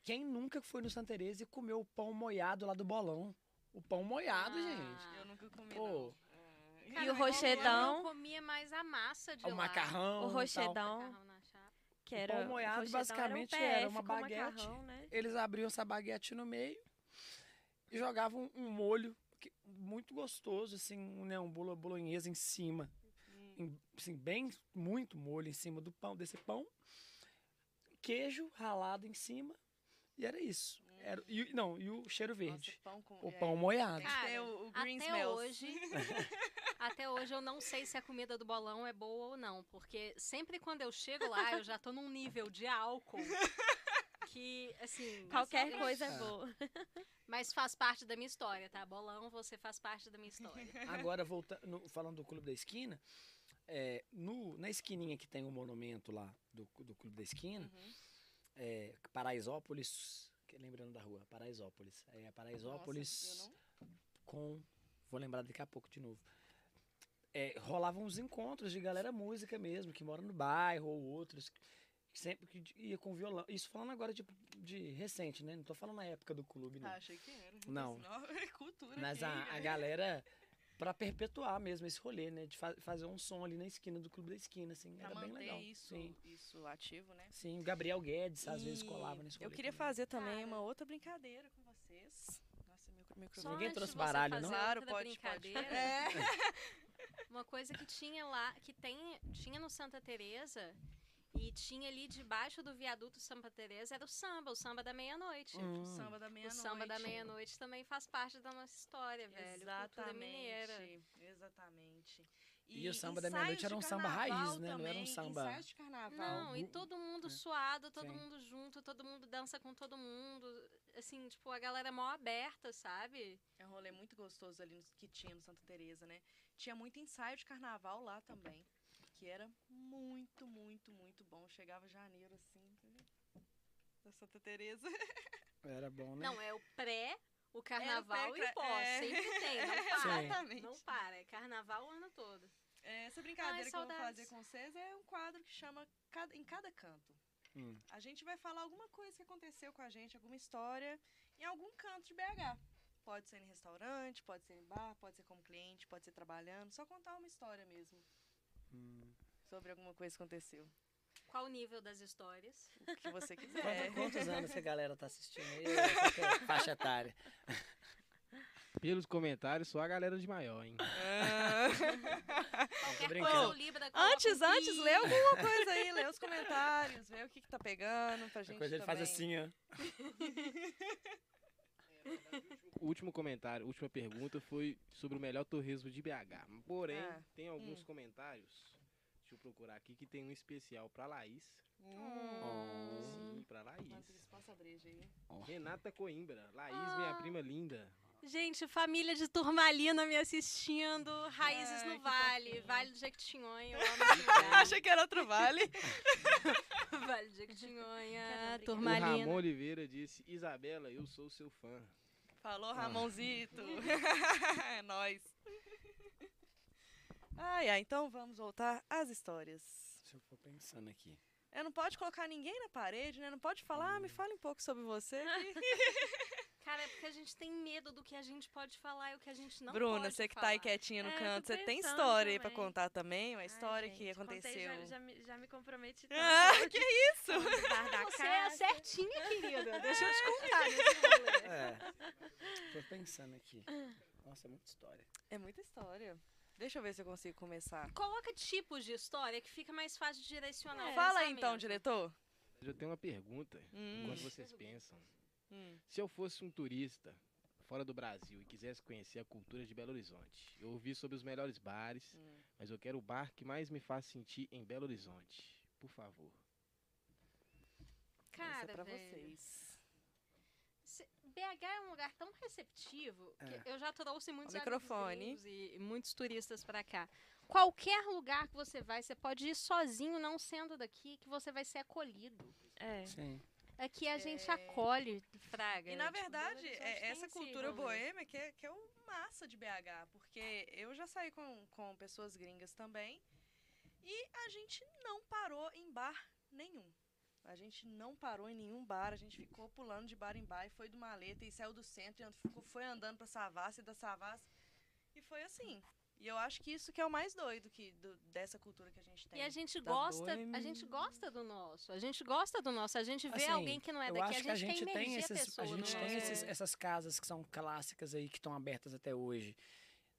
Quem nunca foi no Santa Teresa e comeu o pão moiado lá do bolão? O pão moiado, Ah. gente. Eu nunca comi, Pô. não. E Cara, o rochedão? Eu comia mais a massa de O lá. macarrão. O rochedão, Macarrão na chapa. Que O era. pão moiado, basicamente, era, um era uma baguete. macarrão, né? Eles abriam essa baguete no meio e jogavam um molho que- muito gostoso, assim, né, um bolo bolonhesa em cima. Em- assim, bem, muito molho em cima do pão, desse pão. Queijo ralado em cima. E era isso. Era, e, não, e o cheiro verde. Nossa, pão com, o é, pão moiado. Cara, o, o green Até smells. hoje, até hoje eu não sei se a comida do bolão é boa ou não, porque sempre quando eu chego lá, eu já tô num nível de álcool que, assim... Qualquer coisa é boa. Mas faz parte da minha história, tá? Bolão, você faz parte da minha história. Agora, voltando, falando do Clube da Esquina, é, no, na esquininha que tem o monumento lá do, do Clube da Esquina, Uhum. é, Paraisópolis, lembrando da rua, Paraisópolis. É Paraisópolis Nossa, não- com. Vou lembrar daqui a pouco de novo. É, rolavam uns encontros de galera música mesmo, que mora no bairro, ou outros, que sempre que ia com violão. Isso falando agora de, de recente, né? Não tô falando na época do clube, não. Ah, achei que era. Não. Não, é cultura Mas a, a né? galera, pra perpetuar mesmo esse rolê, né? De fa- fazer um som ali na esquina do clube da esquina, assim. Pra era bem legal. isso, Sim. isso ativo, né? Sim, o Gabriel Guedes às vezes E colava nesse rolê. Eu queria também. fazer também Cara. uma outra brincadeira com vocês. Nossa, meu microfone. Ninguém antes trouxe de você baralho, fazer não? Claro, pode, pode. brincadeira, É. Uma coisa que tinha lá, que tem, tinha no Santa Teresa e tinha ali debaixo do viaduto Santa Teresa era o samba, o samba da meia-noite. Hum. O samba da O meia-noite. samba da meia-noite também faz parte da nossa história, velho. Cultura mineira. Exatamente. Exatamente. E o samba da meia-noite era um samba raiz, né? Não era um samba- Ensaios de carnaval. Não, e Gu- todo mundo é. suado, todo Sim. mundo junto, todo mundo dança com todo mundo. Assim, tipo, a galera mó aberta, sabe? É um rolê muito gostoso ali no- que tinha no Santa Teresa, né? Tinha muito ensaio de carnaval lá também. Que era muito, muito, muito bom. Chegava janeiro, assim, da Santa Teresa. Era bom, né? Não, é o pré, o carnaval pré- e o pós. é. Sempre tem, não para. Exatamente. Não para, é carnaval o ano todo. É, Essa brincadeira Ai, que eu vou fazer com vocês é um quadro que chama Em Cada Canto. Hum. A gente vai falar alguma coisa que aconteceu com a gente, alguma história, em algum canto de BH. Pode ser em restaurante, pode ser em bar, pode ser como cliente, pode ser trabalhando. Só contar uma história mesmo Hum. Sobre alguma coisa que aconteceu. Qual o nível das histórias? O que você quiser. quantos anos que a galera tá assistindo aí? A faixa etária? Pelos comentários, só a galera de maior, hein? Ah. Qualquer brincando. coisa, o Libra Antes, um antes, lê alguma coisa aí, lê os comentários, vê o que, que tá pegando pra A gente coisa ele faz assim, ó. O último comentário, a última pergunta foi sobre o melhor torresmo de BH. Porém, Ah, tem alguns hum. comentários. Deixa eu procurar aqui que tem um especial pra Laís. Hum. Sim, pra Laís. Passa a breja aí. Renata Coimbra. Laís, minha Ah. prima linda. Gente, família de Turmalina me assistindo. Raízes Ai, no Vale. fofinho. Vale do Jequitinhonha. Achei que era outro vale. vale do Jequitinhonha. Quero O Turmalina. Ramon Oliveira disse: Isabela, eu sou seu fã. Falou Ramonzito. é nóis. Ai, ai, então vamos voltar às histórias. Se eu for pensando aqui. É, não pode colocar ninguém na parede, né? Não pode falar, ah, me fale um pouco sobre você. Cara, é porque a gente tem medo do que a gente pode falar e o que a gente não Bruna, pode você que tá falar. aí quietinha no É, canto, você tem história aí pra também. contar também? Uma Ai, história que gente, contei, aconteceu. já, já, me, já me comprometi tanto. Ah, que isso? Você é certinha, querida. Deixa eu te contar. É. Tô pensando aqui. Nossa, é muita história. É muita história. Deixa eu ver se eu consigo começar. Coloca tipos de história que fica mais fácil de direcionar. o Fala aí então, diretor. Eu tenho uma pergunta, Hum. enquanto vocês pensam. Hum. Se eu fosse um turista fora do Brasil e quisesse conhecer a cultura de Belo Horizonte, eu ouvi sobre os melhores bares, Hum. mas eu quero o bar que mais me faz sentir em Belo Horizonte. Por favor. Cara, Essa é pra velho, vocês. BH é um lugar tão receptivo que É. eu já trouxe muitos microfone. e muitos turistas pra cá. Qualquer lugar que você vai, você pode ir sozinho, não sendo daqui, que você vai ser acolhido. É. Sim. Aqui a gente É. acolhe, Fraga. E na Tipo, verdade, é essa cultura boêmia que é, que é o massa de BH, porque eu já saí com, com pessoas gringas também e a gente não parou em bar nenhum. A gente não parou em nenhum bar, a gente ficou pulando de bar em bar e foi do Maleta e saiu do centro e ficou, foi andando pra Savassi e da Savassi e foi assim. E eu acho que isso que é o mais doido que, do- dessa cultura que a gente tem. E a gente da gosta, a gente gosta do nosso. A gente gosta do nosso. A gente vê Assim, alguém que não é eu daqui, acho que a gente tem tem energia esses, pessoa a gente tem nosso. esses- essas casas que são clássicas aí que estão abertas até hoje,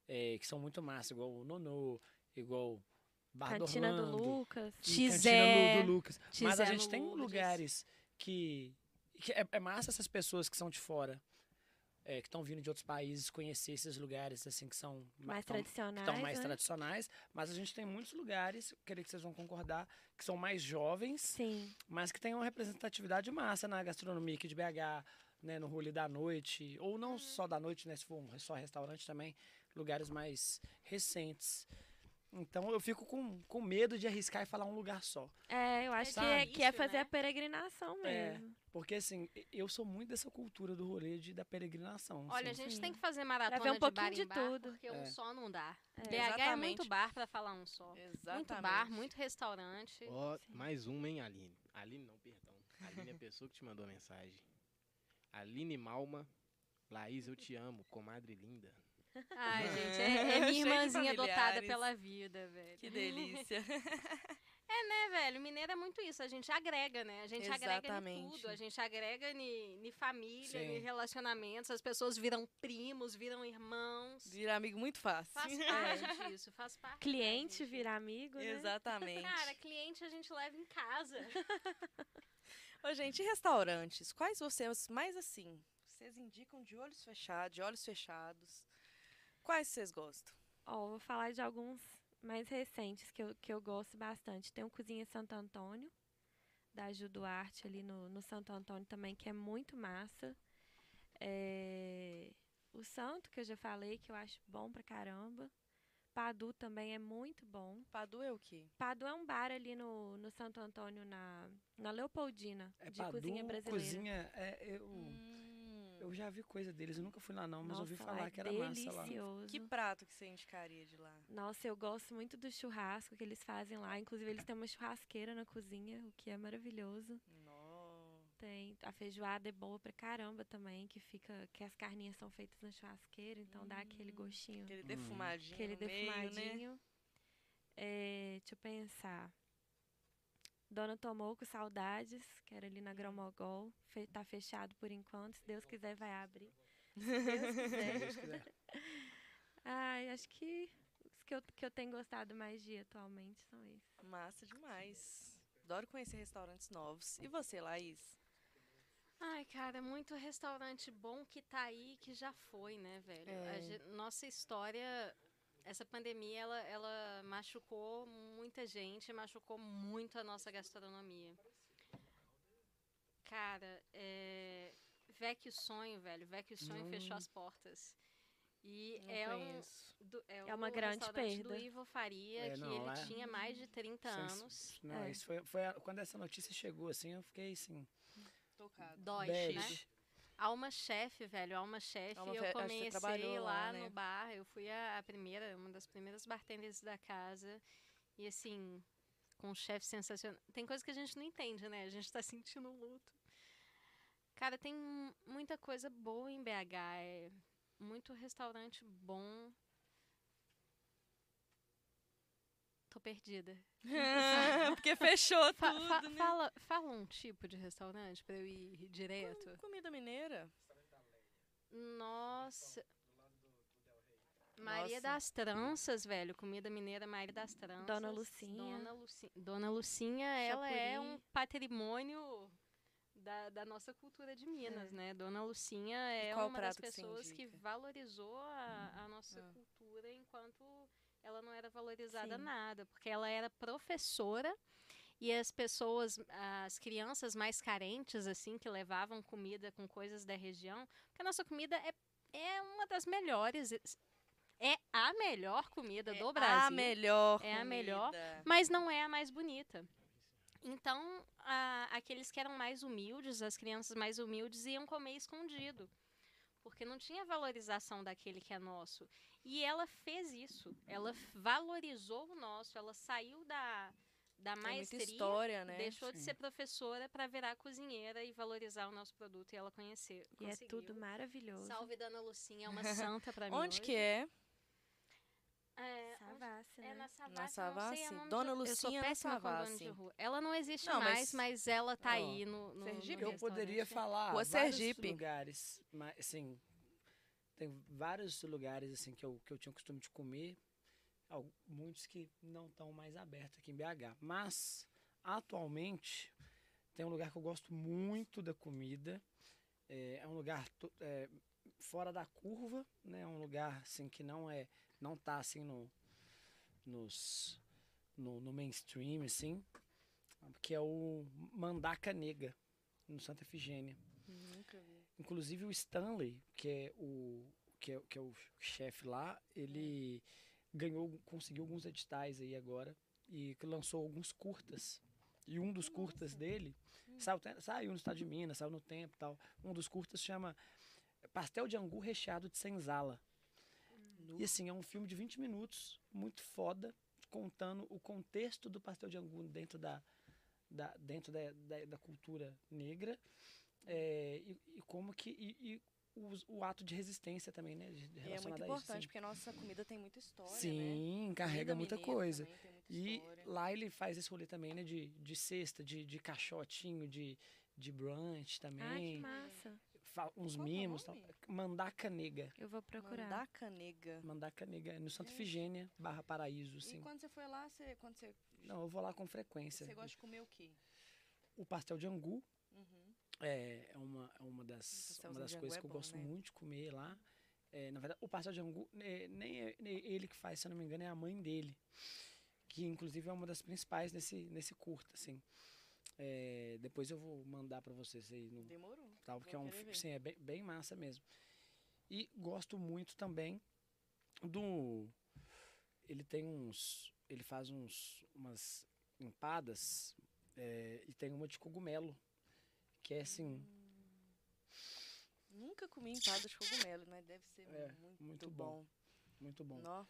é, que são muito massa, igual o Nonô, igual Bar do Cantina do Orlando, Lucas. e Xé, Cantina do, do Lucas. Mas a gente tem Lourdes. lugares que, que é, é massa essas pessoas que são de fora, é, que estão vindo de outros países conhecer esses lugares assim que são ma- Mais tão- tradicionais. estão mais né? tradicionais, mas a gente tem muitos lugares, creio que vocês vão concordar, que são mais jovens, Sim. mas que tem uma representatividade massa na gastronomia aqui de BH, né, no rolê da noite, ou não só da noite, né, se for um, só restaurante também, lugares mais recentes. Então eu fico com, com medo de arriscar e falar um lugar só. É, eu acho que, é, que é fazer né? a peregrinação É. mesmo. Porque assim, eu sou muito dessa cultura do rolê de, da peregrinação. Olha, a assim. gente Sim. tem que fazer maratona ver um de pouquinho bar em de bar, tudo. porque um É. só não dá. É. BH é muito bar pra falar um só. Exatamente. Muito bar, muito restaurante. Ó, mais uma, hein, Aline? Aline não, perdão. Aline é a pessoa que te mandou a mensagem. Aline Malma. Laís, eu te amo, comadre linda. Ai, gente, é, é minha irmãzinha adotada pela vida, velho. Que delícia. É, velho, mineiro é muito isso. A gente agrega, né? A gente agrega em Exatamente. tudo. A gente agrega em família, em relacionamentos. As pessoas viram primos, viram irmãos. Vira amigo muito fácil. Faz parte disso, faz parte. Cliente virar amigo, né? Exatamente. Cara, cliente a gente leva em casa. Ô, gente, e restaurantes? Quais vocês mais assim? Vocês indicam de olhos fechados, de olhos fechados? Quais vocês gostam? Ó, vou falar de alguns mais recentes que eu, que eu gosto bastante. Tem o Cozinha Santo Antônio, da Ju Duarte, ali no, no Santo Antônio também, que é muito massa. É, O Santo, que eu já falei, que eu acho bom pra caramba. Padu também é muito bom. Padu é o quê? Padu é um bar ali no, no Santo Antônio, na, na Leopoldina, É de Padu, cozinha brasileira. cozinha, é, eu, Hum, eu já vi coisa deles, eu nunca fui lá não, mas ouvi Nossa, falar lá é que era massa lá. delicioso. que prato que você indicaria de lá? Nossa, eu gosto muito do churrasco que eles fazem lá. Inclusive, eles têm uma churrasqueira na cozinha, o que é maravilhoso. Nó. Tem a feijoada é boa pra caramba também, que fica que as carninhas são feitas na churrasqueira, então dá aquele gostinho, Aquele Hum. defumadinho aquele no meio, né? defumadinho. É, deixa eu pensar. Dona Tomoco, saudades, que era ali na Gromogol. Fe, tá fechado por enquanto. Se Deus quiser, vai abrir. Se Deus quiser. Deus quiser. Ai, acho que os que eu, que eu tenho gostado mais de ir atualmente são esses. Massa demais. Adoro conhecer restaurantes novos. E você, Laís? Ai, cara, muito restaurante bom que tá aí, que já foi, né, velho? É. nossa história, essa pandemia, ela, ela machucou muita gente, machucou muito a nossa gastronomia. Cara, é... Vecchio Sonho, velho. Vecchio Sonho fechou as portas. E é um, do- é, É uma o grande perda. do Ivo Faria, É, que não, ele lá- tinha mais de 30 Sens- anos. Não, É. isso foi, foi a- quando essa notícia chegou assim, eu fiquei assim, Tocado. Dói, né? Alma Chef, velho, Alma Chef. Alma eu comecei lá, lá, né? no bar. Eu fui a, a primeira, uma das primeiras bartenders da casa. E assim, com um chefe sensacional. Tem coisa que a gente não entende, né? A gente tá sentindo luto. Cara, tem mu- muita coisa boa em BH. É muito restaurante bom. Tô perdida. Porque fechou Fa- tudo, fa- né? fala, fala um tipo de restaurante pra eu ir direto. Com- Comida mineira. Nossa. Maria Nossa. das Tranças, velho. Comida mineira Maria das Tranças. Dona Lucinha. Dona, Luci... Dona Lucinha, ela é um Chapuri. patrimônio da, da nossa cultura de Minas, né? Dona Lucinha é uma das que pessoas que indica? valorizou a, a nossa Ah. cultura enquanto ela não era valorizada Sim. nada. Porque ela era professora e as pessoas, as crianças mais carentes, assim, que levavam comida com coisas da região, porque a nossa comida é, é uma das melhores, é a melhor comida do Brasil, A melhor. É a melhor. comida. mas não é a mais bonita. Então, a- aqueles que eram mais humildes, as crianças mais humildes, iam comer escondido. Porque não tinha valorização daquele que é nosso. E ela fez isso. Ela valorizou o nosso. Ela saiu da, da muita maestria história, né? deixou de Sim. ser professora para virar cozinheira e valorizar o nosso produto e ela conhecer. E é conseguiu. tudo maravilhoso. Salve Dona Lucinha, é uma santa para mim. Onde hoje. que é? É, onde- Savassi, é né? na Savassi, Na sei Savassi? nome Dona de... Eu sou Lucinha na de Savassi. Ela não existe Não, mais, mas- mas, ela tá Ó, aí no, no, Sergipe? no Eu poderia falar Rua vários Sergipe. lugares, mas assim, tem vários lugares assim que eu, que eu tinha o costume de comer, muitos que não estão mais abertos aqui em BH. Mas atualmente tem um lugar que eu gosto muito da comida. É, é um lugar é, fora da curva, né? É um lugar assim que não é, não tá assim no, nos, no, no mainstream assim, que é o Mandaca Nega no Santa Efigênia. Nunca vi. Inclusive o Stanley, que é o que é, que é o chefe lá, ele ganhou, conseguiu alguns editais aí agora e que lançou alguns curtas. E um dos curtas dele saiu, te- saiu no estado de Minas, saiu no tempo e tal. Um dos curtas chama Pastel de Angu recheado de senzala. E assim, é um filme de 20 minutos, muito foda, contando o contexto do pastel de angu dentro da, da, dentro da, da, da cultura negra. É, e, e como que. E, e os- o, ato de resistência também, né? de- E é muito a importante, isso. porque a nossa comida tem muita história, né? Sim, carrega Comida muita coisa. também muita E história. lá ele faz esse rolê também, né? De, de cesta, de, de caixotinho, de, de brunch Ai, que também. massa. uns Qual que é o mimos. Tal. nome? Mandaca Nega. Eu vou procurar. Mandaca nega. Mandaca Nega, é no Santa Gente. Efigênia, barra Paraíso, E assim. quando você foi lá, você, quando você, Não, eu vou lá com frequência. você gosta de comer o quê? O pastel de angu. É, é uma, é uma das, uma das coisas é que eu bom, gosto né? muito de comer lá. É, na verdade, o pastel de angu, é, nem é nem ele que faz, se eu não me engano, é a mãe dele. Que, inclusive, é uma das principais nesse, nesse curta, assim. É, depois eu vou mandar pra vocês aí no, Demorou. tal, porque é um, querer fi- ver. sim, é bem, bem massa mesmo. E gosto muito também do ele tem uns ele faz uns umas empadas é, e tem uma de cogumelo que é assim Nunca comi empada de cogumelo, mas deve ser É, muito, muito bom. bom. muito bom. Nó.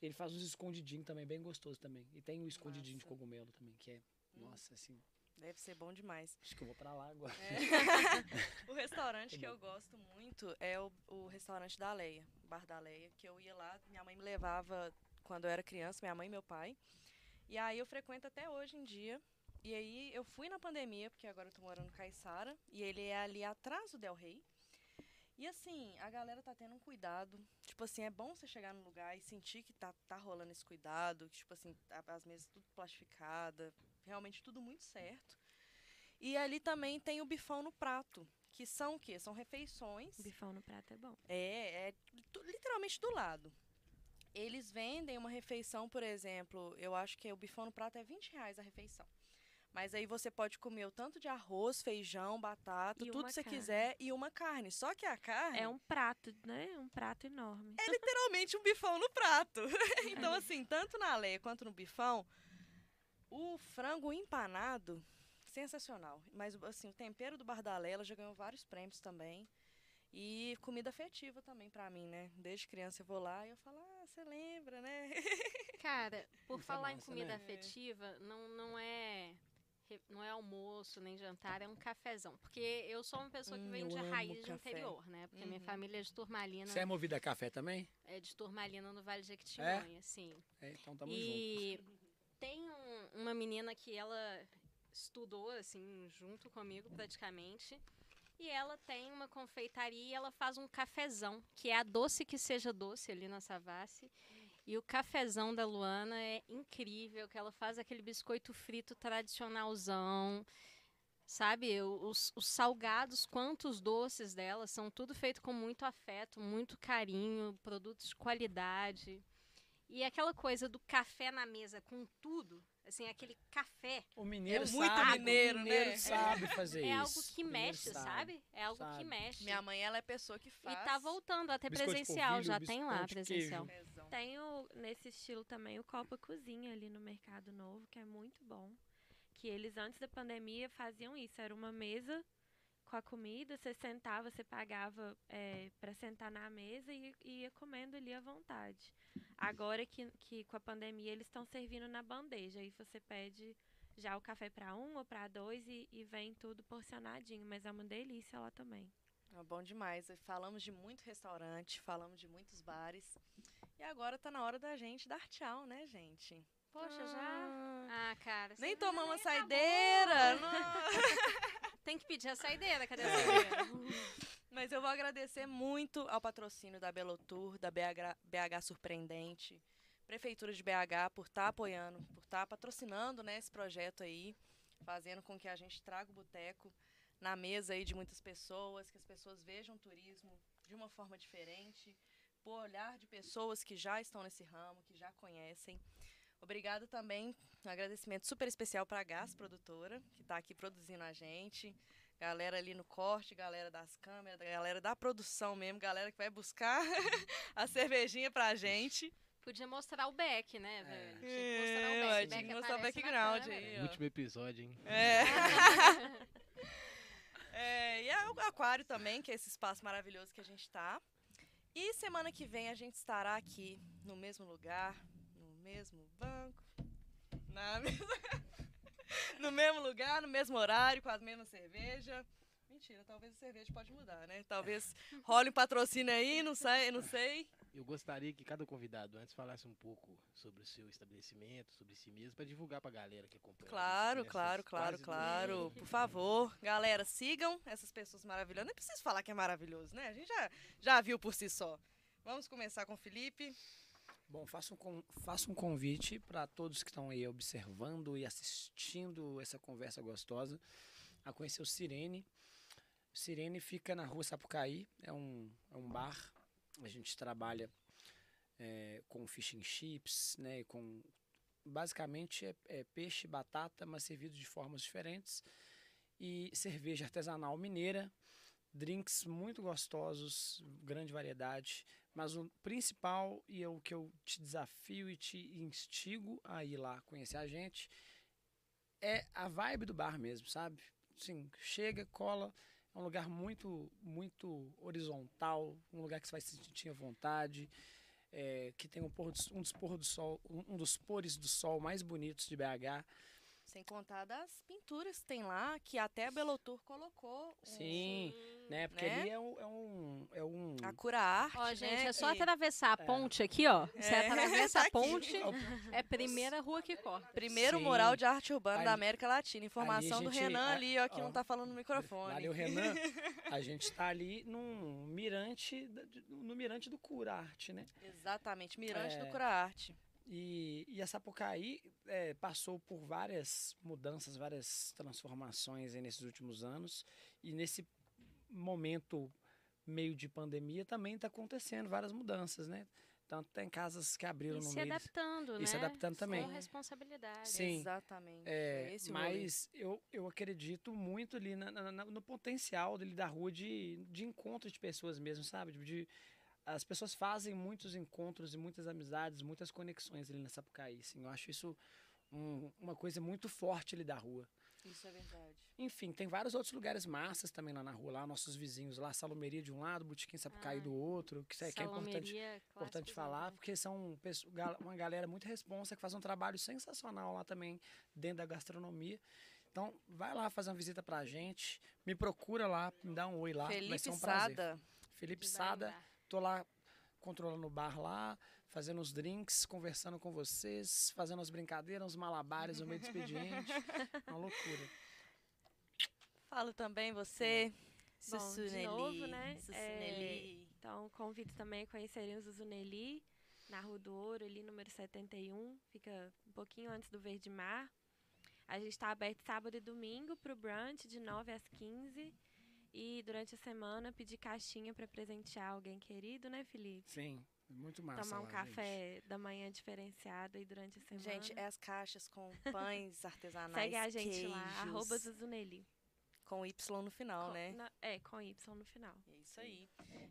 Ele faz uns escondidinhos também bem gostoso também. E tem o escondidinho de Massa. cogumelo também, que é Hum. nossa, assim, Deve ser bom demais. acho que eu vou pra lá agora. o restaurante Tá que eu gosto muito é o, o restaurante da Leia, Bar da Leia, que eu ia lá, minha mãe me levava quando eu era criança, minha mãe e meu pai. E aí eu frequento até hoje em dia. E aí eu fui na pandemia, porque agora eu tô morando em Caiçara, e ele é ali atrás do Del Rey. E assim, a galera tá tendo um cuidado. Tipo assim, é bom você chegar no lugar e sentir que tá, tá rolando esse cuidado, que, tipo assim, a- as mesas tudo plastificada, realmente tudo muito certo. E ali também tem o bifão no prato, que são o quê? São refeições. Bifão no prato é bom. É, é literalmente do lado. Eles vendem uma refeição, por exemplo, eu acho que o bifão no prato é 20 reais a refeição. Mas aí você pode comer o tanto de arroz, feijão, batata, E tudo que você carne. quiser e uma carne. Só que a carne É um prato, né? Um prato enorme. é literalmente um bifão no prato. então, assim, tanto na leia quanto no bifão, o frango empanado, sensacional. Mas, assim, o tempero do Bar da Leia, ela já ganhou vários prêmios também. E comida afetiva também pra mim, né? Desde criança eu vou lá e eu falo, ah, você lembra, né? Cara, por Isso é falar em massa, comida né? afetiva, não, não é não é almoço nem jantar, é um cafezão. Porque eu sou uma pessoa que Hum, vem de raiz de interior, né? Porque minha Uhum. família é de Turmalina, Você é movida a café também? é de Turmalina no Vale de Jequitinhonha, sim. É, então tamo. E tem um- uma menina que ela estudou, assim, junto comigo praticamente. E ela tem uma confeitaria e ela faz um cafezão, que é a doce que seja doce ali na Savassi. E o cafezão da Luana é incrível, que ela faz aquele biscoito frito tradicionalzão. Sabe, o- os, os salgados quanto os doces dela são tudo feito com muito afeto, muito carinho, produtos de qualidade. E aquela coisa do café na mesa com tudo, assim, aquele café O mineiro É muito sabe, mineiro, o mineiro né? sabe fazer é isso. algo que mexe, sabe? É algo sabe. que mexe. Minha mãe, ela é pessoa que E faz. tá voltando até Biscoito de presencial, polvilho, já tem lá biscoito presencial. queijo. Cafezão. Tem o, nesse estilo também o Copa Cozinha ali no Mercado Novo, que é muito bom. Que eles antes da pandemia faziam isso. Era uma mesa com a comida, você sentava, você pagava é, para sentar na mesa e, e ia comendo ali à vontade. Agora que, que com a pandemia eles estão servindo na bandeja. Aí você pede já o café para um ou para dois e, e vem tudo porcionadinho. Mas é uma delícia lá também. É bom demais. Falamos de muito restaurante, falamos de muitos bares. E agora tá na hora da gente dar tchau, né, gente? Poxa, já. Ah, Ah, cara. nem tomamos a nem saideira. Tem que pedir a saideira, cadê a saideira? Mas eu vou agradecer muito ao patrocínio da Belotour, da BH, BH Surpreendente, Prefeitura de BH por estar apoiando, por estar patrocinando né, esse projeto aí, fazendo com que a gente traga o boteco na mesa aí de muitas pessoas, que as pessoas vejam o turismo de uma forma diferente, por olhar de pessoas que já estão nesse ramo, que já conhecem. Obrigada também, um agradecimento super especial para a Gás Produtora, que está aqui produzindo a gente. Galera ali no corte, galera das câmeras, galera da produção mesmo, galera que vai buscar a cervejinha pra gente. Podia mostrar o back, né, velho? Tinha que mostrar É, o ué, back. tinha que back mostrar o background aí, ó. Último episódio, hein? É. É, e é o aquário também, que é esse espaço maravilhoso que a gente tá. E semana que vem a gente estará aqui no mesmo lugar, no mesmo banco, na mesma... no mesmo lugar, no mesmo horário, com a mesma cerveja. Mentira, talvez a cerveja pode mudar, né? Talvez role um patrocínio aí, não sei, não sei. Eu gostaria que cada convidado antes falasse um pouco sobre o seu estabelecimento, sobre si mesmo, para divulgar pra galera que acompanha. a gente Claro, claro, claro, claro. Por favor, galera, sigam essas pessoas maravilhosas. Nem preciso falar que é maravilhoso, né? A gente já, já viu por si só. Vamos começar com o Felipe. Bom, faço um, faço um convite para todos que estão aí observando e assistindo essa conversa gostosa a conhecer o Sirene. O Sirene fica na rua Sapucaí, é um, é um bar. A gente trabalha é, com fish and chips, né, com basicamente é, é peixe, batata, mas servido de formas diferentes e cerveja artesanal mineira, drinks muito gostosos, grande variedade. Mas o principal e é o que eu te desafio e te instigo a ir lá conhecer a gente é a vibe do bar mesmo, sabe? Sim, chega, cola, é um lugar muito, muito horizontal, um lugar que você vai se sentir à vontade, é, que tem um, pôr do- um dos pôr do sol, um um dos pores do sol mais bonitos de BH. Sem contar das pinturas que tem lá, que até a Belotour colocou. um- Sim, né? Porque Né? ali é um, é um, é um A cura arte. Ó, gente, né, é só que- atravessar a É. ponte aqui, ó. Você É, atravessa tá a aqui. ponte, é a primeira rua que corta. Primeiro Sim. mural de arte urbana da Ali- América Latina. Informação do gente- Renan a- ali, ó, que ó, não tá falando no microfone. Valeu, Renan. A gente tá ali num mirante, da- no mirante do Cura Arte, né? Exatamente, Mirante do É. Cura Arte. E, e a Sapucaí é, passou por várias mudanças, várias transformações aí nesses últimos anos. E nesse momento meio de pandemia também está acontecendo várias mudanças, né? Tanto tem casas que abriram E no se meio. adaptando, né? e se adaptando também. Com responsabilidade. Sim. Exatamente. É, esse mas eu, eu acredito muito ali na- na- na- no potencial dele da rua de, de encontro de pessoas mesmo, sabe? De, de- as pessoas fazem muitos encontros e muitas amizades, muitas conexões ali na Sapucaí. Assim, eu acho isso um- uma coisa muito forte ali da rua. Isso é verdade. Enfim, tem vários outros lugares massas também lá na rua, lá nossos vizinhos lá, Salumeria de um lado, Botequim Sapucaí Ah, do outro, que, isso é- que é importante, Salomeria, importante clássicos, falar, né? porque são uma galera muito responsa que faz um trabalho sensacional lá também dentro da gastronomia. Então, vai lá fazer uma visita pra gente, me procura lá, me dá um oi lá, vai Felipe ser um prazer. Sada. Felipe Sada, tô lá controlando o bar lá, fazendo os drinks, conversando com vocês, fazendo as brincadeiras, os malabares no meio do expediente. Uma loucura. Fala também você, Bom, de Sussuneli. novo, né, Sussuneli. Então, convido também a conhecerem o Zuzuneli, na Rua do Ouro, ali, número 71. Fica um pouquinho antes do Verde Mar. A gente está aberto sábado e domingo para o brunch, de 9 às 15. E durante a semana, pedir caixinha para presentear alguém querido, né, Felipe? Sim, muito massa. Tomar um lá, café da manhã diferenciado aí durante a semana. Gente, é as caixas com pães artesanais. Segue a gente lá, queijos, arroba Zuzuneli. Com Y no final, Com- né? na- é, com Y no final. É isso aí.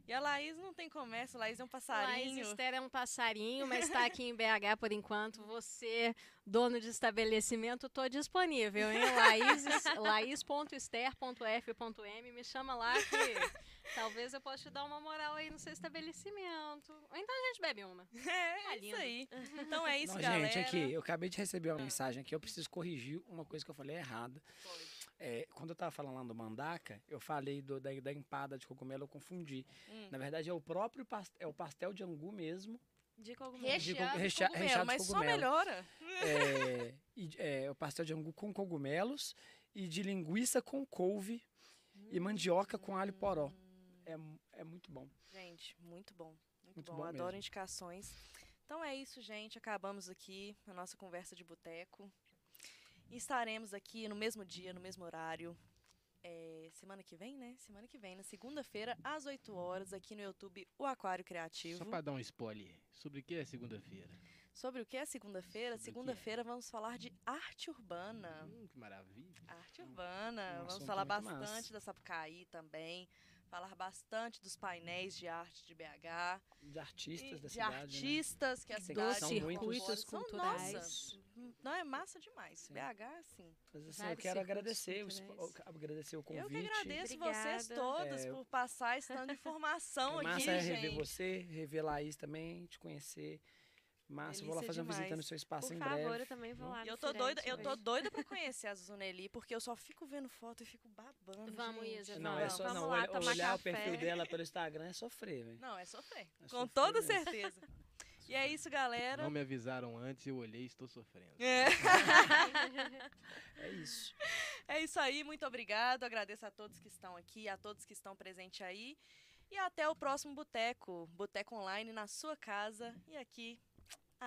E a Laís não tem comércio, Laís é um Laís passarinho. Esther é um passarinho, mas está aqui em BH por enquanto. Você, dono de estabelecimento, tô disponível, hein? Laís, laís.ester.f.m, me chama lá que talvez eu possa te dar uma moral aí no seu estabelecimento. Ou então a gente bebe uma. É, é isso lindo. aí. Então é isso, Não, galera. gente, aqui, eu acabei de receber uma mensagem aqui, eu preciso corrigir uma coisa que eu falei errada. É, quando eu tava falando lá do mandaca, eu falei do- da, da empada de cogumelo, eu confundi. Hum. Na verdade, é o próprio pastel, é o pastel de angu mesmo. De cogumelo. Recheado de cogumelo, recheado de mas só cogumelo. melhora. É, e é, o pastel de angu com cogumelos e de linguiça com couve e mandioca com alho poró. É, é muito bom. Gente, muito bom. Muito, Muito bom. bom Adoro mesmo. indicações. Então é isso, gente. Acabamos aqui a nossa conversa de boteco. Estaremos aqui no mesmo dia, no mesmo horário. é, semana que vem, né? Semana que vem, na segunda-feira, às 8 horas, aqui no YouTube, o Aquário Criativo. Só pra dar um spoiler. Sobre o que é segunda-feira? Sobre o que é segunda-feira? É? Segunda-feira vamos falar de arte urbana. Hum, que maravilha. Arte urbana. um Vamos assunto falar bastante massa. da Sapucaí também. Falar bastante dos painéis de arte de BH. De artistas e da de cidade, né? artistas que a Que cidade são circuitos São- culturais. Nossa, não é massa demais. Sim. BH, assim. Mas, assim, eu quero agradecer o, agradecer o convite. Eu que agradeço Obrigada. vocês todos É, eu- por passar esse tanto de informação É aqui, massa é rever gente. você, rever Laís também, te conhecer. Massa, eu vou lá Delícia fazer uma visita no demais. seu espaço Por em favor, breve. eu também vou lá E eu tô doida, eu tô doida pra conhecer a Zuneli, porque eu só fico vendo foto e fico babando. Vamos, gente. Isa, Não, é só vamos não, lá olha- tomar olhar o perfil dela pelo Instagram é sofrer, velho. Não, é sofrer. É Com sofrer toda mesmo. certeza. E é isso, galera. Não me avisaram antes, eu olhei e estou sofrendo. É. É isso. É isso aí, muito obrigado. Agradeço a todos que estão aqui, a todos que estão presentes aí. E até o próximo Boteco. Boteco Online na sua casa. E aqui,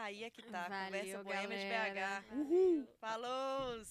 aí é que tá. Conversa Valeu, Boêmia de. BH. Falou!